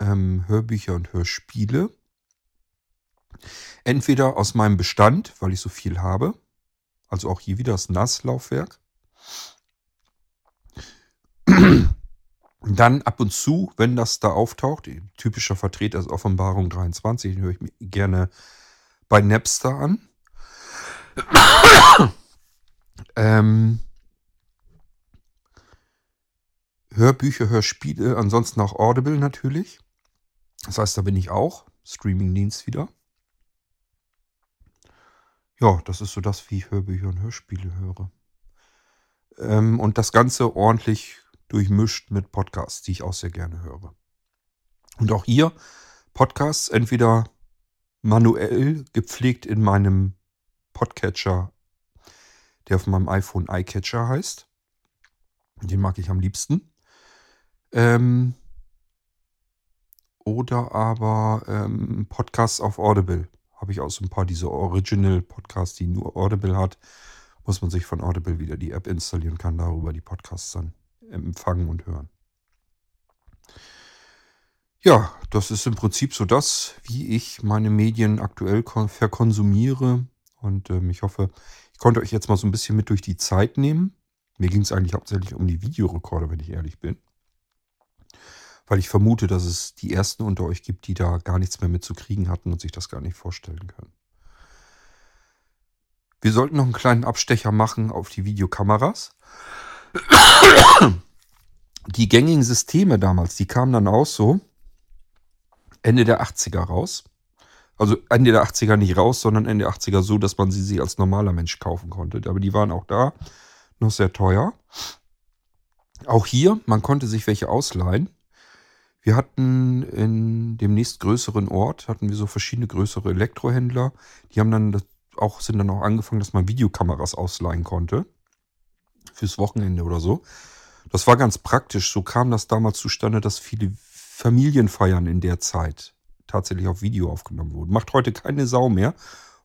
Ähm, Hörbücher und Hörspiele. Entweder aus meinem Bestand, weil ich so viel habe. Also auch hier wieder das NAS-Laufwerk. Dann ab und zu, wenn das da auftaucht, typischer Vertreter ist Offenbarung 23, den höre ich mir gerne bei Napster an. ähm, Hörbücher, Hörspiele, ansonsten auch Audible natürlich. Das heißt, da bin ich auch. Streamingdienst wieder. Ja, das ist so das, wie ich Hörbücher und Hörspiele höre. Ähm, und das Ganze ordentlich durchmischt mit Podcasts, die ich auch sehr gerne höre. Und auch hier Podcasts entweder manuell gepflegt in meinem Podcatcher, der auf meinem iPhone iCatcher heißt. Den mag ich am liebsten. Ähm, oder aber ähm, Podcasts auf Audible habe ich auch so ein paar dieser Original-Podcasts, die nur Audible hat. Muss man sich von Audible wieder die App installieren, kann darüber die Podcasts dann empfangen und hören. Ja, das ist im Prinzip so das, wie ich meine Medien aktuell verkonsumiere. Und ähm, ich hoffe, ich konnte euch jetzt mal so ein bisschen mit durch die Zeit nehmen. Mir ging es eigentlich hauptsächlich um die Videorekorder, wenn ich ehrlich bin. Weil ich vermute, dass es die ersten unter euch gibt, die da gar nichts mehr mit zu kriegen hatten und sich das gar nicht vorstellen können. Wir sollten noch einen kleinen Abstecher machen auf die Videokameras. Die gängigen Systeme damals, die kamen dann auch so, Ende der 80er raus. Also Ende der 80er nicht raus, sondern Ende der 80er so, dass man sie sich als normaler Mensch kaufen konnte. Aber die waren auch da noch sehr teuer. Auch hier, man konnte sich welche ausleihen. Wir hatten in dem nächstgrößeren Ort, hatten wir so verschiedene größere Elektrohändler. Die haben dann auch, sind dann auch angefangen, dass man Videokameras ausleihen konnte. Fürs Wochenende oder so. Das war ganz praktisch. So kam das damals zustande, dass viele Familienfeiern in der Zeit tatsächlich auf Video aufgenommen wurden. Macht heute keine Sau mehr.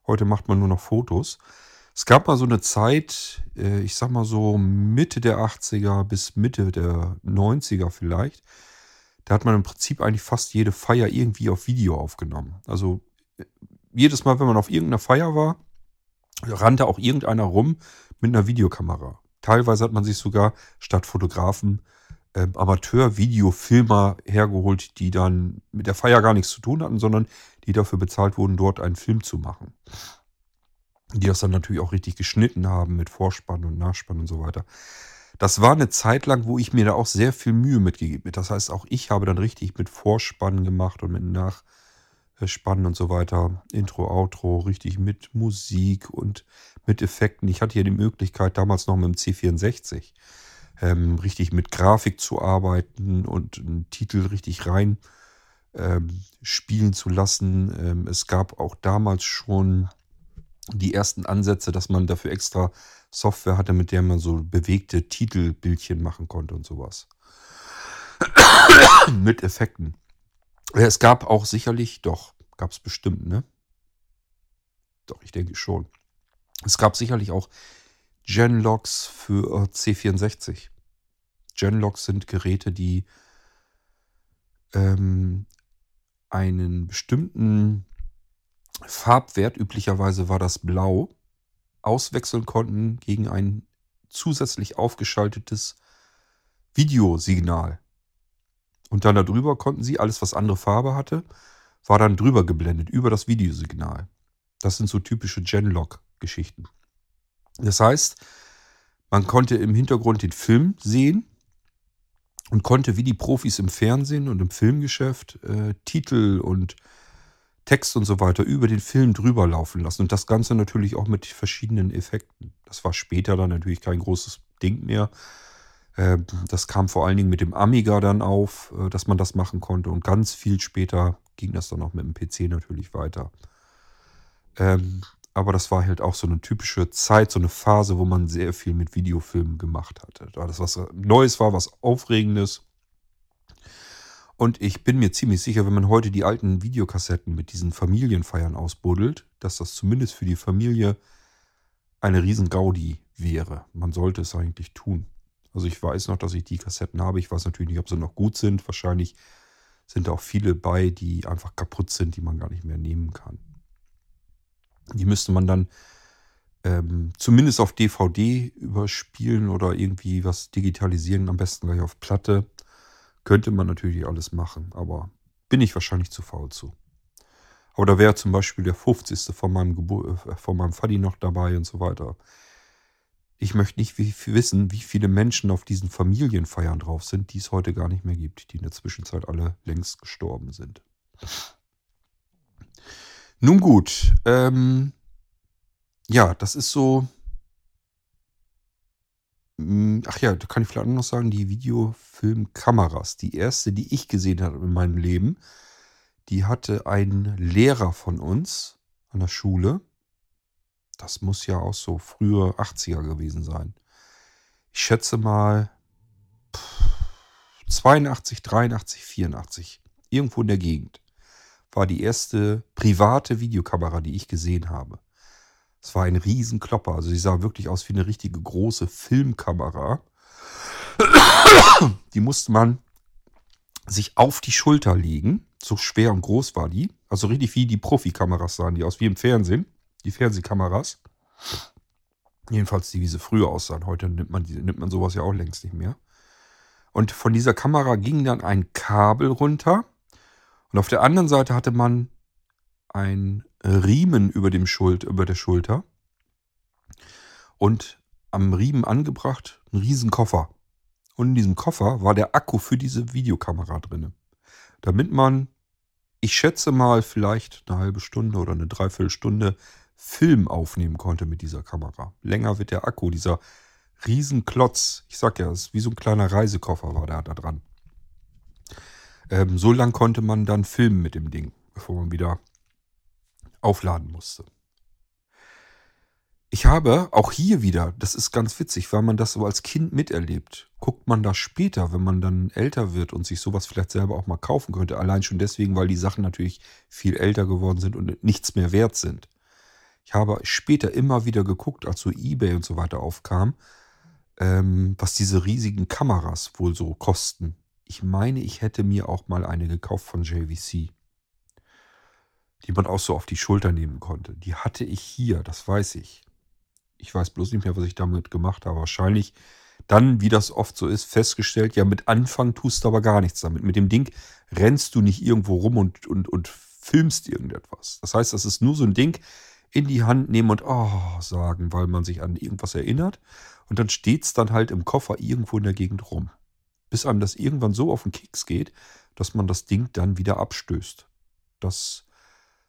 Heute macht man nur noch Fotos. Es gab mal so eine Zeit, äh, ich sag mal so Mitte der 80er bis Mitte der 90er vielleicht. Da hat man im Prinzip eigentlich fast jede Feier irgendwie auf Video aufgenommen. Also äh, jedes Mal, wenn man auf irgendeiner Feier war, rannte auch irgendeiner rum mit einer Videokamera. Teilweise hat man sich sogar statt Fotografen äh, Amateur-Videofilmer hergeholt, die dann mit der Feier gar nichts zu tun hatten, sondern die dafür bezahlt wurden, dort einen Film zu machen. Die das dann natürlich auch richtig geschnitten haben mit Vorspann und Nachspann und so weiter. Das war eine Zeit lang, wo ich mir da auch sehr viel Mühe mitgegeben habe. Das heißt, auch ich habe dann richtig mit Vorspannen gemacht und mit Nachspannen und so weiter. Intro, Outro, richtig mit Musik und mit Effekten. Ich hatte ja die Möglichkeit, damals noch mit dem C64 ähm, richtig mit Grafik zu arbeiten und einen Titel richtig rein ähm, spielen zu lassen. Ähm, es gab auch damals schon die ersten Ansätze, dass man dafür extra Software hatte, mit der man so bewegte Titelbildchen machen konnte und sowas. mit Effekten. Es gab auch sicherlich, doch, gab es bestimmt, ne? Doch, ich denke schon. Es gab sicherlich auch Genlogs für äh, C64. Genlogs sind Geräte, die ähm, einen bestimmten Farbwert, üblicherweise war das blau, auswechseln konnten gegen ein zusätzlich aufgeschaltetes Videosignal. Und dann darüber konnten sie, alles was andere Farbe hatte, war dann drüber geblendet, über das Videosignal. Das sind so typische Genlog-Geschichten. Das heißt, man konnte im Hintergrund den Film sehen und konnte wie die Profis im Fernsehen und im Filmgeschäft äh, Titel und Text und so weiter über den Film drüber laufen lassen. Und das Ganze natürlich auch mit verschiedenen Effekten. Das war später dann natürlich kein großes Ding mehr. Äh, das kam vor allen Dingen mit dem Amiga dann auf, äh, dass man das machen konnte. Und ganz viel später ging das dann auch mit dem PC natürlich weiter. Aber das war halt auch so eine typische Zeit, so eine Phase, wo man sehr viel mit Videofilmen gemacht hatte. Da das was Neues war, was Aufregendes. Und ich bin mir ziemlich sicher, wenn man heute die alten Videokassetten mit diesen Familienfeiern ausbuddelt, dass das zumindest für die Familie eine riesen Gaudi wäre. Man sollte es eigentlich tun. Also ich weiß noch, dass ich die Kassetten habe. Ich weiß natürlich nicht, ob sie noch gut sind. Wahrscheinlich sind da auch viele bei, die einfach kaputt sind, die man gar nicht mehr nehmen kann. Die müsste man dann ähm, zumindest auf DVD überspielen oder irgendwie was digitalisieren, am besten gleich auf Platte. Könnte man natürlich alles machen, aber bin ich wahrscheinlich zu faul zu. Aber da wäre zum Beispiel der 50. von meinem, Gebur äh, meinem Faddy noch dabei und so weiter. Ich möchte nicht wissen, wie viele Menschen auf diesen Familienfeiern drauf sind, die es heute gar nicht mehr gibt, die in der Zwischenzeit alle längst gestorben sind. Nun gut, ähm, ja, das ist so. Hm, ach ja, da kann ich vielleicht auch noch sagen, die Videofilmkameras. Die erste, die ich gesehen habe in meinem Leben, die hatte ein Lehrer von uns an der Schule. Das muss ja auch so frühe 80er gewesen sein. Ich schätze mal 82, 83, 84. Irgendwo in der Gegend war die erste private Videokamera, die ich gesehen habe. Es war ein Riesenklopper. Also sie sah wirklich aus wie eine richtige große Filmkamera. Die musste man sich auf die Schulter legen. So schwer und groß war die. Also richtig wie die Profikameras sahen die aus, wie im Fernsehen. Die Fernsehkameras. Jedenfalls die, wie sie früher aussahen. Heute nimmt man, nimmt man sowas ja auch längst nicht mehr. Und von dieser Kamera ging dann ein Kabel runter. Und auf der anderen Seite hatte man ein Riemen über, dem Schuld, über der Schulter. Und am Riemen angebracht ein Riesenkoffer. Und in diesem Koffer war der Akku für diese Videokamera drin. Damit man, ich schätze mal, vielleicht eine halbe Stunde oder eine Dreiviertelstunde Film aufnehmen konnte mit dieser Kamera. Länger wird der Akku, dieser Riesenklotz, ich sag ja, es ist wie so ein kleiner Reisekoffer war da, da dran. Ähm, so lang konnte man dann filmen mit dem Ding, bevor man wieder aufladen musste. Ich habe auch hier wieder, das ist ganz witzig, weil man das so als Kind miterlebt, guckt man da später, wenn man dann älter wird und sich sowas vielleicht selber auch mal kaufen könnte. Allein schon deswegen, weil die Sachen natürlich viel älter geworden sind und nichts mehr wert sind. Ich habe später immer wieder geguckt, als so eBay und so weiter aufkam, ähm, was diese riesigen Kameras wohl so kosten. Ich meine, ich hätte mir auch mal eine gekauft von JVC die man auch so auf die Schulter nehmen konnte. Die hatte ich hier, das weiß ich. Ich weiß bloß nicht mehr, was ich damit gemacht habe. Wahrscheinlich dann, wie das oft so ist, festgestellt, ja, mit Anfang tust du aber gar nichts damit. Mit dem Ding rennst du nicht irgendwo rum und, und, und filmst irgendetwas. Das heißt, das ist nur so ein Ding, in die Hand nehmen und oh sagen, weil man sich an irgendwas erinnert. Und dann steht es dann halt im Koffer irgendwo in der Gegend rum. Bis einem das irgendwann so auf den Keks geht, dass man das Ding dann wieder abstößt. Das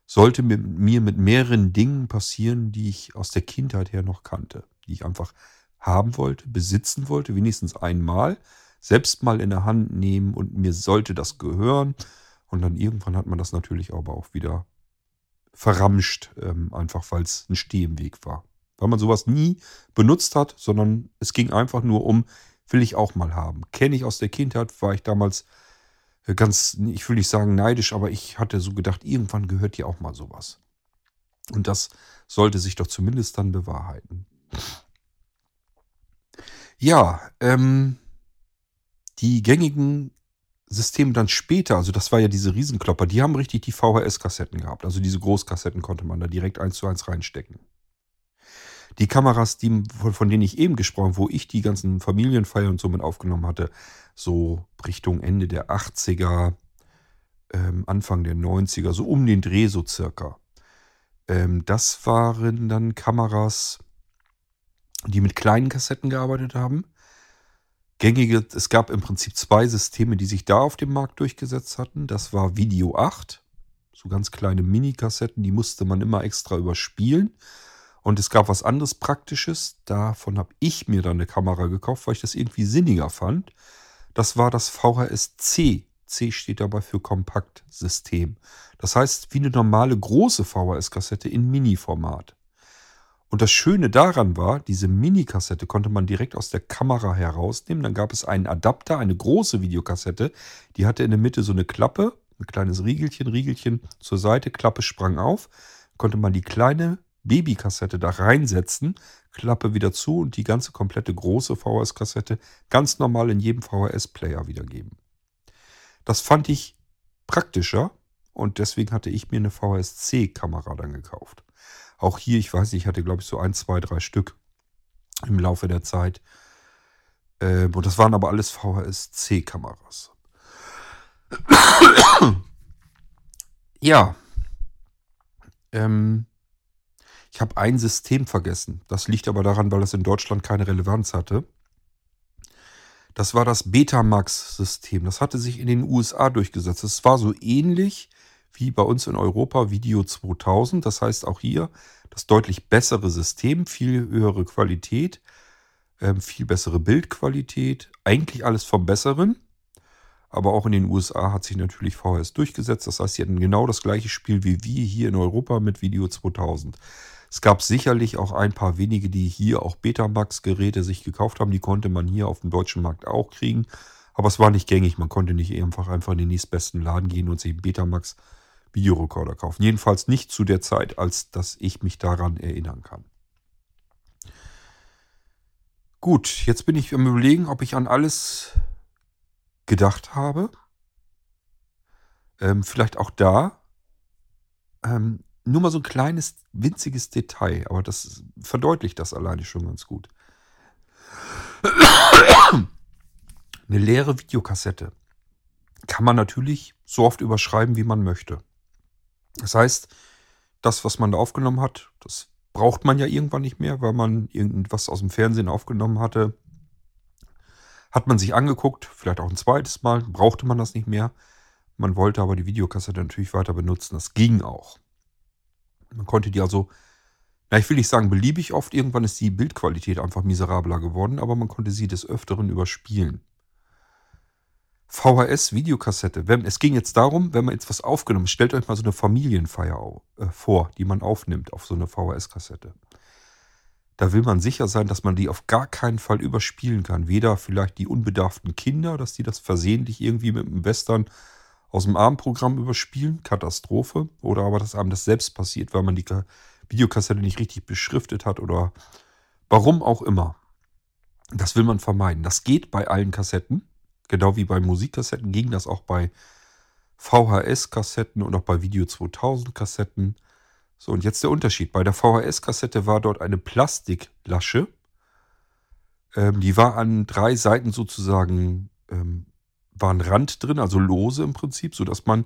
sollte mir, mir mit mehreren Dingen passieren, die ich aus der Kindheit her noch kannte, die ich einfach haben wollte, besitzen wollte, wenigstens einmal, selbst mal in der Hand nehmen und mir sollte das gehören. Und dann irgendwann hat man das natürlich aber auch wieder verramscht, ähm, einfach weil es ein Steh im Weg war. Weil man sowas nie benutzt hat, sondern es ging einfach nur um, will ich auch mal haben. Kenne ich aus der Kindheit, war ich damals äh, ganz, ich will nicht sagen neidisch, aber ich hatte so gedacht, irgendwann gehört dir auch mal sowas. Und das sollte sich doch zumindest dann bewahrheiten. Ja, ähm, die gängigen Systeme dann später, also das war ja diese Riesenklopper, die haben richtig die VHS-Kassetten gehabt. Also diese Großkassetten konnte man da direkt eins zu eins reinstecken. Die Kameras, die, von, von denen ich eben gesprochen habe, wo ich die ganzen Familienfeiern und so mit aufgenommen hatte, so Richtung Ende der 80er, ähm, Anfang der 90er, so um den Dreh so circa. Ähm, das waren dann Kameras, die mit kleinen Kassetten gearbeitet haben. Gängige, es gab im Prinzip zwei Systeme, die sich da auf dem Markt durchgesetzt hatten. Das war Video 8, so ganz kleine Mini-Kassetten, die musste man immer extra überspielen. Und es gab was anderes Praktisches. Davon habe ich mir dann eine Kamera gekauft, weil ich das irgendwie sinniger fand. Das war das VHS-C. C steht dabei für Kompaktsystem. Das heißt, wie eine normale große VHS-Kassette in Mini-Format. Und das Schöne daran war, diese Mini-Kassette konnte man direkt aus der Kamera herausnehmen. Dann gab es einen Adapter, eine große Videokassette. Die hatte in der Mitte so eine Klappe, ein kleines Riegelchen, Riegelchen zur Seite, Klappe sprang auf. Konnte man die kleine Babykassette da reinsetzen, Klappe wieder zu und die ganze komplette große VHS-Kassette ganz normal in jedem VHS-Player wiedergeben. Das fand ich praktischer und deswegen hatte ich mir eine VHS-C-Kamera dann gekauft. Auch hier, ich weiß nicht, ich hatte glaube ich so ein, zwei, drei Stück im Laufe der Zeit. Ähm, und das waren aber alles VHS-C-Kameras. ja. Ähm, ich habe ein System vergessen. Das liegt aber daran, weil das in Deutschland keine Relevanz hatte. Das war das Betamax-System. Das hatte sich in den USA durchgesetzt. Es war so ähnlich wie bei uns in Europa Video 2000. Das heißt auch hier das deutlich bessere System, viel höhere Qualität, ähm, viel bessere Bildqualität. Eigentlich alles vom Besseren. Aber auch in den USA hat sich natürlich VHS durchgesetzt. Das heißt, sie hatten genau das gleiche Spiel wie wir hier in Europa mit Video 2000. Es gab sicherlich auch ein paar wenige, die hier auch Betamax-Geräte sich gekauft haben. Die konnte man hier auf dem deutschen Markt auch kriegen. Aber es war nicht gängig. Man konnte nicht einfach, einfach in den nächstbesten Laden gehen und sich ein Betamax Videorekorder kaufen. Jedenfalls nicht zu der Zeit, als dass ich mich daran erinnern kann. Gut, jetzt bin ich am Überlegen, ob ich an alles gedacht habe. Ähm, vielleicht auch da. Ähm, nur mal so ein kleines, winziges Detail, aber das verdeutlicht das alleine schon ganz gut. Eine leere Videokassette kann man natürlich so oft überschreiben, wie man möchte. Das heißt, das, was man da aufgenommen hat, das braucht man ja irgendwann nicht mehr, weil man irgendwas aus dem Fernsehen aufgenommen hatte. Hat man sich angeguckt, vielleicht auch ein zweites Mal, brauchte man das nicht mehr. Man wollte aber die Videokassette natürlich weiter benutzen. Das ging auch. Man konnte die also, na, ich will nicht sagen beliebig oft, irgendwann ist die Bildqualität einfach miserabler geworden, aber man konnte sie des Öfteren überspielen. VHS-Videokassette. Es ging jetzt darum, wenn man jetzt was aufgenommen stellt euch mal so eine Familienfeier äh, vor, die man aufnimmt auf so eine VHS-Kassette. Da will man sicher sein, dass man die auf gar keinen Fall überspielen kann. Weder vielleicht die unbedarften Kinder, dass die das versehentlich irgendwie mit einem Western aus dem Abendprogramm überspielen, Katastrophe, oder aber dass einem das selbst passiert, weil man die Videokassette nicht richtig beschriftet hat oder warum auch immer. Das will man vermeiden. Das geht bei allen Kassetten. Genau wie bei Musikkassetten ging das auch bei VHS-Kassetten und auch bei Video 2000-Kassetten. So, und jetzt der Unterschied. Bei der VHS-Kassette war dort eine Plastiklasche. Ähm, die war an drei Seiten sozusagen, ähm, war ein Rand drin, also lose im Prinzip, sodass man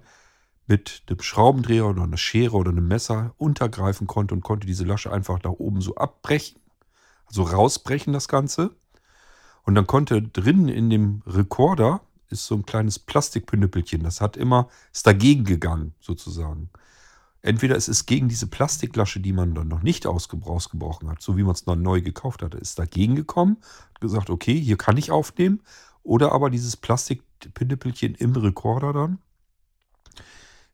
mit einem Schraubendreher oder einer Schere oder einem Messer untergreifen konnte und konnte diese Lasche einfach da oben so abbrechen, also rausbrechen das Ganze. Und dann konnte drinnen in dem Rekorder ist so ein kleines Plastikpünnepelchen. Das hat immer, ist dagegen gegangen, sozusagen. Entweder es ist gegen diese Plastiklasche, die man dann noch nicht ausgebrochen hat, so wie man es noch neu gekauft hatte, ist dagegen gekommen, hat gesagt, okay, hier kann ich aufnehmen. Oder aber dieses Plastikpünnepelchen im Rekorder dann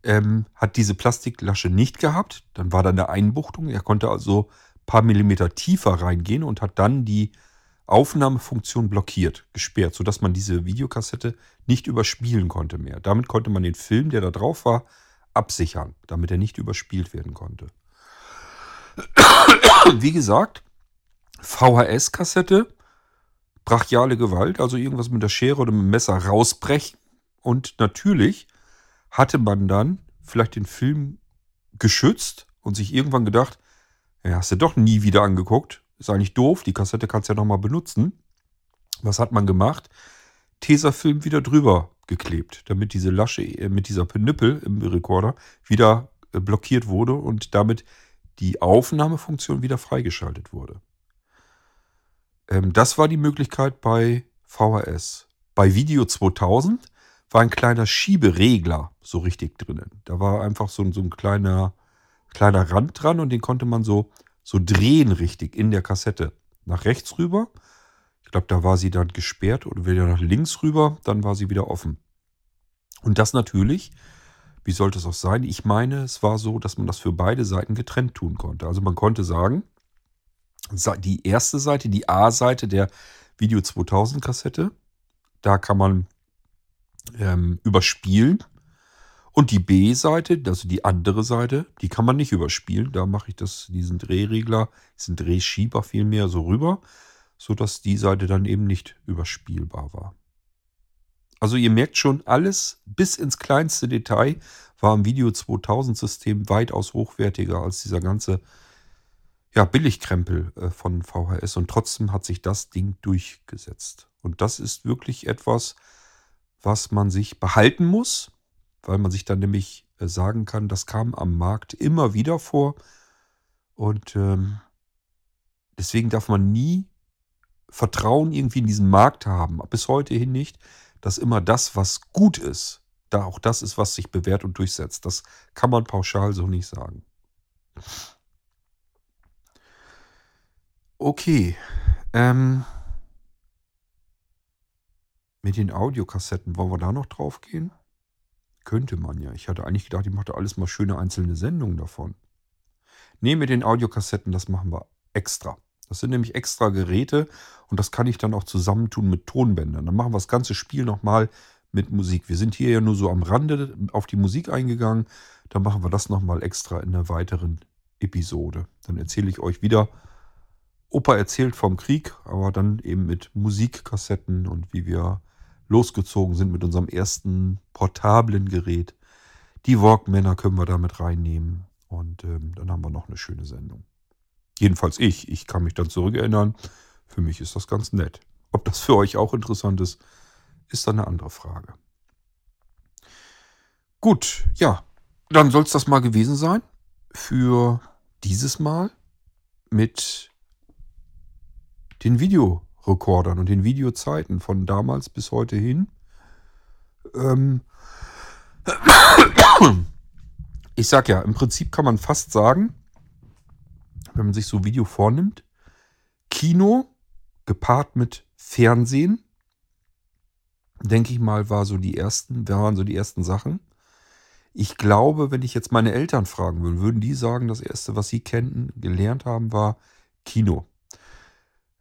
ähm, hat diese Plastiklasche nicht gehabt. Dann war da eine Einbuchtung. Er konnte also ein paar Millimeter tiefer reingehen und hat dann die Aufnahmefunktion blockiert, gesperrt, sodass man diese Videokassette nicht überspielen konnte mehr. Damit konnte man den Film, der da drauf war, absichern, damit er nicht überspielt werden konnte. Wie gesagt, VHS-Kassette, brachiale Gewalt, also irgendwas mit der Schere oder mit dem Messer rausbrechen. Und natürlich hatte man dann vielleicht den Film geschützt und sich irgendwann gedacht, ja, hast du doch nie wieder angeguckt. Ist eigentlich doof, die Kassette kannst du ja nochmal benutzen. Was hat man gemacht? Tesafilm wieder drüber geklebt, damit diese Lasche äh, mit dieser Penüppel im Rekorder wieder äh, blockiert wurde und damit die Aufnahmefunktion wieder freigeschaltet wurde. Ähm, das war die Möglichkeit bei VHS. Bei Video 2000 war ein kleiner Schieberegler so richtig drinnen. Da war einfach so, so ein kleiner, kleiner Rand dran und den konnte man so so drehen richtig in der Kassette. Nach rechts rüber. Ich glaube, da war sie dann gesperrt und wieder nach links rüber, dann war sie wieder offen. Und das natürlich, wie sollte es auch sein? Ich meine, es war so, dass man das für beide Seiten getrennt tun konnte. Also man konnte sagen, die erste Seite, die A-Seite der Video 2000 Kassette, da kann man ähm, überspielen und die B-Seite, also die andere Seite, die kann man nicht überspielen. Da mache ich das, diesen Drehregler, diesen Drehschieber vielmehr so rüber, sodass die Seite dann eben nicht überspielbar war. Also ihr merkt schon, alles bis ins kleinste Detail war im Video 2000 System weitaus hochwertiger als dieser ganze ja, Billigkrempel äh, von VHS und trotzdem hat sich das Ding durchgesetzt. Und das ist wirklich etwas, was man sich behalten muss, weil man sich dann nämlich äh, sagen kann, das kam am Markt immer wieder vor. Und ähm, deswegen darf man nie Vertrauen irgendwie in diesen Markt haben, bis heute hin nicht, dass immer das, was gut ist, da auch das ist, was sich bewährt und durchsetzt. Das kann man pauschal so nicht sagen. Okay. Ähm, mit den Audiokassetten, wollen wir da noch drauf gehen? Könnte man ja. Ich hatte eigentlich gedacht, ich mache da alles mal schöne einzelne Sendungen davon. Nee, mit den Audiokassetten, das machen wir extra. Das sind nämlich extra Geräte und das kann ich dann auch zusammentun mit Tonbändern. Dann machen wir das ganze Spiel nochmal mit Musik. Wir sind hier ja nur so am Rande auf die Musik eingegangen. Dann machen wir das nochmal extra in einer weiteren Episode. Dann erzähle ich euch wieder. Opa erzählt vom Krieg, aber dann eben mit Musikkassetten und wie wir losgezogen sind mit unserem ersten portablen Gerät. Die Walkmänner können wir damit reinnehmen. Und ähm, dann haben wir noch eine schöne Sendung. Jedenfalls ich. Ich kann mich dann zurückerinnern. Für mich ist das ganz nett. Ob das für euch auch interessant ist, ist dann eine andere Frage. Gut, ja, dann soll es das mal gewesen sein für dieses Mal mit den Videorekordern und den Videozeiten von damals bis heute hin. Ähm ich sag ja, im Prinzip kann man fast sagen, wenn man sich so Video vornimmt, Kino gepaart mit Fernsehen, denke ich mal, war so die ersten, waren so die ersten Sachen. Ich glaube, wenn ich jetzt meine Eltern fragen würde, würden die sagen, das erste, was sie kennten, gelernt haben, war Kino.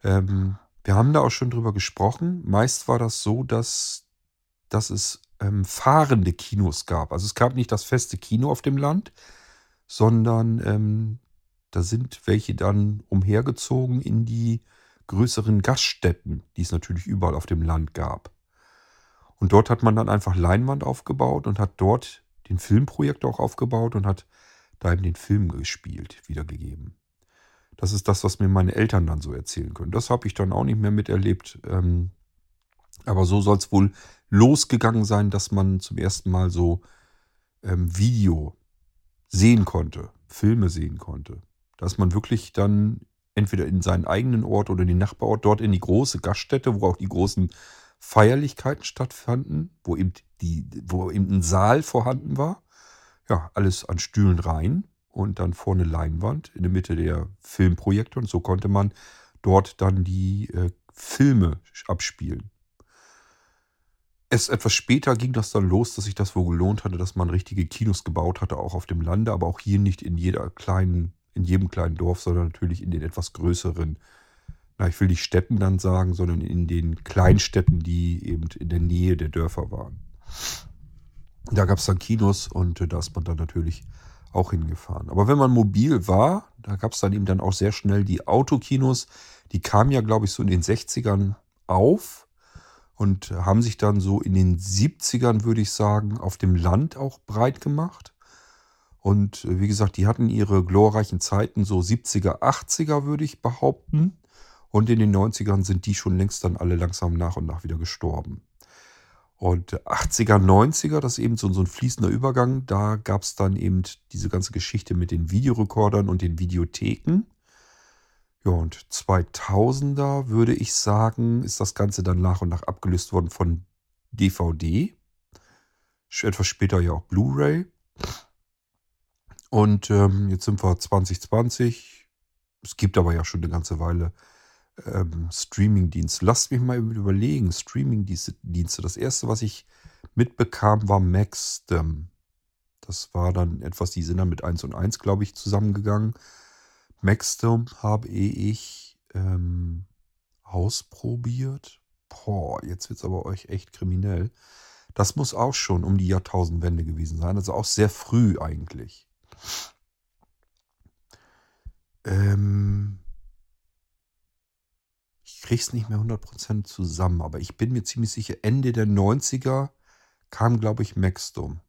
Ähm, wir haben da auch schon drüber gesprochen. Meist war das so, dass, dass es ähm, fahrende Kinos gab. Also es gab nicht das feste Kino auf dem Land, sondern ähm, da sind welche dann umhergezogen in die größeren Gaststätten, die es natürlich überall auf dem Land gab. Und dort hat man dann einfach Leinwand aufgebaut und hat dort den Filmprojektor auch aufgebaut und hat da eben den Film gespielt, wiedergegeben. Das ist das, was mir meine Eltern dann so erzählen können. Das habe ich dann auch nicht mehr miterlebt. Ähm, aber so soll es wohl losgegangen sein, dass man zum ersten Mal so ähm, Video sehen konnte, Filme sehen konnte. Dass man wirklich dann entweder in seinen eigenen Ort oder in den Nachbarort, dort in die große Gaststätte, wo auch die großen Feierlichkeiten stattfanden, wo eben, die, wo eben ein Saal vorhanden war. Ja, alles an Stühlen rein und dann vorne Leinwand, in der Mitte der Filmprojekte und so konnte man dort dann die äh, Filme abspielen. Erst etwas später ging das dann los, dass sich das wohl gelohnt hatte, dass man richtige Kinos gebaut hatte, auch auf dem Lande, aber auch hier nicht in jeder kleinen, in jedem kleinen Dorf, sondern natürlich in den etwas größeren na, ich will nicht Städten dann sagen, sondern in den Kleinstädten, die eben in der Nähe der Dörfer waren. Da gab es dann Kinos und äh, da ist man dann natürlich auch hingefahren. Aber wenn man mobil war, da gab es dann eben dann auch sehr schnell die Autokinos. Die kamen ja, glaube ich, so in den 60ern auf und haben sich dann so in den 70ern, würde ich sagen, auf dem Land auch breit gemacht. Und äh, wie gesagt, die hatten ihre glorreichen Zeiten so 70er, 80er, würde ich behaupten. Und in den 90ern sind die schon längst dann alle langsam nach und nach wieder gestorben. Und 80er, 90er, das ist eben so, ein fließender Übergang. Da gab es dann eben diese ganze Geschichte mit den Videorekordern und den Videotheken. Ja, und 2000er würde ich sagen, ist das Ganze dann nach und nach abgelöst worden von DVD. Etwas später ja auch Blu-ray. Und ähm, jetzt sind wir 2020. Es gibt aber ja schon eine ganze Weile ähm, Streamingdienst. Lasst mich mal überlegen. Streamingdienste. Das erste, was ich mitbekam, war Maxdem. Das war dann etwas, die sind dann mit 1 und 1, glaube ich, zusammengegangen. Maxdem habe ich ähm, ausprobiert. Boah, jetzt wird es aber euch echt kriminell. Das muss auch schon um die Jahrtausendwende gewesen sein. Also auch sehr früh eigentlich. Ähm, krieg's nicht mehr 100% zusammen, aber ich bin mir ziemlich sicher, Ende der 90er kam, glaube ich, Maxdom.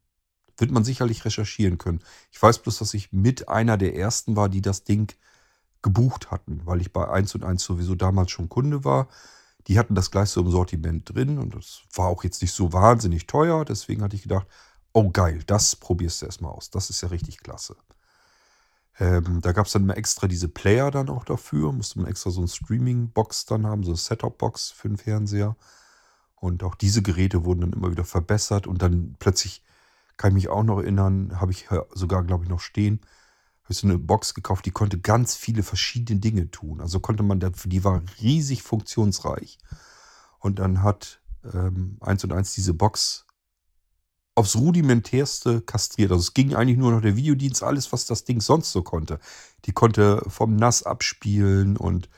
Wird man sicherlich recherchieren können. Ich weiß bloß, dass ich mit einer der ersten war, die das Ding gebucht hatten, weil ich bei 1 und 1 sowieso damals schon Kunde war. Die hatten das gleich so im Sortiment drin und das war auch jetzt nicht so wahnsinnig teuer. Deswegen hatte ich gedacht, oh geil, das probierst du erstmal aus. Das ist ja richtig klasse. Ähm, da gab es dann immer extra diese Player dann auch dafür. Musste man extra so eine Streaming-Box dann haben, so eine Setup-Box für den Fernseher. Und auch diese Geräte wurden dann immer wieder verbessert. Und dann plötzlich, kann ich mich auch noch erinnern, habe ich sogar, glaube ich, noch stehen, habe ich so eine Box gekauft, die konnte ganz viele verschiedene Dinge tun. Also konnte man, die war riesig funktionsreich. Und dann hat ähm, eins und eins diese Box aufs rudimentärste kastriert. Also es ging eigentlich nur noch der Videodienst, alles, was das Ding sonst so konnte. Die konnte vom NAS abspielen und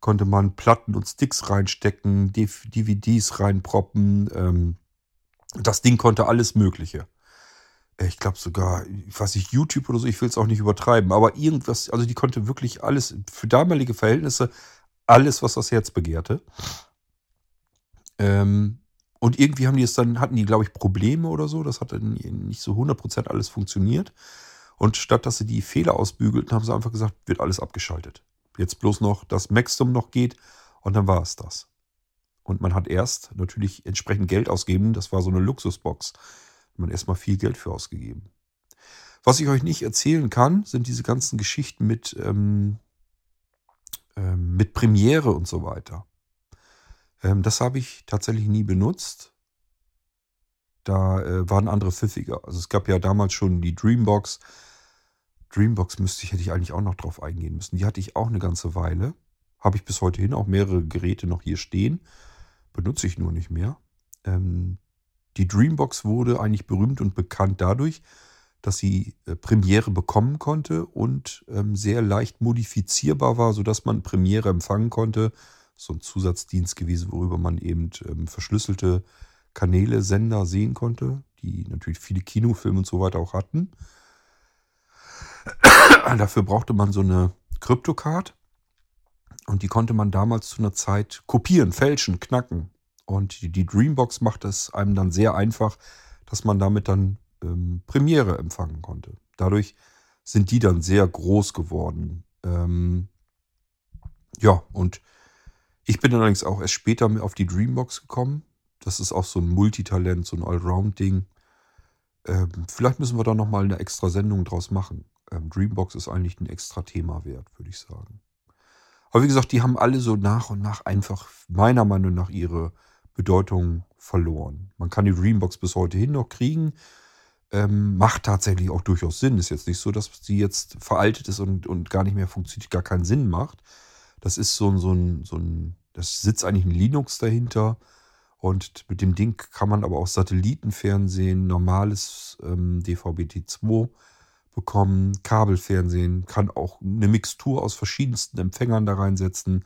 konnte man Platten und Sticks reinstecken, DVDs reinproppen. Ähm, Das Ding konnte alles Mögliche. Äh, ich glaube sogar, ich weiß nicht, YouTube oder so, ich will es auch nicht übertreiben, aber irgendwas, also die konnte wirklich alles, für damalige Verhältnisse, alles, was das Herz begehrte. Ähm, und irgendwie haben die es dann, hatten die, glaube ich, Probleme oder so. Das hat dann nicht so 100% alles funktioniert. Und statt dass sie die Fehler ausbügelten, haben sie einfach gesagt, wird alles abgeschaltet. Jetzt bloß noch, dass Maxdom noch geht und dann war es das. Und man hat erst natürlich entsprechend Geld ausgegeben. Das war so eine Luxusbox. Man erstmal viel Geld für ausgegeben. Was ich euch nicht erzählen kann, sind diese ganzen Geschichten mit, ähm, ähm, mit Premiere und so weiter. Ähm, das habe ich tatsächlich nie benutzt. Da äh, waren andere pfiffiger. Also es gab ja damals schon die Dreambox. Dreambox müsste ich, hätte ich eigentlich auch noch drauf eingehen müssen. Die hatte ich auch eine ganze Weile. Habe ich bis heute hin auch mehrere Geräte noch hier stehen. Benutze ich nur nicht mehr. Ähm, die Dreambox wurde eigentlich berühmt und bekannt dadurch, dass sie äh, Premiere bekommen konnte und ähm, sehr leicht modifizierbar war, sodass man Premiere empfangen konnte so ein Zusatzdienst gewesen, worüber man eben ähm, verschlüsselte Kanäle, Sender sehen konnte, die natürlich viele Kinofilme und so weiter auch hatten. Dafür brauchte man so eine Kryptocard und die konnte man damals zu einer Zeit kopieren, fälschen, knacken. Und die, Dreambox macht es einem dann sehr einfach, dass man damit dann ähm, Premiere empfangen konnte. Dadurch sind die dann sehr groß geworden. Ähm, ja, und ich bin allerdings auch erst später auf die Dreambox gekommen. Das ist auch so ein Multitalent, so ein Allround-Ding. Ähm, vielleicht müssen wir da nochmal eine extra Sendung draus machen. Ähm, Dreambox ist eigentlich ein extra Thema wert, würde ich sagen. Aber wie gesagt, die haben alle so nach und nach einfach meiner Meinung nach ihre Bedeutung verloren. Man kann die Dreambox bis heute hin noch kriegen. Ähm, macht tatsächlich auch durchaus Sinn. Ist jetzt nicht so, dass sie jetzt veraltet ist und, und gar nicht mehr funktioniert, gar keinen Sinn macht. Das ist so ein, so ein, so ein, das sitzt eigentlich ein Linux dahinter. Und mit dem Ding kann man aber auch Satellitenfernsehen, normales ähm, DVB-T2 bekommen, Kabelfernsehen, kann auch eine Mixtur aus verschiedensten Empfängern da reinsetzen.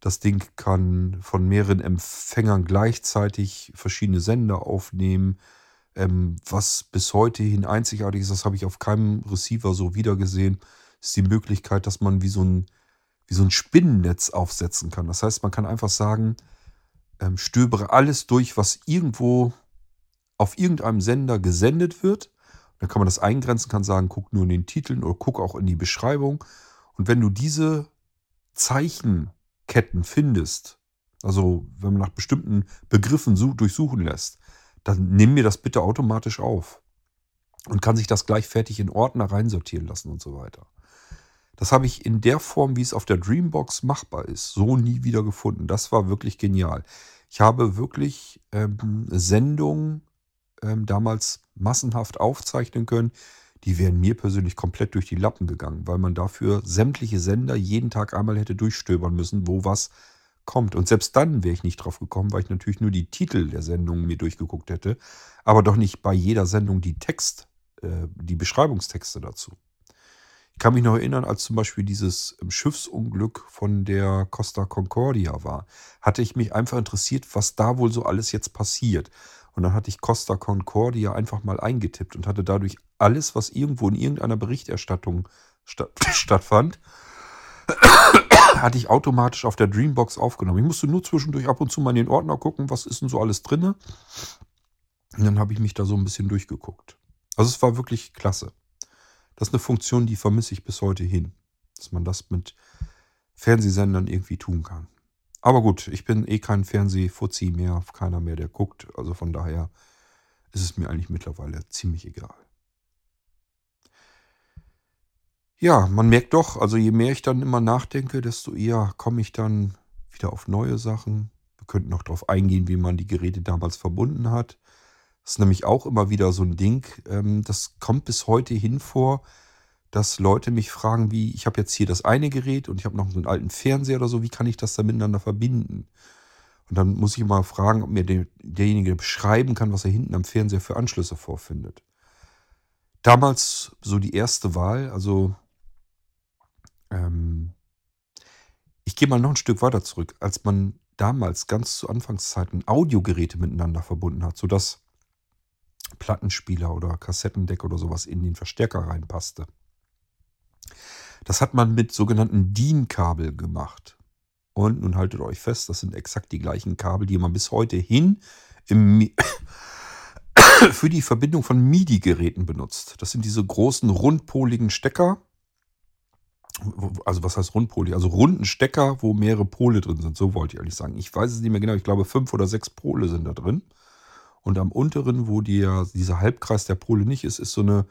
Das Ding kann von mehreren Empfängern gleichzeitig verschiedene Sender aufnehmen. Ähm, was bis heute hin einzigartig ist, das habe ich auf keinem Receiver so wiedergesehen, ist die Möglichkeit, dass man wie so ein wie so ein Spinnennetz aufsetzen kann. Das heißt, man kann einfach sagen, ähm, stöbere alles durch, was irgendwo auf irgendeinem Sender gesendet wird. Dann kann man das eingrenzen, kann sagen, guck nur in den Titeln oder guck auch in die Beschreibung. Und wenn du diese Zeichenketten findest, also wenn man nach bestimmten Begriffen durchsuchen lässt, dann nimm mir das bitte automatisch auf. Und kann sich das gleich fertig in Ordner reinsortieren lassen und so weiter. Das habe ich in der Form, wie es auf der Dreambox machbar ist, so nie wieder gefunden. Das war wirklich genial. Ich habe wirklich ähm, Sendungen ähm, damals massenhaft aufzeichnen können. Die wären mir persönlich komplett durch die Lappen gegangen, weil man dafür sämtliche Sender jeden Tag einmal hätte durchstöbern müssen, wo was kommt. Und selbst dann wäre ich nicht drauf gekommen, weil ich natürlich nur die Titel der Sendungen mir durchgeguckt hätte, aber doch nicht bei jeder Sendung die Text, äh, die Beschreibungstexte dazu. Ich kann mich noch erinnern, als zum Beispiel dieses ähm, Schiffsunglück von der Costa Concordia war, hatte ich mich einfach interessiert, was da wohl so alles jetzt passiert. Und dann hatte ich Costa Concordia einfach mal eingetippt und hatte dadurch alles, was irgendwo in irgendeiner Berichterstattung sta stattfand, hatte ich automatisch auf der Dreambox aufgenommen. Ich musste nur zwischendurch ab und zu mal in den Ordner gucken, was ist denn so alles drin. Und dann habe ich mich da so ein bisschen durchgeguckt. Also es war wirklich klasse. Das ist eine Funktion, die vermisse ich bis heute hin. Dass man das mit Fernsehsendern irgendwie tun kann. Aber gut, ich bin eh kein Fernsehfuzzi mehr, keiner mehr, der guckt. Also von daher ist es mir eigentlich mittlerweile ziemlich egal. Ja, man merkt doch, also je mehr ich dann immer nachdenke, desto eher komme ich dann wieder auf neue Sachen. Wir könnten noch darauf eingehen, wie man die Geräte damals verbunden hat. Das ist nämlich auch immer wieder so ein Ding. Ähm, das kommt bis heute hin vor, dass Leute mich fragen, wie, ich habe jetzt hier das eine Gerät und ich habe noch einen alten Fernseher oder so, wie kann ich das da miteinander verbinden? Und dann muss ich mal fragen, ob mir der, derjenige beschreiben kann, was er hinten am Fernseher für Anschlüsse vorfindet. Damals so die erste Wahl, also ähm, ich gehe mal noch ein Stück weiter zurück, als man damals ganz zu Anfangszeiten Audiogeräte miteinander verbunden hat, sodass Plattenspieler oder Kassettendeck oder sowas in den Verstärker reinpasste. Das hat man mit sogenannten DIN-Kabel gemacht. Und nun haltet euch fest, das sind exakt die gleichen Kabel, die man bis heute hin für die Verbindung von MIDI-Geräten benutzt. Das sind diese großen rundpoligen Stecker. Also was heißt rundpolig? Also runden Stecker, wo mehrere Pole drin sind. So wollte ich eigentlich sagen. Ich weiß es nicht mehr genau. Ich glaube, fünf oder sechs Pole sind da drin. Und am unteren, wo die, dieser Halbkreis der Pole nicht ist, ist so eine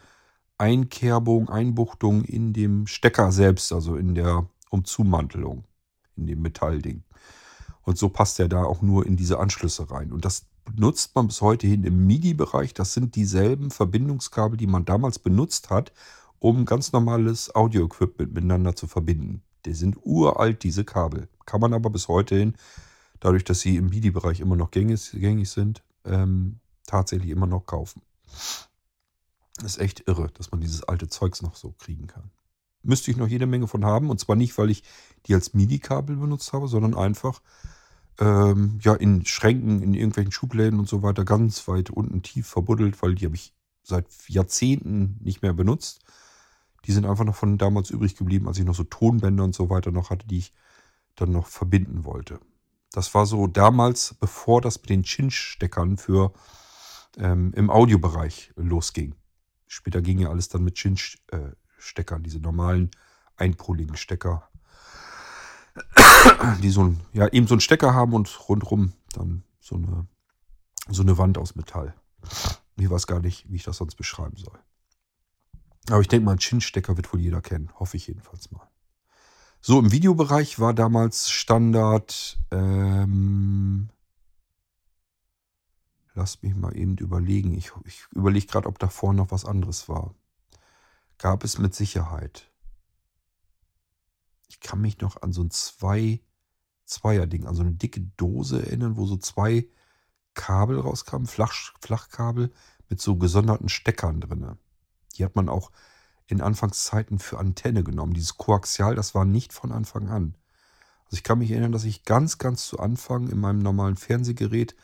Einkerbung, Einbuchtung in dem Stecker selbst, also in der Umzumantelung, in dem Metallding. Und so passt er da auch nur in diese Anschlüsse rein. Und das benutzt man bis heute hin im MIDI-Bereich. Das sind dieselben Verbindungskabel, die man damals benutzt hat, um ganz normales Audio-Equipment miteinander zu verbinden. Die sind uralt, diese Kabel. Kann man aber bis heute hin, dadurch, dass sie im MIDI-Bereich immer noch gängig, gängig sind, ähm, tatsächlich immer noch kaufen. Das ist echt irre, dass man dieses alte Zeugs noch so kriegen kann. Müsste ich noch jede Menge von haben. Und zwar nicht, weil ich die als MIDI-Kabel benutzt habe, sondern einfach ähm, ja, in Schränken, in irgendwelchen Schubläden und so weiter ganz weit unten tief verbuddelt, weil die habe ich seit Jahrzehnten nicht mehr benutzt. Die sind einfach noch von damals übrig geblieben, als ich noch so Tonbänder und so weiter noch hatte, die ich dann noch verbinden wollte. Das war so damals, bevor das mit den Chinch-Steckern für ähm, im Audiobereich losging. Später ging ja alles dann mit Chinch-Steckern, diese normalen einpoligen Stecker, die so ein, ja, eben so einen Stecker haben und rundrum dann so eine, so eine Wand aus Metall. Ich weiß gar nicht, wie ich das sonst beschreiben soll. Aber ich denke mal, einen Chinch-Stecker wird wohl jeder kennen. Hoffe ich jedenfalls mal. So, im Videobereich war damals Standard. Ähm, Lasst mich mal eben überlegen. Ich, ich überlege gerade, ob davor noch was anderes war. Gab es mit Sicherheit. Ich kann mich noch an so ein zwei, Zweier-Ding, an so eine dicke Dose erinnern, wo so zwei Kabel rauskamen, Flach, Flachkabel mit so gesonderten Steckern drin. Die hat man auch in Anfangszeiten für Antenne genommen. Dieses Koaxial, das war nicht von Anfang an. Also ich kann mich erinnern, dass ich ganz, ganz zu Anfang in meinem normalen Fernsehgerät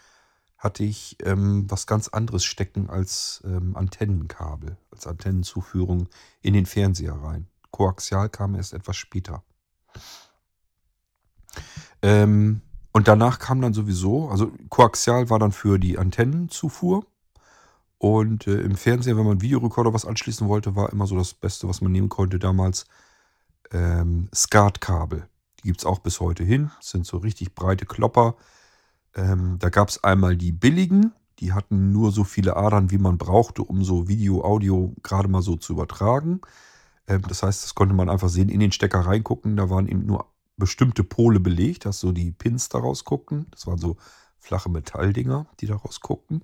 hatte ich ähm, was ganz anderes stecken als ähm, Antennenkabel, als Antennenzuführung in den Fernseher rein. Koaxial kam erst etwas später. Ähm, und danach kam dann sowieso, also Koaxial war dann für die Antennenzufuhr. Und äh, im Fernseher, wenn man Videorekorder was anschließen wollte, war immer so das Beste, was man nehmen konnte damals. Ähm, Skatkabel. Die gibt es auch bis heute hin. Das sind so richtig breite Klopper ähm, da gab es einmal die billigen, die hatten nur so viele Adern, wie man brauchte, um so Video, Audio gerade mal so zu übertragen. Ähm, das heißt, das konnte man einfach sehen, in den Stecker reingucken. Da waren eben nur bestimmte Pole belegt, dass so die Pins daraus guckten. Das waren so flache Metalldinger, die daraus guckten.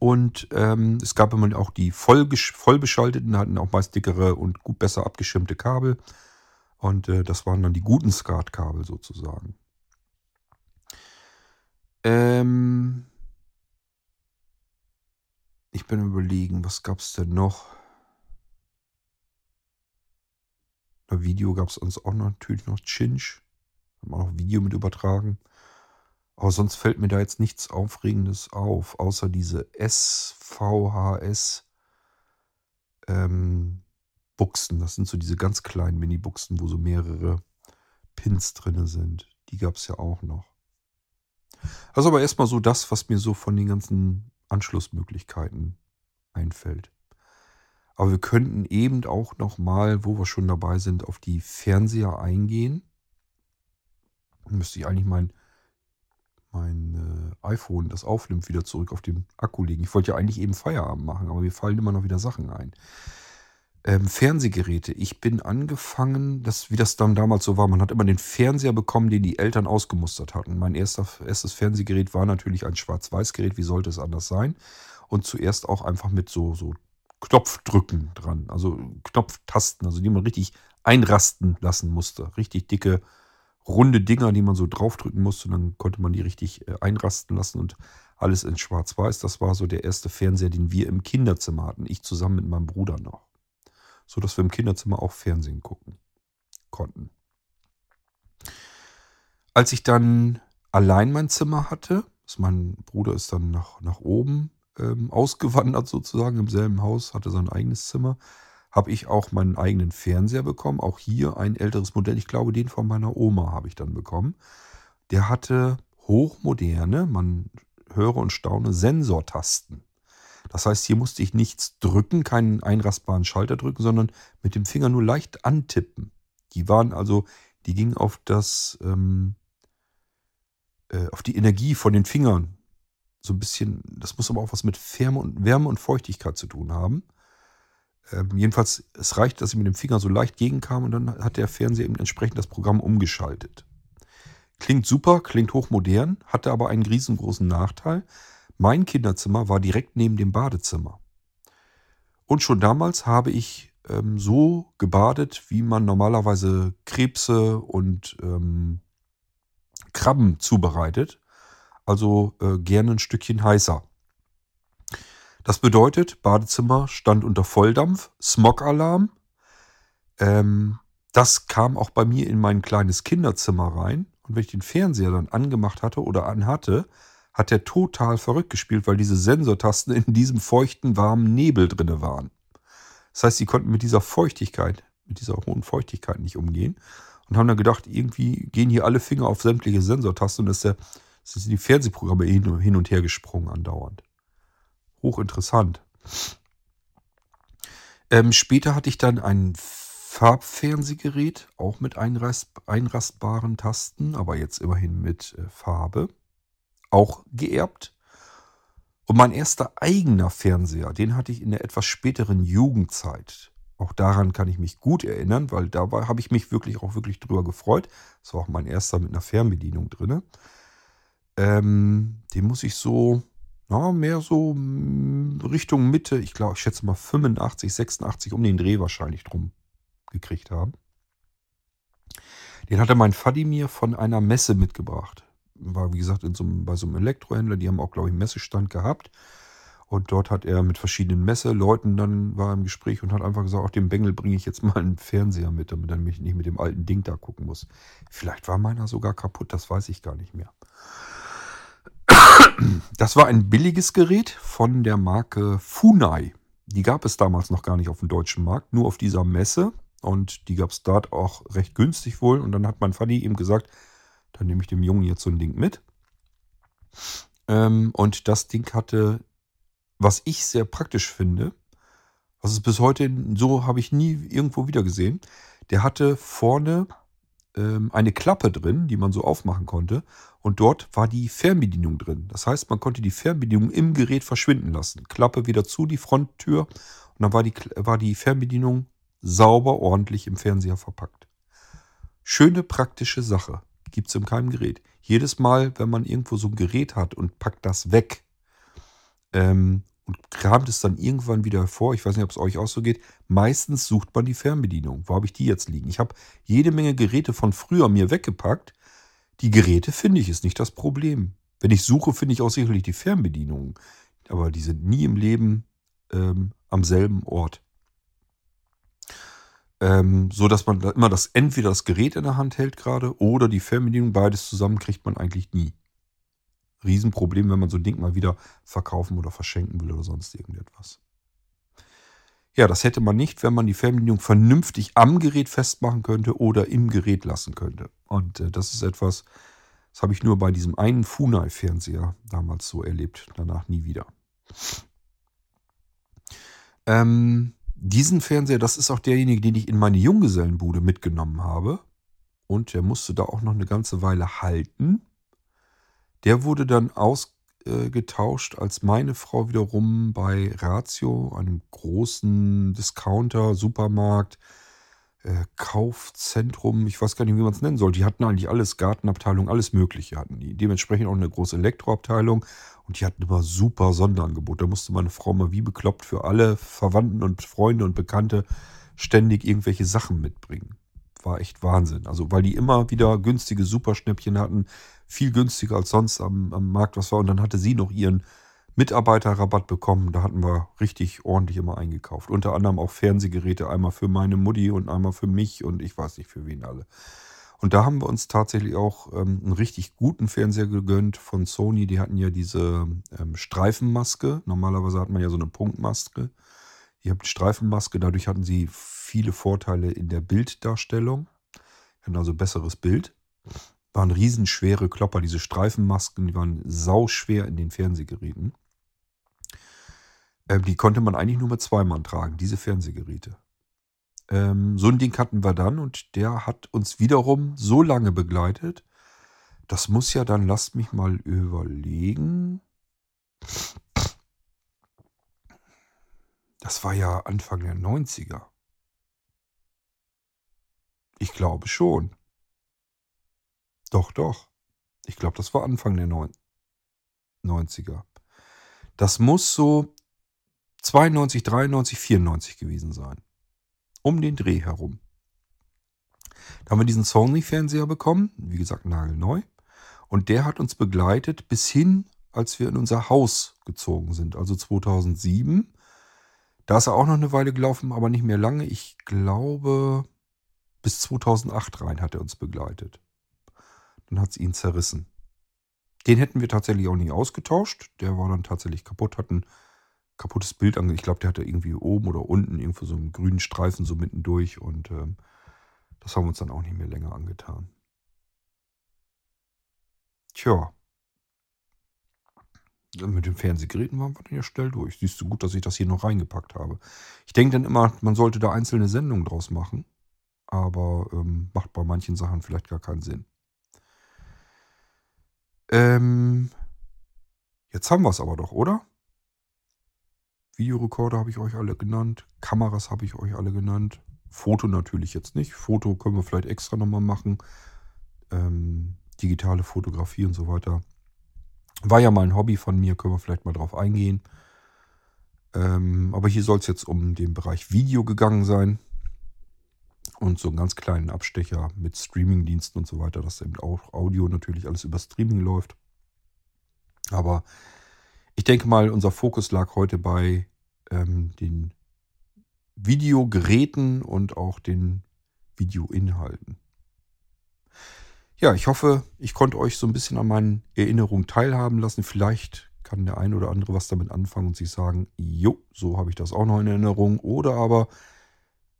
Und ähm, es gab immer auch die voll, voll beschalteten, hatten auch meist dickere und gut besser abgeschirmte Kabel. Und äh, das waren dann die guten Skatkabel sozusagen. Ähm, ich bin überlegen, was gab es denn noch? Bei Video gab es uns auch natürlich noch Chinch. Haben auch noch Video mit übertragen. Aber sonst fällt mir da jetzt nichts Aufregendes auf, außer diese SVHS ähm, Buchsen. Das sind so diese ganz kleinen Mini-Buchsen, wo so mehrere Pins drin sind. Die gab es ja auch noch. Ist aber erstmal so das, was mir so von den ganzen Anschlussmöglichkeiten einfällt. Aber wir könnten eben auch nochmal, wo wir schon dabei sind, auf die Fernseher eingehen. Müsste ich eigentlich mein, mein äh, iPhone, das aufnimmt, wieder zurück auf den Akku legen. Ich wollte ja eigentlich eben Feierabend machen, aber mir fallen immer noch wieder Sachen ein. Ähm, Fernsehgeräte. Ich bin angefangen, das, wie das dann damals so war, man hat immer den Fernseher bekommen, den die Eltern ausgemustert hatten. Mein erster, erstes Fernsehgerät war natürlich ein Schwarz-Weiß-Gerät, wie sollte es anders sein? Und zuerst auch einfach mit so, so Knopfdrücken dran, also Knopftasten, also die man richtig einrasten lassen musste. Richtig dicke, runde Dinger, die man so draufdrücken musste. Und dann konnte man die richtig äh, einrasten lassen und alles in Schwarz-Weiß. Das war so der erste Fernseher, den wir im Kinderzimmer hatten. Ich zusammen mit meinem Bruder noch sodass wir im Kinderzimmer auch Fernsehen gucken konnten. Als ich dann allein mein Zimmer hatte, Mein Bruder ist dann nach, nach oben ähm, ausgewandert sozusagen im selben Haus, hatte sein eigenes Zimmer. Habe ich auch meinen eigenen Fernseher bekommen. Auch hier ein älteres Modell. Ich glaube, den von meiner Oma habe ich dann bekommen. Der hatte hochmoderne, man höre und staune, Sensortasten. Das heißt, hier musste ich nichts drücken, keinen einrastbaren Schalter drücken, sondern mit dem Finger nur leicht antippen. Die waren also, die gingen auf das, ähm, äh, auf die Energie von den Fingern. So ein bisschen, das muss aber auch was mit Wärme und, Wärme und Feuchtigkeit zu tun haben. Ähm, jedenfalls, es reicht, dass ich mit dem Finger so leicht gegenkam und dann hat der Fernseher eben entsprechend das Programm umgeschaltet. Klingt super, klingt hochmodern, hatte aber einen riesengroßen Nachteil. Mein Kinderzimmer war direkt neben dem Badezimmer. Und schon damals habe ich ähm, so gebadet, wie man normalerweise Krebse und ähm, Krabben zubereitet. Also äh, gerne ein Stückchen heißer. Das bedeutet, Badezimmer stand unter Volldampf, Smog-Alarm. Ähm, das kam auch bei mir in mein kleines Kinderzimmer rein. Und wenn ich den Fernseher dann angemacht hatte oder anhatte, hat er total verrückt gespielt, weil diese Sensortasten in diesem feuchten, warmen Nebel drinne waren. Das heißt, sie konnten mit dieser Feuchtigkeit, mit dieser hohen Feuchtigkeit nicht umgehen und haben dann gedacht, irgendwie gehen hier alle Finger auf sämtliche Sensortasten und ist der, sind die Fernsehprogramme hin und her gesprungen andauernd. Hochinteressant. Ähm, später hatte ich dann ein Farbfernsehgerät, auch mit einrastbaren Tasten, aber jetzt immerhin mit äh, Farbe auch geerbt. Und mein erster eigener Fernseher, den hatte ich in der etwas späteren Jugendzeit. Auch daran kann ich mich gut erinnern, weil da habe ich mich wirklich auch wirklich drüber gefreut. Das war auch mein erster mit einer Fernbedienung drin. Ähm, den muss ich so, na, mehr so mm, Richtung Mitte, ich glaube, ich schätze mal 85, 86 um den Dreh wahrscheinlich drum gekriegt haben. Den hatte mein Vati mir von einer Messe mitgebracht war, wie gesagt, in so einem, bei so einem Elektrohändler. Die haben auch, glaube ich, einen Messestand gehabt. Und dort hat er mit verschiedenen Messeleuten dann war im Gespräch und hat einfach gesagt, auch dem Bengel bringe ich jetzt mal einen Fernseher mit, damit er mich nicht mit dem alten Ding da gucken muss. Vielleicht war meiner sogar kaputt, das weiß ich gar nicht mehr. Das war ein billiges Gerät von der Marke Funai. Die gab es damals noch gar nicht auf dem deutschen Markt, nur auf dieser Messe. Und die gab es dort auch recht günstig wohl. Und dann hat mein Fanny ihm gesagt, dann nehme ich dem Jungen jetzt so ein Ding mit. Ähm, und das Ding hatte, was ich sehr praktisch finde, was es bis heute so habe ich nie irgendwo wieder gesehen. Der hatte vorne eine Klappe drin, die man so aufmachen konnte. Und dort war die Fernbedienung drin. Das heißt, man konnte die Fernbedienung im Gerät verschwinden lassen. Klappe wieder zu, die Fronttür. Und dann war die, war die Fernbedienung sauber, ordentlich im Fernseher verpackt. Schöne praktische Sache. Gibt es in keinem Gerät. Jedes Mal, wenn man irgendwo so ein Gerät hat und packt das weg ähm, und kramt es dann irgendwann wieder hervor, ich weiß nicht, ob es euch auch so geht, meistens sucht man die Fernbedienung. Wo habe ich die jetzt liegen? Ich habe jede Menge Geräte von früher mir weggepackt. Die Geräte finde ich, ist nicht das Problem. Wenn ich suche, finde ich auch sicherlich die Fernbedienungen. Aber die sind nie im Leben ähm, am selben Ort ähm, so dass man immer das entweder das Gerät in der Hand hält gerade oder die Fernbedienung. Beides zusammen kriegt man eigentlich nie. Riesenproblem, wenn man so ein Ding mal wieder verkaufen oder verschenken will oder sonst irgendetwas. Ja, das hätte man nicht, wenn man die Fernbedienung vernünftig am Gerät festmachen könnte oder im Gerät lassen könnte. Und äh, das ist etwas, das habe ich nur bei diesem einen Funai-Fernseher damals so erlebt, danach nie wieder. Ähm, diesen Fernseher, das ist auch derjenige, den ich in meine Junggesellenbude mitgenommen habe. Und der musste da auch noch eine ganze Weile halten. Der wurde dann ausgetauscht, als meine Frau wiederum bei Ratio, einem großen Discounter, Supermarkt, äh, Kaufzentrum, ich weiß gar nicht, wie man es nennen soll. Die hatten eigentlich alles, Gartenabteilung, alles Mögliche hatten die. Dementsprechend auch eine große Elektroabteilung und die hatten immer super Sonderangebot. Da musste meine Frau mal wie bekloppt für alle Verwandten und Freunde und Bekannte ständig irgendwelche Sachen mitbringen. War echt Wahnsinn. Also, weil die immer wieder günstige Superschnäppchen hatten, viel günstiger als sonst am, am Markt was war. Und dann hatte sie noch ihren Mitarbeiterrabatt bekommen. Da hatten wir richtig ordentlich immer eingekauft. Unter anderem auch Fernsehgeräte, einmal für meine Mutti und einmal für mich und ich weiß nicht für wen alle. Und da haben wir uns tatsächlich auch ähm, einen richtig guten Fernseher gegönnt von Sony. Die hatten ja diese ähm, Streifenmaske. Normalerweise hat man ja so eine Punktmaske. Ihr habt Streifenmaske, dadurch hatten sie viele Vorteile in der Bilddarstellung. Hatten also besseres Bild. Waren riesenschwere Klopper, diese Streifenmasken, die waren sauschwer in den Fernsehgeräten. Ähm, die konnte man eigentlich nur mit zwei Mann tragen, diese Fernsehgeräte. Ähm, so ein Ding hatten wir dann und der hat uns wiederum so lange begleitet. Das muss ja dann, lasst mich mal überlegen. Das war ja Anfang der 90er. Ich glaube schon. Doch, doch. Ich glaube, das war Anfang der 90er. Das muss so 92, 93, 94 gewesen sein. Um den Dreh herum. Da haben wir diesen Sony-Fernseher bekommen, wie gesagt nagelneu. Und der hat uns begleitet bis hin, als wir in unser Haus gezogen sind, also 2007. Da ist er auch noch eine Weile gelaufen, aber nicht mehr lange. Ich glaube, bis 2008 rein hat er uns begleitet. Dann hat es ihn zerrissen. Den hätten wir tatsächlich auch nicht ausgetauscht. Der war dann tatsächlich kaputt, hatten kaputtes Bild ange. Ich glaube, der hatte irgendwie oben oder unten irgendwo so einen grünen Streifen so mittendurch und ähm, das haben wir uns dann auch nicht mehr länger angetan. Tja. Mit den Fernsehgeräten waren wir dann ja schnell durch. Siehst du gut, dass ich das hier noch reingepackt habe. Ich denke dann immer, man sollte da einzelne Sendungen draus machen. Aber ähm, macht bei manchen Sachen vielleicht gar keinen Sinn. Ähm, jetzt haben wir es aber doch, oder? Videorekorder habe ich euch alle genannt. Kameras habe ich euch alle genannt. Foto natürlich jetzt nicht. Foto können wir vielleicht extra nochmal machen. Ähm, digitale Fotografie und so weiter. War ja mal ein Hobby von mir, können wir vielleicht mal drauf eingehen. Ähm, aber hier soll es jetzt um den Bereich Video gegangen sein. Und so einen ganz kleinen Abstecher mit Streamingdiensten und so weiter, dass eben auch Audio natürlich alles über Streaming läuft. Aber ich denke mal, unser Fokus lag heute bei ähm, den Videogeräten und auch den Videoinhalten. Ja, ich hoffe, ich konnte euch so ein bisschen an meinen Erinnerungen teilhaben lassen. Vielleicht kann der ein oder andere was damit anfangen und sich sagen, jo, so habe ich das auch noch in Erinnerung. Oder aber,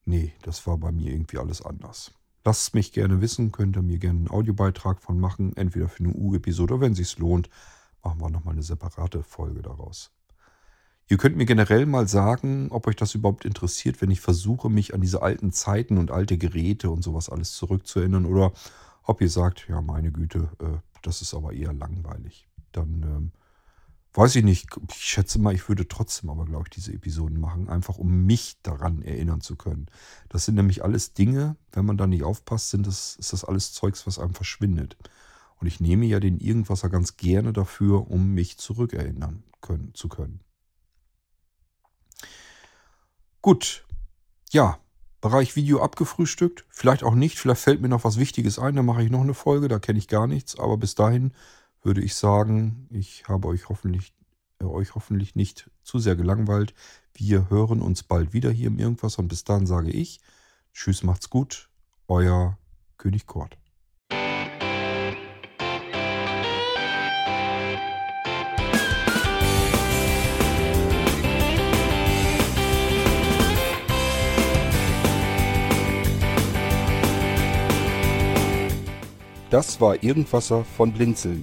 nee, das war bei mir irgendwie alles anders. Lasst mich gerne wissen, könnt ihr mir gerne einen Audiobeitrag von machen, entweder für eine U-Episode oder wenn es sich lohnt, machen wir nochmal eine separate Folge daraus. Ihr könnt mir generell mal sagen, ob euch das überhaupt interessiert, wenn ich versuche, mich an diese alten Zeiten und alte Geräte und sowas alles zurückzuerinnern oder ob ihr sagt, ja, meine Güte, äh, das ist aber eher langweilig. Dann ähm, weiß ich nicht. Ich schätze mal, ich würde trotzdem aber, glaube ich, diese Episoden machen, einfach um mich daran erinnern zu können. Das sind nämlich alles Dinge, wenn man da nicht aufpasst, sind das, ist das alles Zeugs, was einem verschwindet. Und ich nehme ja den Irgendwasser ganz gerne dafür, um mich zurückerinnern können, zu können. Gut. Ja, Bereich Video abgefrühstückt. Vielleicht auch nicht. Vielleicht fällt mir noch was Wichtiges ein. Dann mache ich noch eine Folge. Da kenne ich gar nichts. Aber bis dahin würde ich sagen, ich habe euch hoffentlich, äh, euch hoffentlich nicht zu sehr gelangweilt. Wir hören uns bald wieder hier im Irgendwas. Und bis dahin sage ich, Tschüss, macht's gut. Euer König Kort. Das war Irgendwasser von Blinzeln.